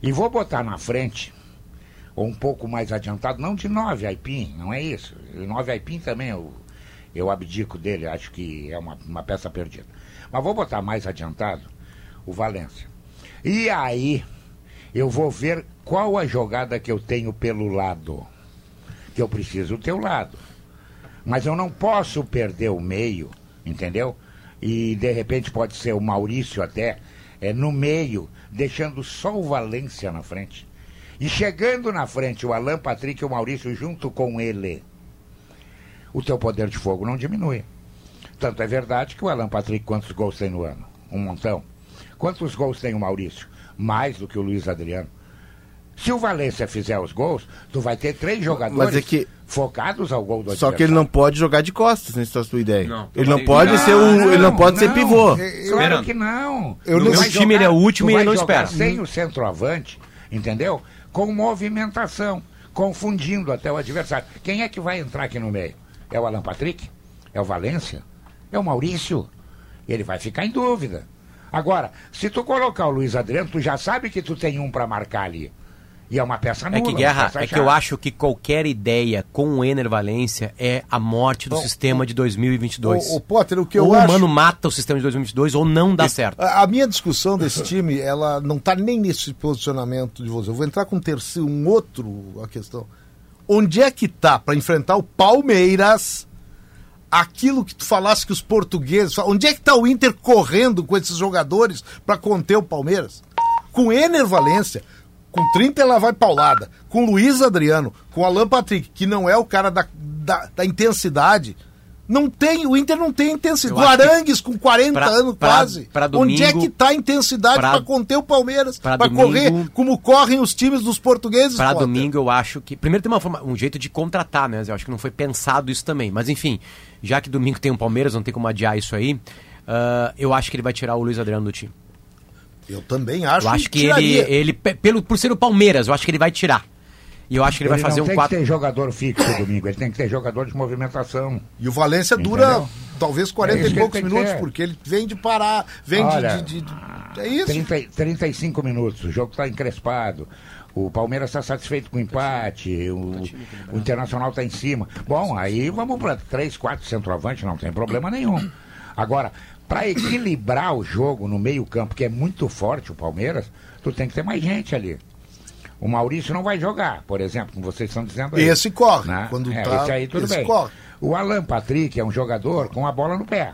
E vou botar na frente, ou um pouco mais adiantado, não de nove Aipim, não é isso. Nove Aipim também eu, eu abdico dele, acho que é uma, uma peça perdida. Mas vou botar mais adiantado o Valência. E aí eu vou ver qual a jogada que eu tenho pelo lado. Que eu preciso do teu lado. Mas eu não posso perder o meio, entendeu? E de repente pode ser o Maurício até é, no meio, deixando só o Valência na frente. E chegando na frente o Alan Patrick e o Maurício junto com ele. O teu poder de fogo não diminui. Tanto é verdade que o Alan Patrick, quantos gols tem no ano? Um montão. Quantos gols tem o Maurício? Mais do que o Luiz Adriano. Se o Valência fizer os gols, tu vai ter três jogadores Mas é que- focados ao gol do Só que ele não adversário. pode jogar de costas, né, se é a sua ideia. Não. ele não Não, pode ser o, ele não pode ser não. pivô. Claro que não. Eu não- Esse time, ele é o último e ele não jogar espera. Sem o centroavante, entendeu? Com movimentação, confundindo até o adversário. Quem é que vai entrar aqui no meio? É o Alan Patrick? É o Valência? É o Maurício? Ele vai ficar em dúvida. Agora, se tu colocar o Luiz Adriano, tu já sabe que tu tem um para marcar ali. E é uma peça nula. É que guerra, é que eu acho que qualquer ideia com o Ener Valência é a morte do Bom, sistema de 2022. O, o Potter, o que eu ou acho... o Mano mata o sistema de 2022 ou não dá certo. A, a minha discussão desse time, ela não está nem nesse posicionamento de você. Eu vou entrar com um terceiro, um outro a questão. Onde é que tá para enfrentar o Palmeiras? Aquilo que tu falasse que os portugueses, onde é que tá o Inter correndo com esses jogadores para conter o Palmeiras? Com Ener Valência, com 30 ela vai paulada, com Luiz Adriano, com Alan Patrick, que não é o cara da, da, da intensidade. Não tem, o Inter não tem intensidade. Eu O Arangues com 40 pra- anos pra- quase. pra Onde é domingo- que tá a intensidade pra- para conter o Palmeiras? pra Para domingo- correr como correm os times dos portugueses? Para domingo eu acho que. Primeiro tem uma forma, um jeito de contratar, né? Eu acho que não foi pensado isso também. Mas enfim, já que domingo tem um Palmeiras, não tem como adiar isso aí. ah, eu acho que ele vai tirar o Luiz Adriano do time. Eu também acho, Eu acho que ele, tiraria. ele pe- pelo, por ser o Palmeiras, eu acho que ele vai tirar. E eu acho que ele, vai Ele fazer não um tem 4. que ter jogador fixo domingo, ele tem que ter jogador de movimentação. E o Valência dura Entendeu? talvez 40 É e que poucos ele tem que minutos, ter. porque ele vem de parar, vem de- Olha, de, de- de- É isso. 30, 35 minutos, o jogo está encrespado. O Palmeiras está satisfeito com o empate, o, o Internacional está em cima. Bom, aí vamos para 3, 4 centroavante, não tem problema nenhum. Agora, Para equilibrar o jogo no meio-campo, que é muito forte o Palmeiras, tu tem que ter mais gente ali. O Maurício não vai jogar, por exemplo, como vocês estão dizendo aí. Esse corre. né? Quando É, tá, esse aí tudo esse bem. corre. O Alan Patrick é um jogador com a bola no pé.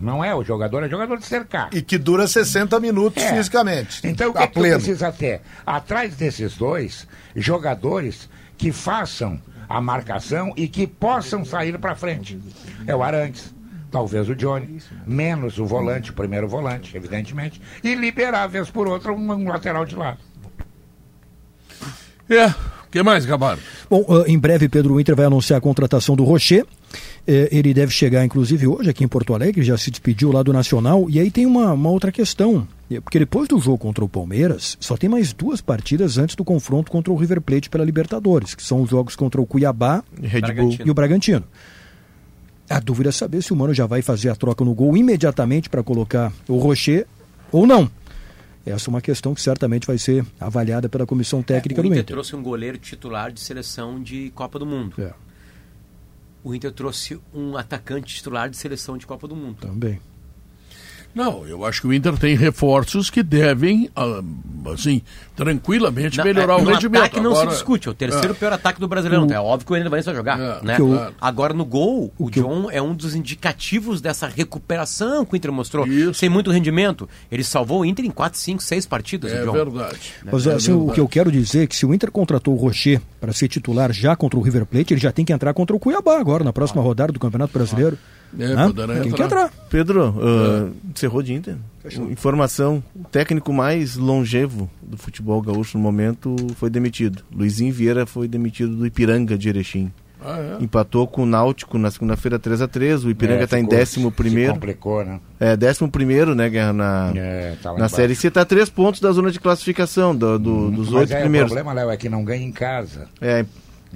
Não é o jogador, é jogador de cercar. E que dura 60 minutos É. fisicamente. Então o que, a é que tu precisa ter? Atrás desses dois, jogadores que façam a marcação e que possam sair para frente. É o Arantes, talvez o Johnny, menos o volante, o primeiro volante, evidentemente, e liberar, vez por outra, um, um lateral de lado. É. O que mais, Gabardo? Bom, ah, em breve, Pedro o Inter vai anunciar a contratação do Rocher. Eh, ele deve chegar, inclusive, hoje aqui em Porto Alegre, já se despediu lá do Nacional. E aí tem uma, uma outra questão. Eh, Porque depois do jogo contra o Palmeiras, só tem mais duas partidas antes do confronto contra o River Plate pela Libertadores, que são os jogos contra o Cuiabá Red Bull. Bragantino. e o Bragantino. A dúvida é saber se o Mano já vai fazer a troca no gol imediatamente para colocar o Rocher ou não. Essa é uma questão que certamente vai ser avaliada pela comissão técnica o do Inter Inter. trouxe um goleiro titular de seleção de Copa do Mundo. É, O Inter trouxe um atacante titular de seleção de Copa do Mundo. também. Não, eu acho que o Inter tem reforços que devem, ah, assim, tranquilamente melhorar é, o rendimento. ataque não Agora- se discute, é o terceiro pior ataque do Brasileiro. É óbvio que o Ener Valencia vai jogar, É, né? o- claro. Agora no gol, o, o- John é um dos indicativos dessa recuperação que o Inter mostrou, Isso. sem muito rendimento. Ele salvou o Inter em 4, 5, 6 partidas, É o John. verdade. Mas É assim, o verdade. que eu quero dizer é que se o Inter contratou o Rocher para ser titular já contra o River Plate, ele já tem que entrar contra o Cuiabá agora, na próxima rodada do Campeonato Brasileiro. É, Hã? poderá Tem que entrar. entrar. Pedro, ah, encerrou de Inter? Informação: o técnico mais longevo do futebol gaúcho no momento foi demitido. Luizinho Vieira foi demitido do Ipiranga de Erechim. Ah, é? Empatou com o Náutico na segunda-feira 3x3. O Ipiranga É, está em ficou- 11 Se primeiro. complicou, né? É, 11 primeiro, né, Guerra, na, É, tá na. Série C. Está a três pontos da zona de classificação, do- do- dos Mas oito é, primeiros. O problema, Léo, é que não ganha em casa. É,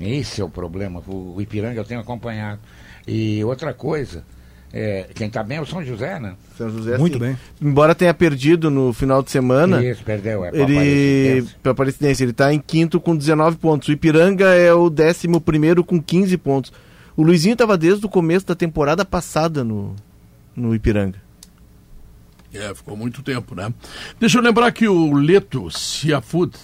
Esse é o problema. O, o Ipiranga eu tenho acompanhado. E outra coisa, é, quem está bem é o São José, né? São José, Muito sim. bem. Embora tenha perdido no final de semana, Isso, perdeu. É ele para Aparecidense, ele tá em quinto com 19 pontos. O Ipiranga é o décimo primeiro com 15 pontos. O Luizinho estava desde o começo da temporada passada no, no Ipiranga. É, ficou muito tempo, né? Deixa eu lembrar que o Leto Seafood,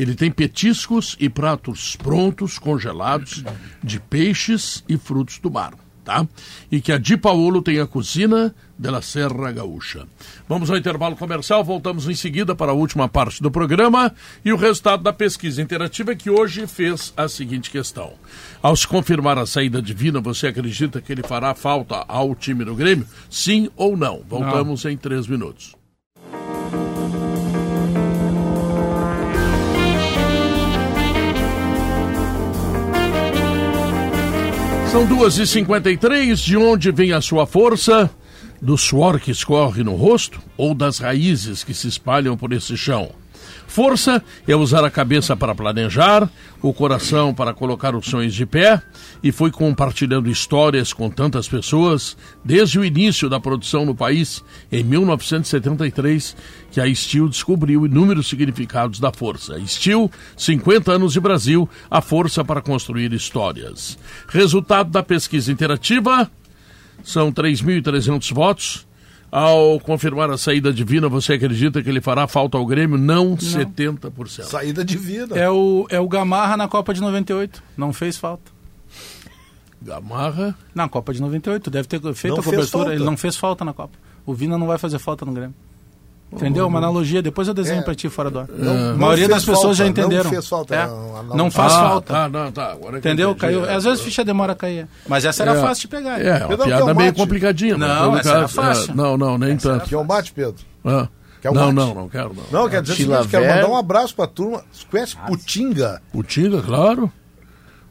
ele tem petiscos e pratos prontos, congelados, de peixes e frutos do mar, tá? E que a Di Paolo tem a cozinha da Serra Gaúcha. Vamos ao intervalo comercial, voltamos em seguida para a última parte do programa e o resultado da pesquisa interativa que hoje fez a seguinte questão. Ao se confirmar a saída divina, você acredita que ele fará falta ao time do Grêmio? Sim ou não? Voltamos em três minutos. São duas e cinquenta e três. De onde vem a sua força? Do suor que escorre no rosto ou das raízes que se espalham por esse chão? Força é usar a cabeça para planejar, o coração para colocar os sonhos de pé, e foi compartilhando histórias com tantas pessoas desde o início da produção no país, em 1973, que a Steel descobriu inúmeros significados da força. Steel, 50 anos de Brasil, a força para construir histórias. Resultado da pesquisa interativa: são 3.300 votos. Ao confirmar a saída divina, você acredita que ele fará falta ao Grêmio? Não, 70%. Saída divina. É o, é o Gamarra na Copa de 98. Não fez falta. Gamarra. Na Copa de 98. Deve ter feito Não a cobertura. Ele não fez falta na Copa. O Vina não vai fazer falta no Grêmio. Entendeu? Uma analogia. Depois eu desenho É. pra ti fora do ar. Não- a não maioria das pessoas falta, já entenderam. Não fez falta. É. não, Não, não- faz Ah, falta. Tá, não, tá. Que Entendeu? entendi. Caiu. É, Às vezes ficha demora a cair. Mas essa era É. fácil de pegar. É, uma Pedro, piada que é um meio mate. complicadinha. Não, essa era caso, fácil. é, não, não, nem tanto. Que é um bate, Pedro. Ah. Quer um não, mate? não, não quero, não. Não, quer dizer o Chilaver. quero mandar um abraço pra turma. Você conhece Putinga? O Tinga, claro.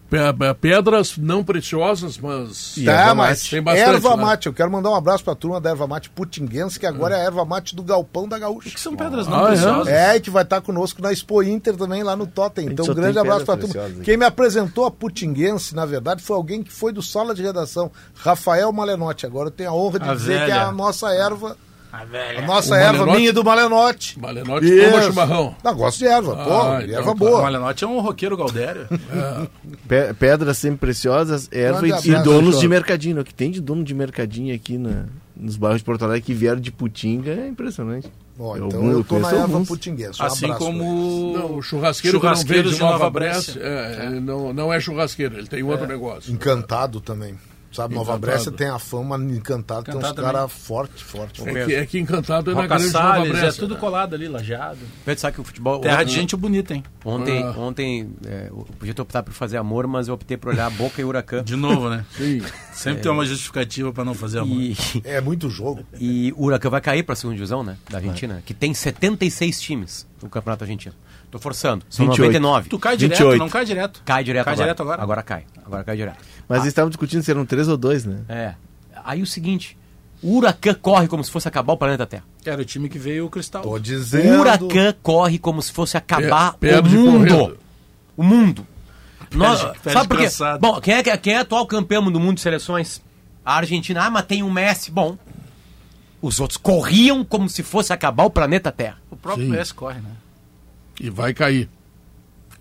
Pe- pe- Pedras não preciosas, mas. E tá, erva mas mate. Tem bastante, erva né? mate. Eu quero mandar um abraço pra turma da erva mate putinguense, que agora é a erva mate do Galpão da Gaúcha. Que são pedras não Ah, preciosas. É, e que vai estar conosco na Expo Inter também lá no Totem. Então, um grande abraço pra turma. aqui. Quem me apresentou a Putinguense, na verdade, foi alguém que foi do sala de redação, Rafael Malenotti. Agora eu tenho a honra de A dizer que é velha. a nossa erva, A velha. a nossa O erva minha do Malenotti. Malenote Isso. toma chimarrão. Não, gosto de erva, pô, Ah, erva então tá. O boa. Malenotti é um roqueiro Galdério. *laughs* Pe- pedras sempre preciosas, erva e, e donos de mercadinho. O que tem de dono de mercadinho aqui na, nos bairros de Porto Alegre que vieram de Putinga é impressionante. Ó, Eu então eu tô na alguns. Putinguense. Um Assim como Não, o churrasqueiro, Churrasqueiros que não veio de Nova Brécia. É, é, Não, não é churrasqueiro, ele tem outro negócio. Encantado também. Sabe, Nova Encantado. Brécia tem a fama, Encantado, tem uns Encantado caras forte, forte. É que, é que encantado é na Roca grande Nova Salles, Brécia. é tudo colado ali, lajado. Pedro, sabe que o futebol. Terra de gente bonita, hein? Ontem, Ah. ontem é, eu podia ter optado por fazer amor, mas eu optei por olhar Boca e Huracan. De novo, né? *laughs* Sim. Sempre tem uma justificativa pra não fazer amor. E, É muito jogo. e o Huracan vai cair pra segunda divisão, né? Da Argentina, que tem 76 times no Campeonato Argentino. Tô forçando. São 28. 99. Tu cai direto, 28. não cai direto. Cai direto Cai agora. direto agora? Agora cai. Agora cai direto. Mas eles estavam discutindo se eram três ou dois, né? É. Aí o seguinte: o Huracan corre como se fosse acabar o planeta Terra. Era o time que veio o Cristal. Tô O dizendo. Huracan corre como se fosse acabar perde o mundo. correndo. O mundo. Nós- perde sabe por quê? Bom, quem é, que- quem é atual campeão do mundo de seleções? A Argentina. Ah, mas tem o Messi. Bom, os outros corriam como se fosse acabar o planeta Terra. O próprio Sim. Messi corre, né? E vai cair.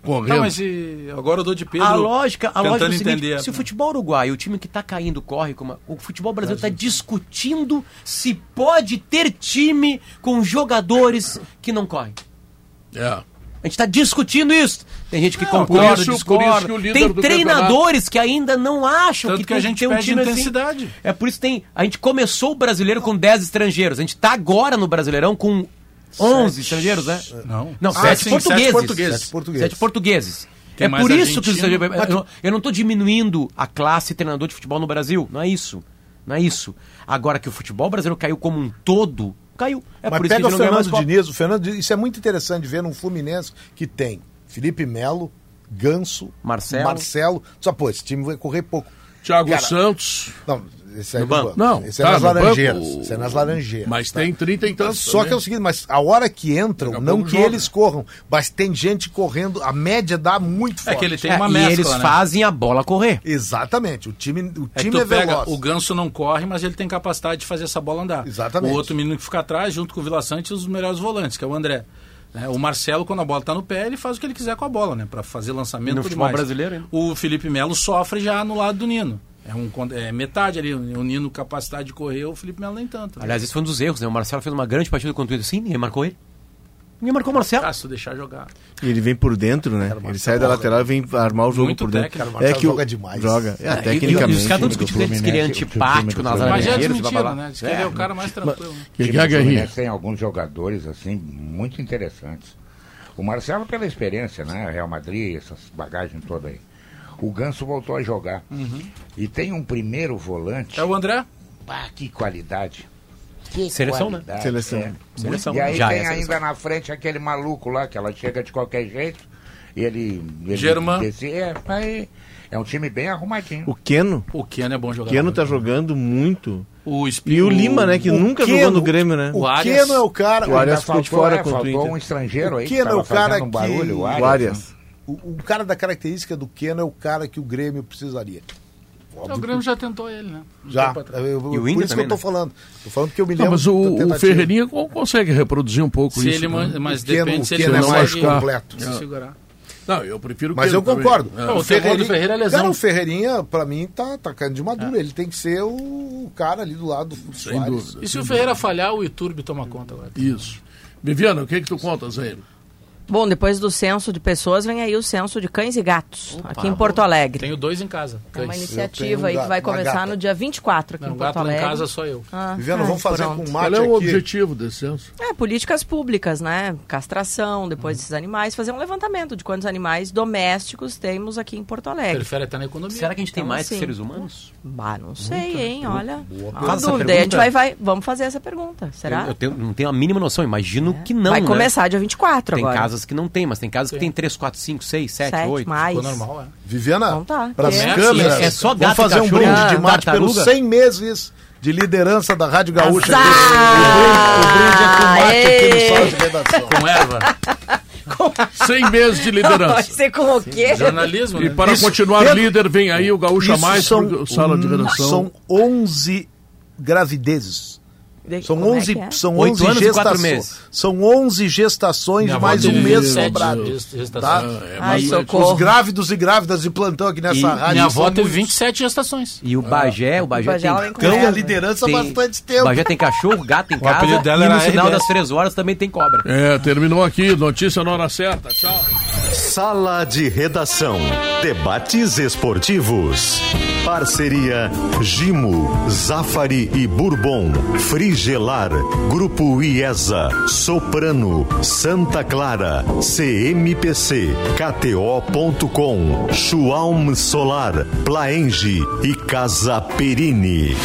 Correndo. Não, mas e... agora o Dô de Pedro. a lógica, a lógica é o seguinte, entender. se o futebol uruguaio, o time que tá caindo, corre como. O futebol brasileiro está discutindo se pode ter time com jogadores que não correm. É. A gente está discutindo isso. Tem gente que Não, concorda, por isso- por discorda. isso que o líder tem do treinadores que ainda não acham Tanto que, que a tem gente ter um time intensidade. assim. É por isso que tem. A gente começou o brasileiro com 10 estrangeiros. A gente está agora no Brasileirão com 11 estrangeiros, né? Não. Não, Ah, sete, sim, portugueses. sete portugueses. Sete portugueses. Sete portugueses. Tem é por isso que os. Eu, eu não estou diminuindo a classe treinador de futebol no Brasil. Não é isso. Não é isso. Agora que o futebol brasileiro caiu como um todo, caiu. É Mas por isso pega que a o Fernando. Diniz. O Fernando Diniz, isso é muito interessante ver num Fluminense que tem Felipe Melo, Ganso, Marcelo. Marcelo. Só, pô, esse time vai correr pouco. Thiago Cara, Santos. Não, esse aí No no banco. banco. Não, esse é tá, nas no laranjeiras. banco. Esse é nas laranjeiras. Mas tá? tem 30 e tantos. Só que é o também. seguinte, mas a hora que entram, Daqui a não que joga. eles corram, mas tem gente correndo, a média dá muito É forte. que ele tem É, uma e mescla, eles né? fazem a bola correr. Exatamente, o time, o É time tu é, pega, veloz. o Ganso não corre, mas ele tem capacidade de fazer essa bola andar. Exatamente. O outro menino que fica atrás, junto com o Vila Sante, os melhores volantes, que é o André. né? o Marcelo, quando a bola tá no pé, ele faz o que ele quiser com a bola, né? Pra fazer lançamento E no e futebol mais. brasileiro, hein? O Felipe Melo sofre já no lado do Nino. É, um, é metade ali, o Nino capacidade de correr, o Felipe Melo nem tanto. né? Aliás, esse foi um dos erros, né? O Marcelo fez uma grande partida contra o Inter. Sim, ninguém marcou ele. Ninguém marcou o Marcelo. Ah, se tu deixar jogar. E ele vem por dentro, né? Ele sai da lateral e vem armar o jogo Muito por dentro. técnico. O É que o joga demais. Joga. É, E- e- tecnicamente. E os caras não diz que ele é o antipático nas Fluminense. Mas já desmentiram, né? Diz que ele é o cara mais tranquilo. né? Que é, tem alguns jogadores assim muito interessantes. O Marcelo pela experiência, né? Real Madrid, essas bagagens toda aí. O Ganso voltou a jogar. E tem um primeiro volante. É o André? Que qualidade. Que Seleção, né? qualidade, Seleção. é. Seleção. E aí Já tem é ainda na frente aquele maluco lá, que ela chega de qualquer jeito. E ele. ele Germán. é, aí, é um time bem arrumadinho. O Keno. O Keno é bom O jogador. Keno tá jogando muito. O Espi- E o Lima, né? Que o nunca Keno- jogou no Grêmio, né? O O Arias- Keno é o cara. O Arias ficou de faltou, fora é, contra o Inter. um estrangeiro aí O Keno que é o cara um barulho, que- o O Arias. O, o cara da característica do Keno é o cara que o Grêmio precisaria. O Grêmio já tentou ele, né? Um Já. Eu- eu- E o por Inter isso também, que eu tô né? falando. Tô falando que eu me Não, lembro. mas o, o. Ferreirinha co- consegue reproduzir um pouco Se isso. ele, né? mas O Keno- depende o se ele Keno é não mais consegue completo. se segurar. Não, eu prefiro o Mas Keno eu concordo. É. O do Ferreira é lesão. Cara, o Ferreirinha, pra mim, tá, tá caindo de madura. Ele tem que ser o cara ali do lado do Sem Soares. dúvida. E se o Ferreira falhar, o Iturbe toma conta agora. Isso. Viviana, o que que tu contas aí? Bom, depois do censo de pessoas, vem aí o censo de cães e gatos, aqui em Porto Alegre. Tenho dois em casa. É uma cães. iniciativa um aí que vai começar no dia 24 aqui Não, em Porto gato lá em Alegre. casa só eu. Ah, Viviana, ah, vamos fazer pronto. com Qual mate é o aqui. objetivo desse censo? É, políticas públicas, né? Castração, depois desses animais, fazer um levantamento de quantos animais domésticos temos aqui em Porto Alegre. Prefere estar na economia. Será que a gente tem Então, mais que assim, seres humanos? Bah, não sei, hein? Olha. Uma Faz essa dúvida. A gente vai, vai, vamos fazer essa pergunta. Será? Eu, eu tenho- não tenho a mínima noção. Imagino que não. vai né? começar dia 24 Tem agora. casas que não tem, mas tem casas que tem 3, 4, 5, 6, 7, Sete 8. mais. Ficou normal, é. Viviana, Então tá. pras É. câmeras, É só vamos gato e fazer um brinde de mate pelos tartaruga? 100 meses de liderança da Rádio Gaúcha. Aqui. O brinde é com mate aqui no sala de redação. Com erva. *laughs* 100 meses de liderança. ser com o quê? Jornalismo, E né? para Isso- continuar Pedro, líder, vem aí o Gaúcha Isso Mais são, pro sala de redação. São 11 gravidezes De- São como é 11, que é? são Oito 11 anos e gestações. meses. São 11 gestações Minha mais um mês 27 sobrado. Tá? gestações. É, Ai, socorro. Os grávidos e grávidas de plantão aqui nessa E rádio. Minha avó teve muitos. 27 gestações. E o Bagé, o Bagé, O Bagé, vem tem cão. A liderança há tem- bastante tempo. O Bagé tem cachorro, gato em O casa. e no final das três horas também tem cobra. É, terminou aqui. Notícia na hora certa. Tchau. Sala de Redação. Debates esportivos. Parceria Gimo, Zafari e Bourbon. Frigelar. Grupo IESA. Soprano. Santa Clara. CMPC. KTO.com. Schwalm Solar. Plaenge e Casa Perini.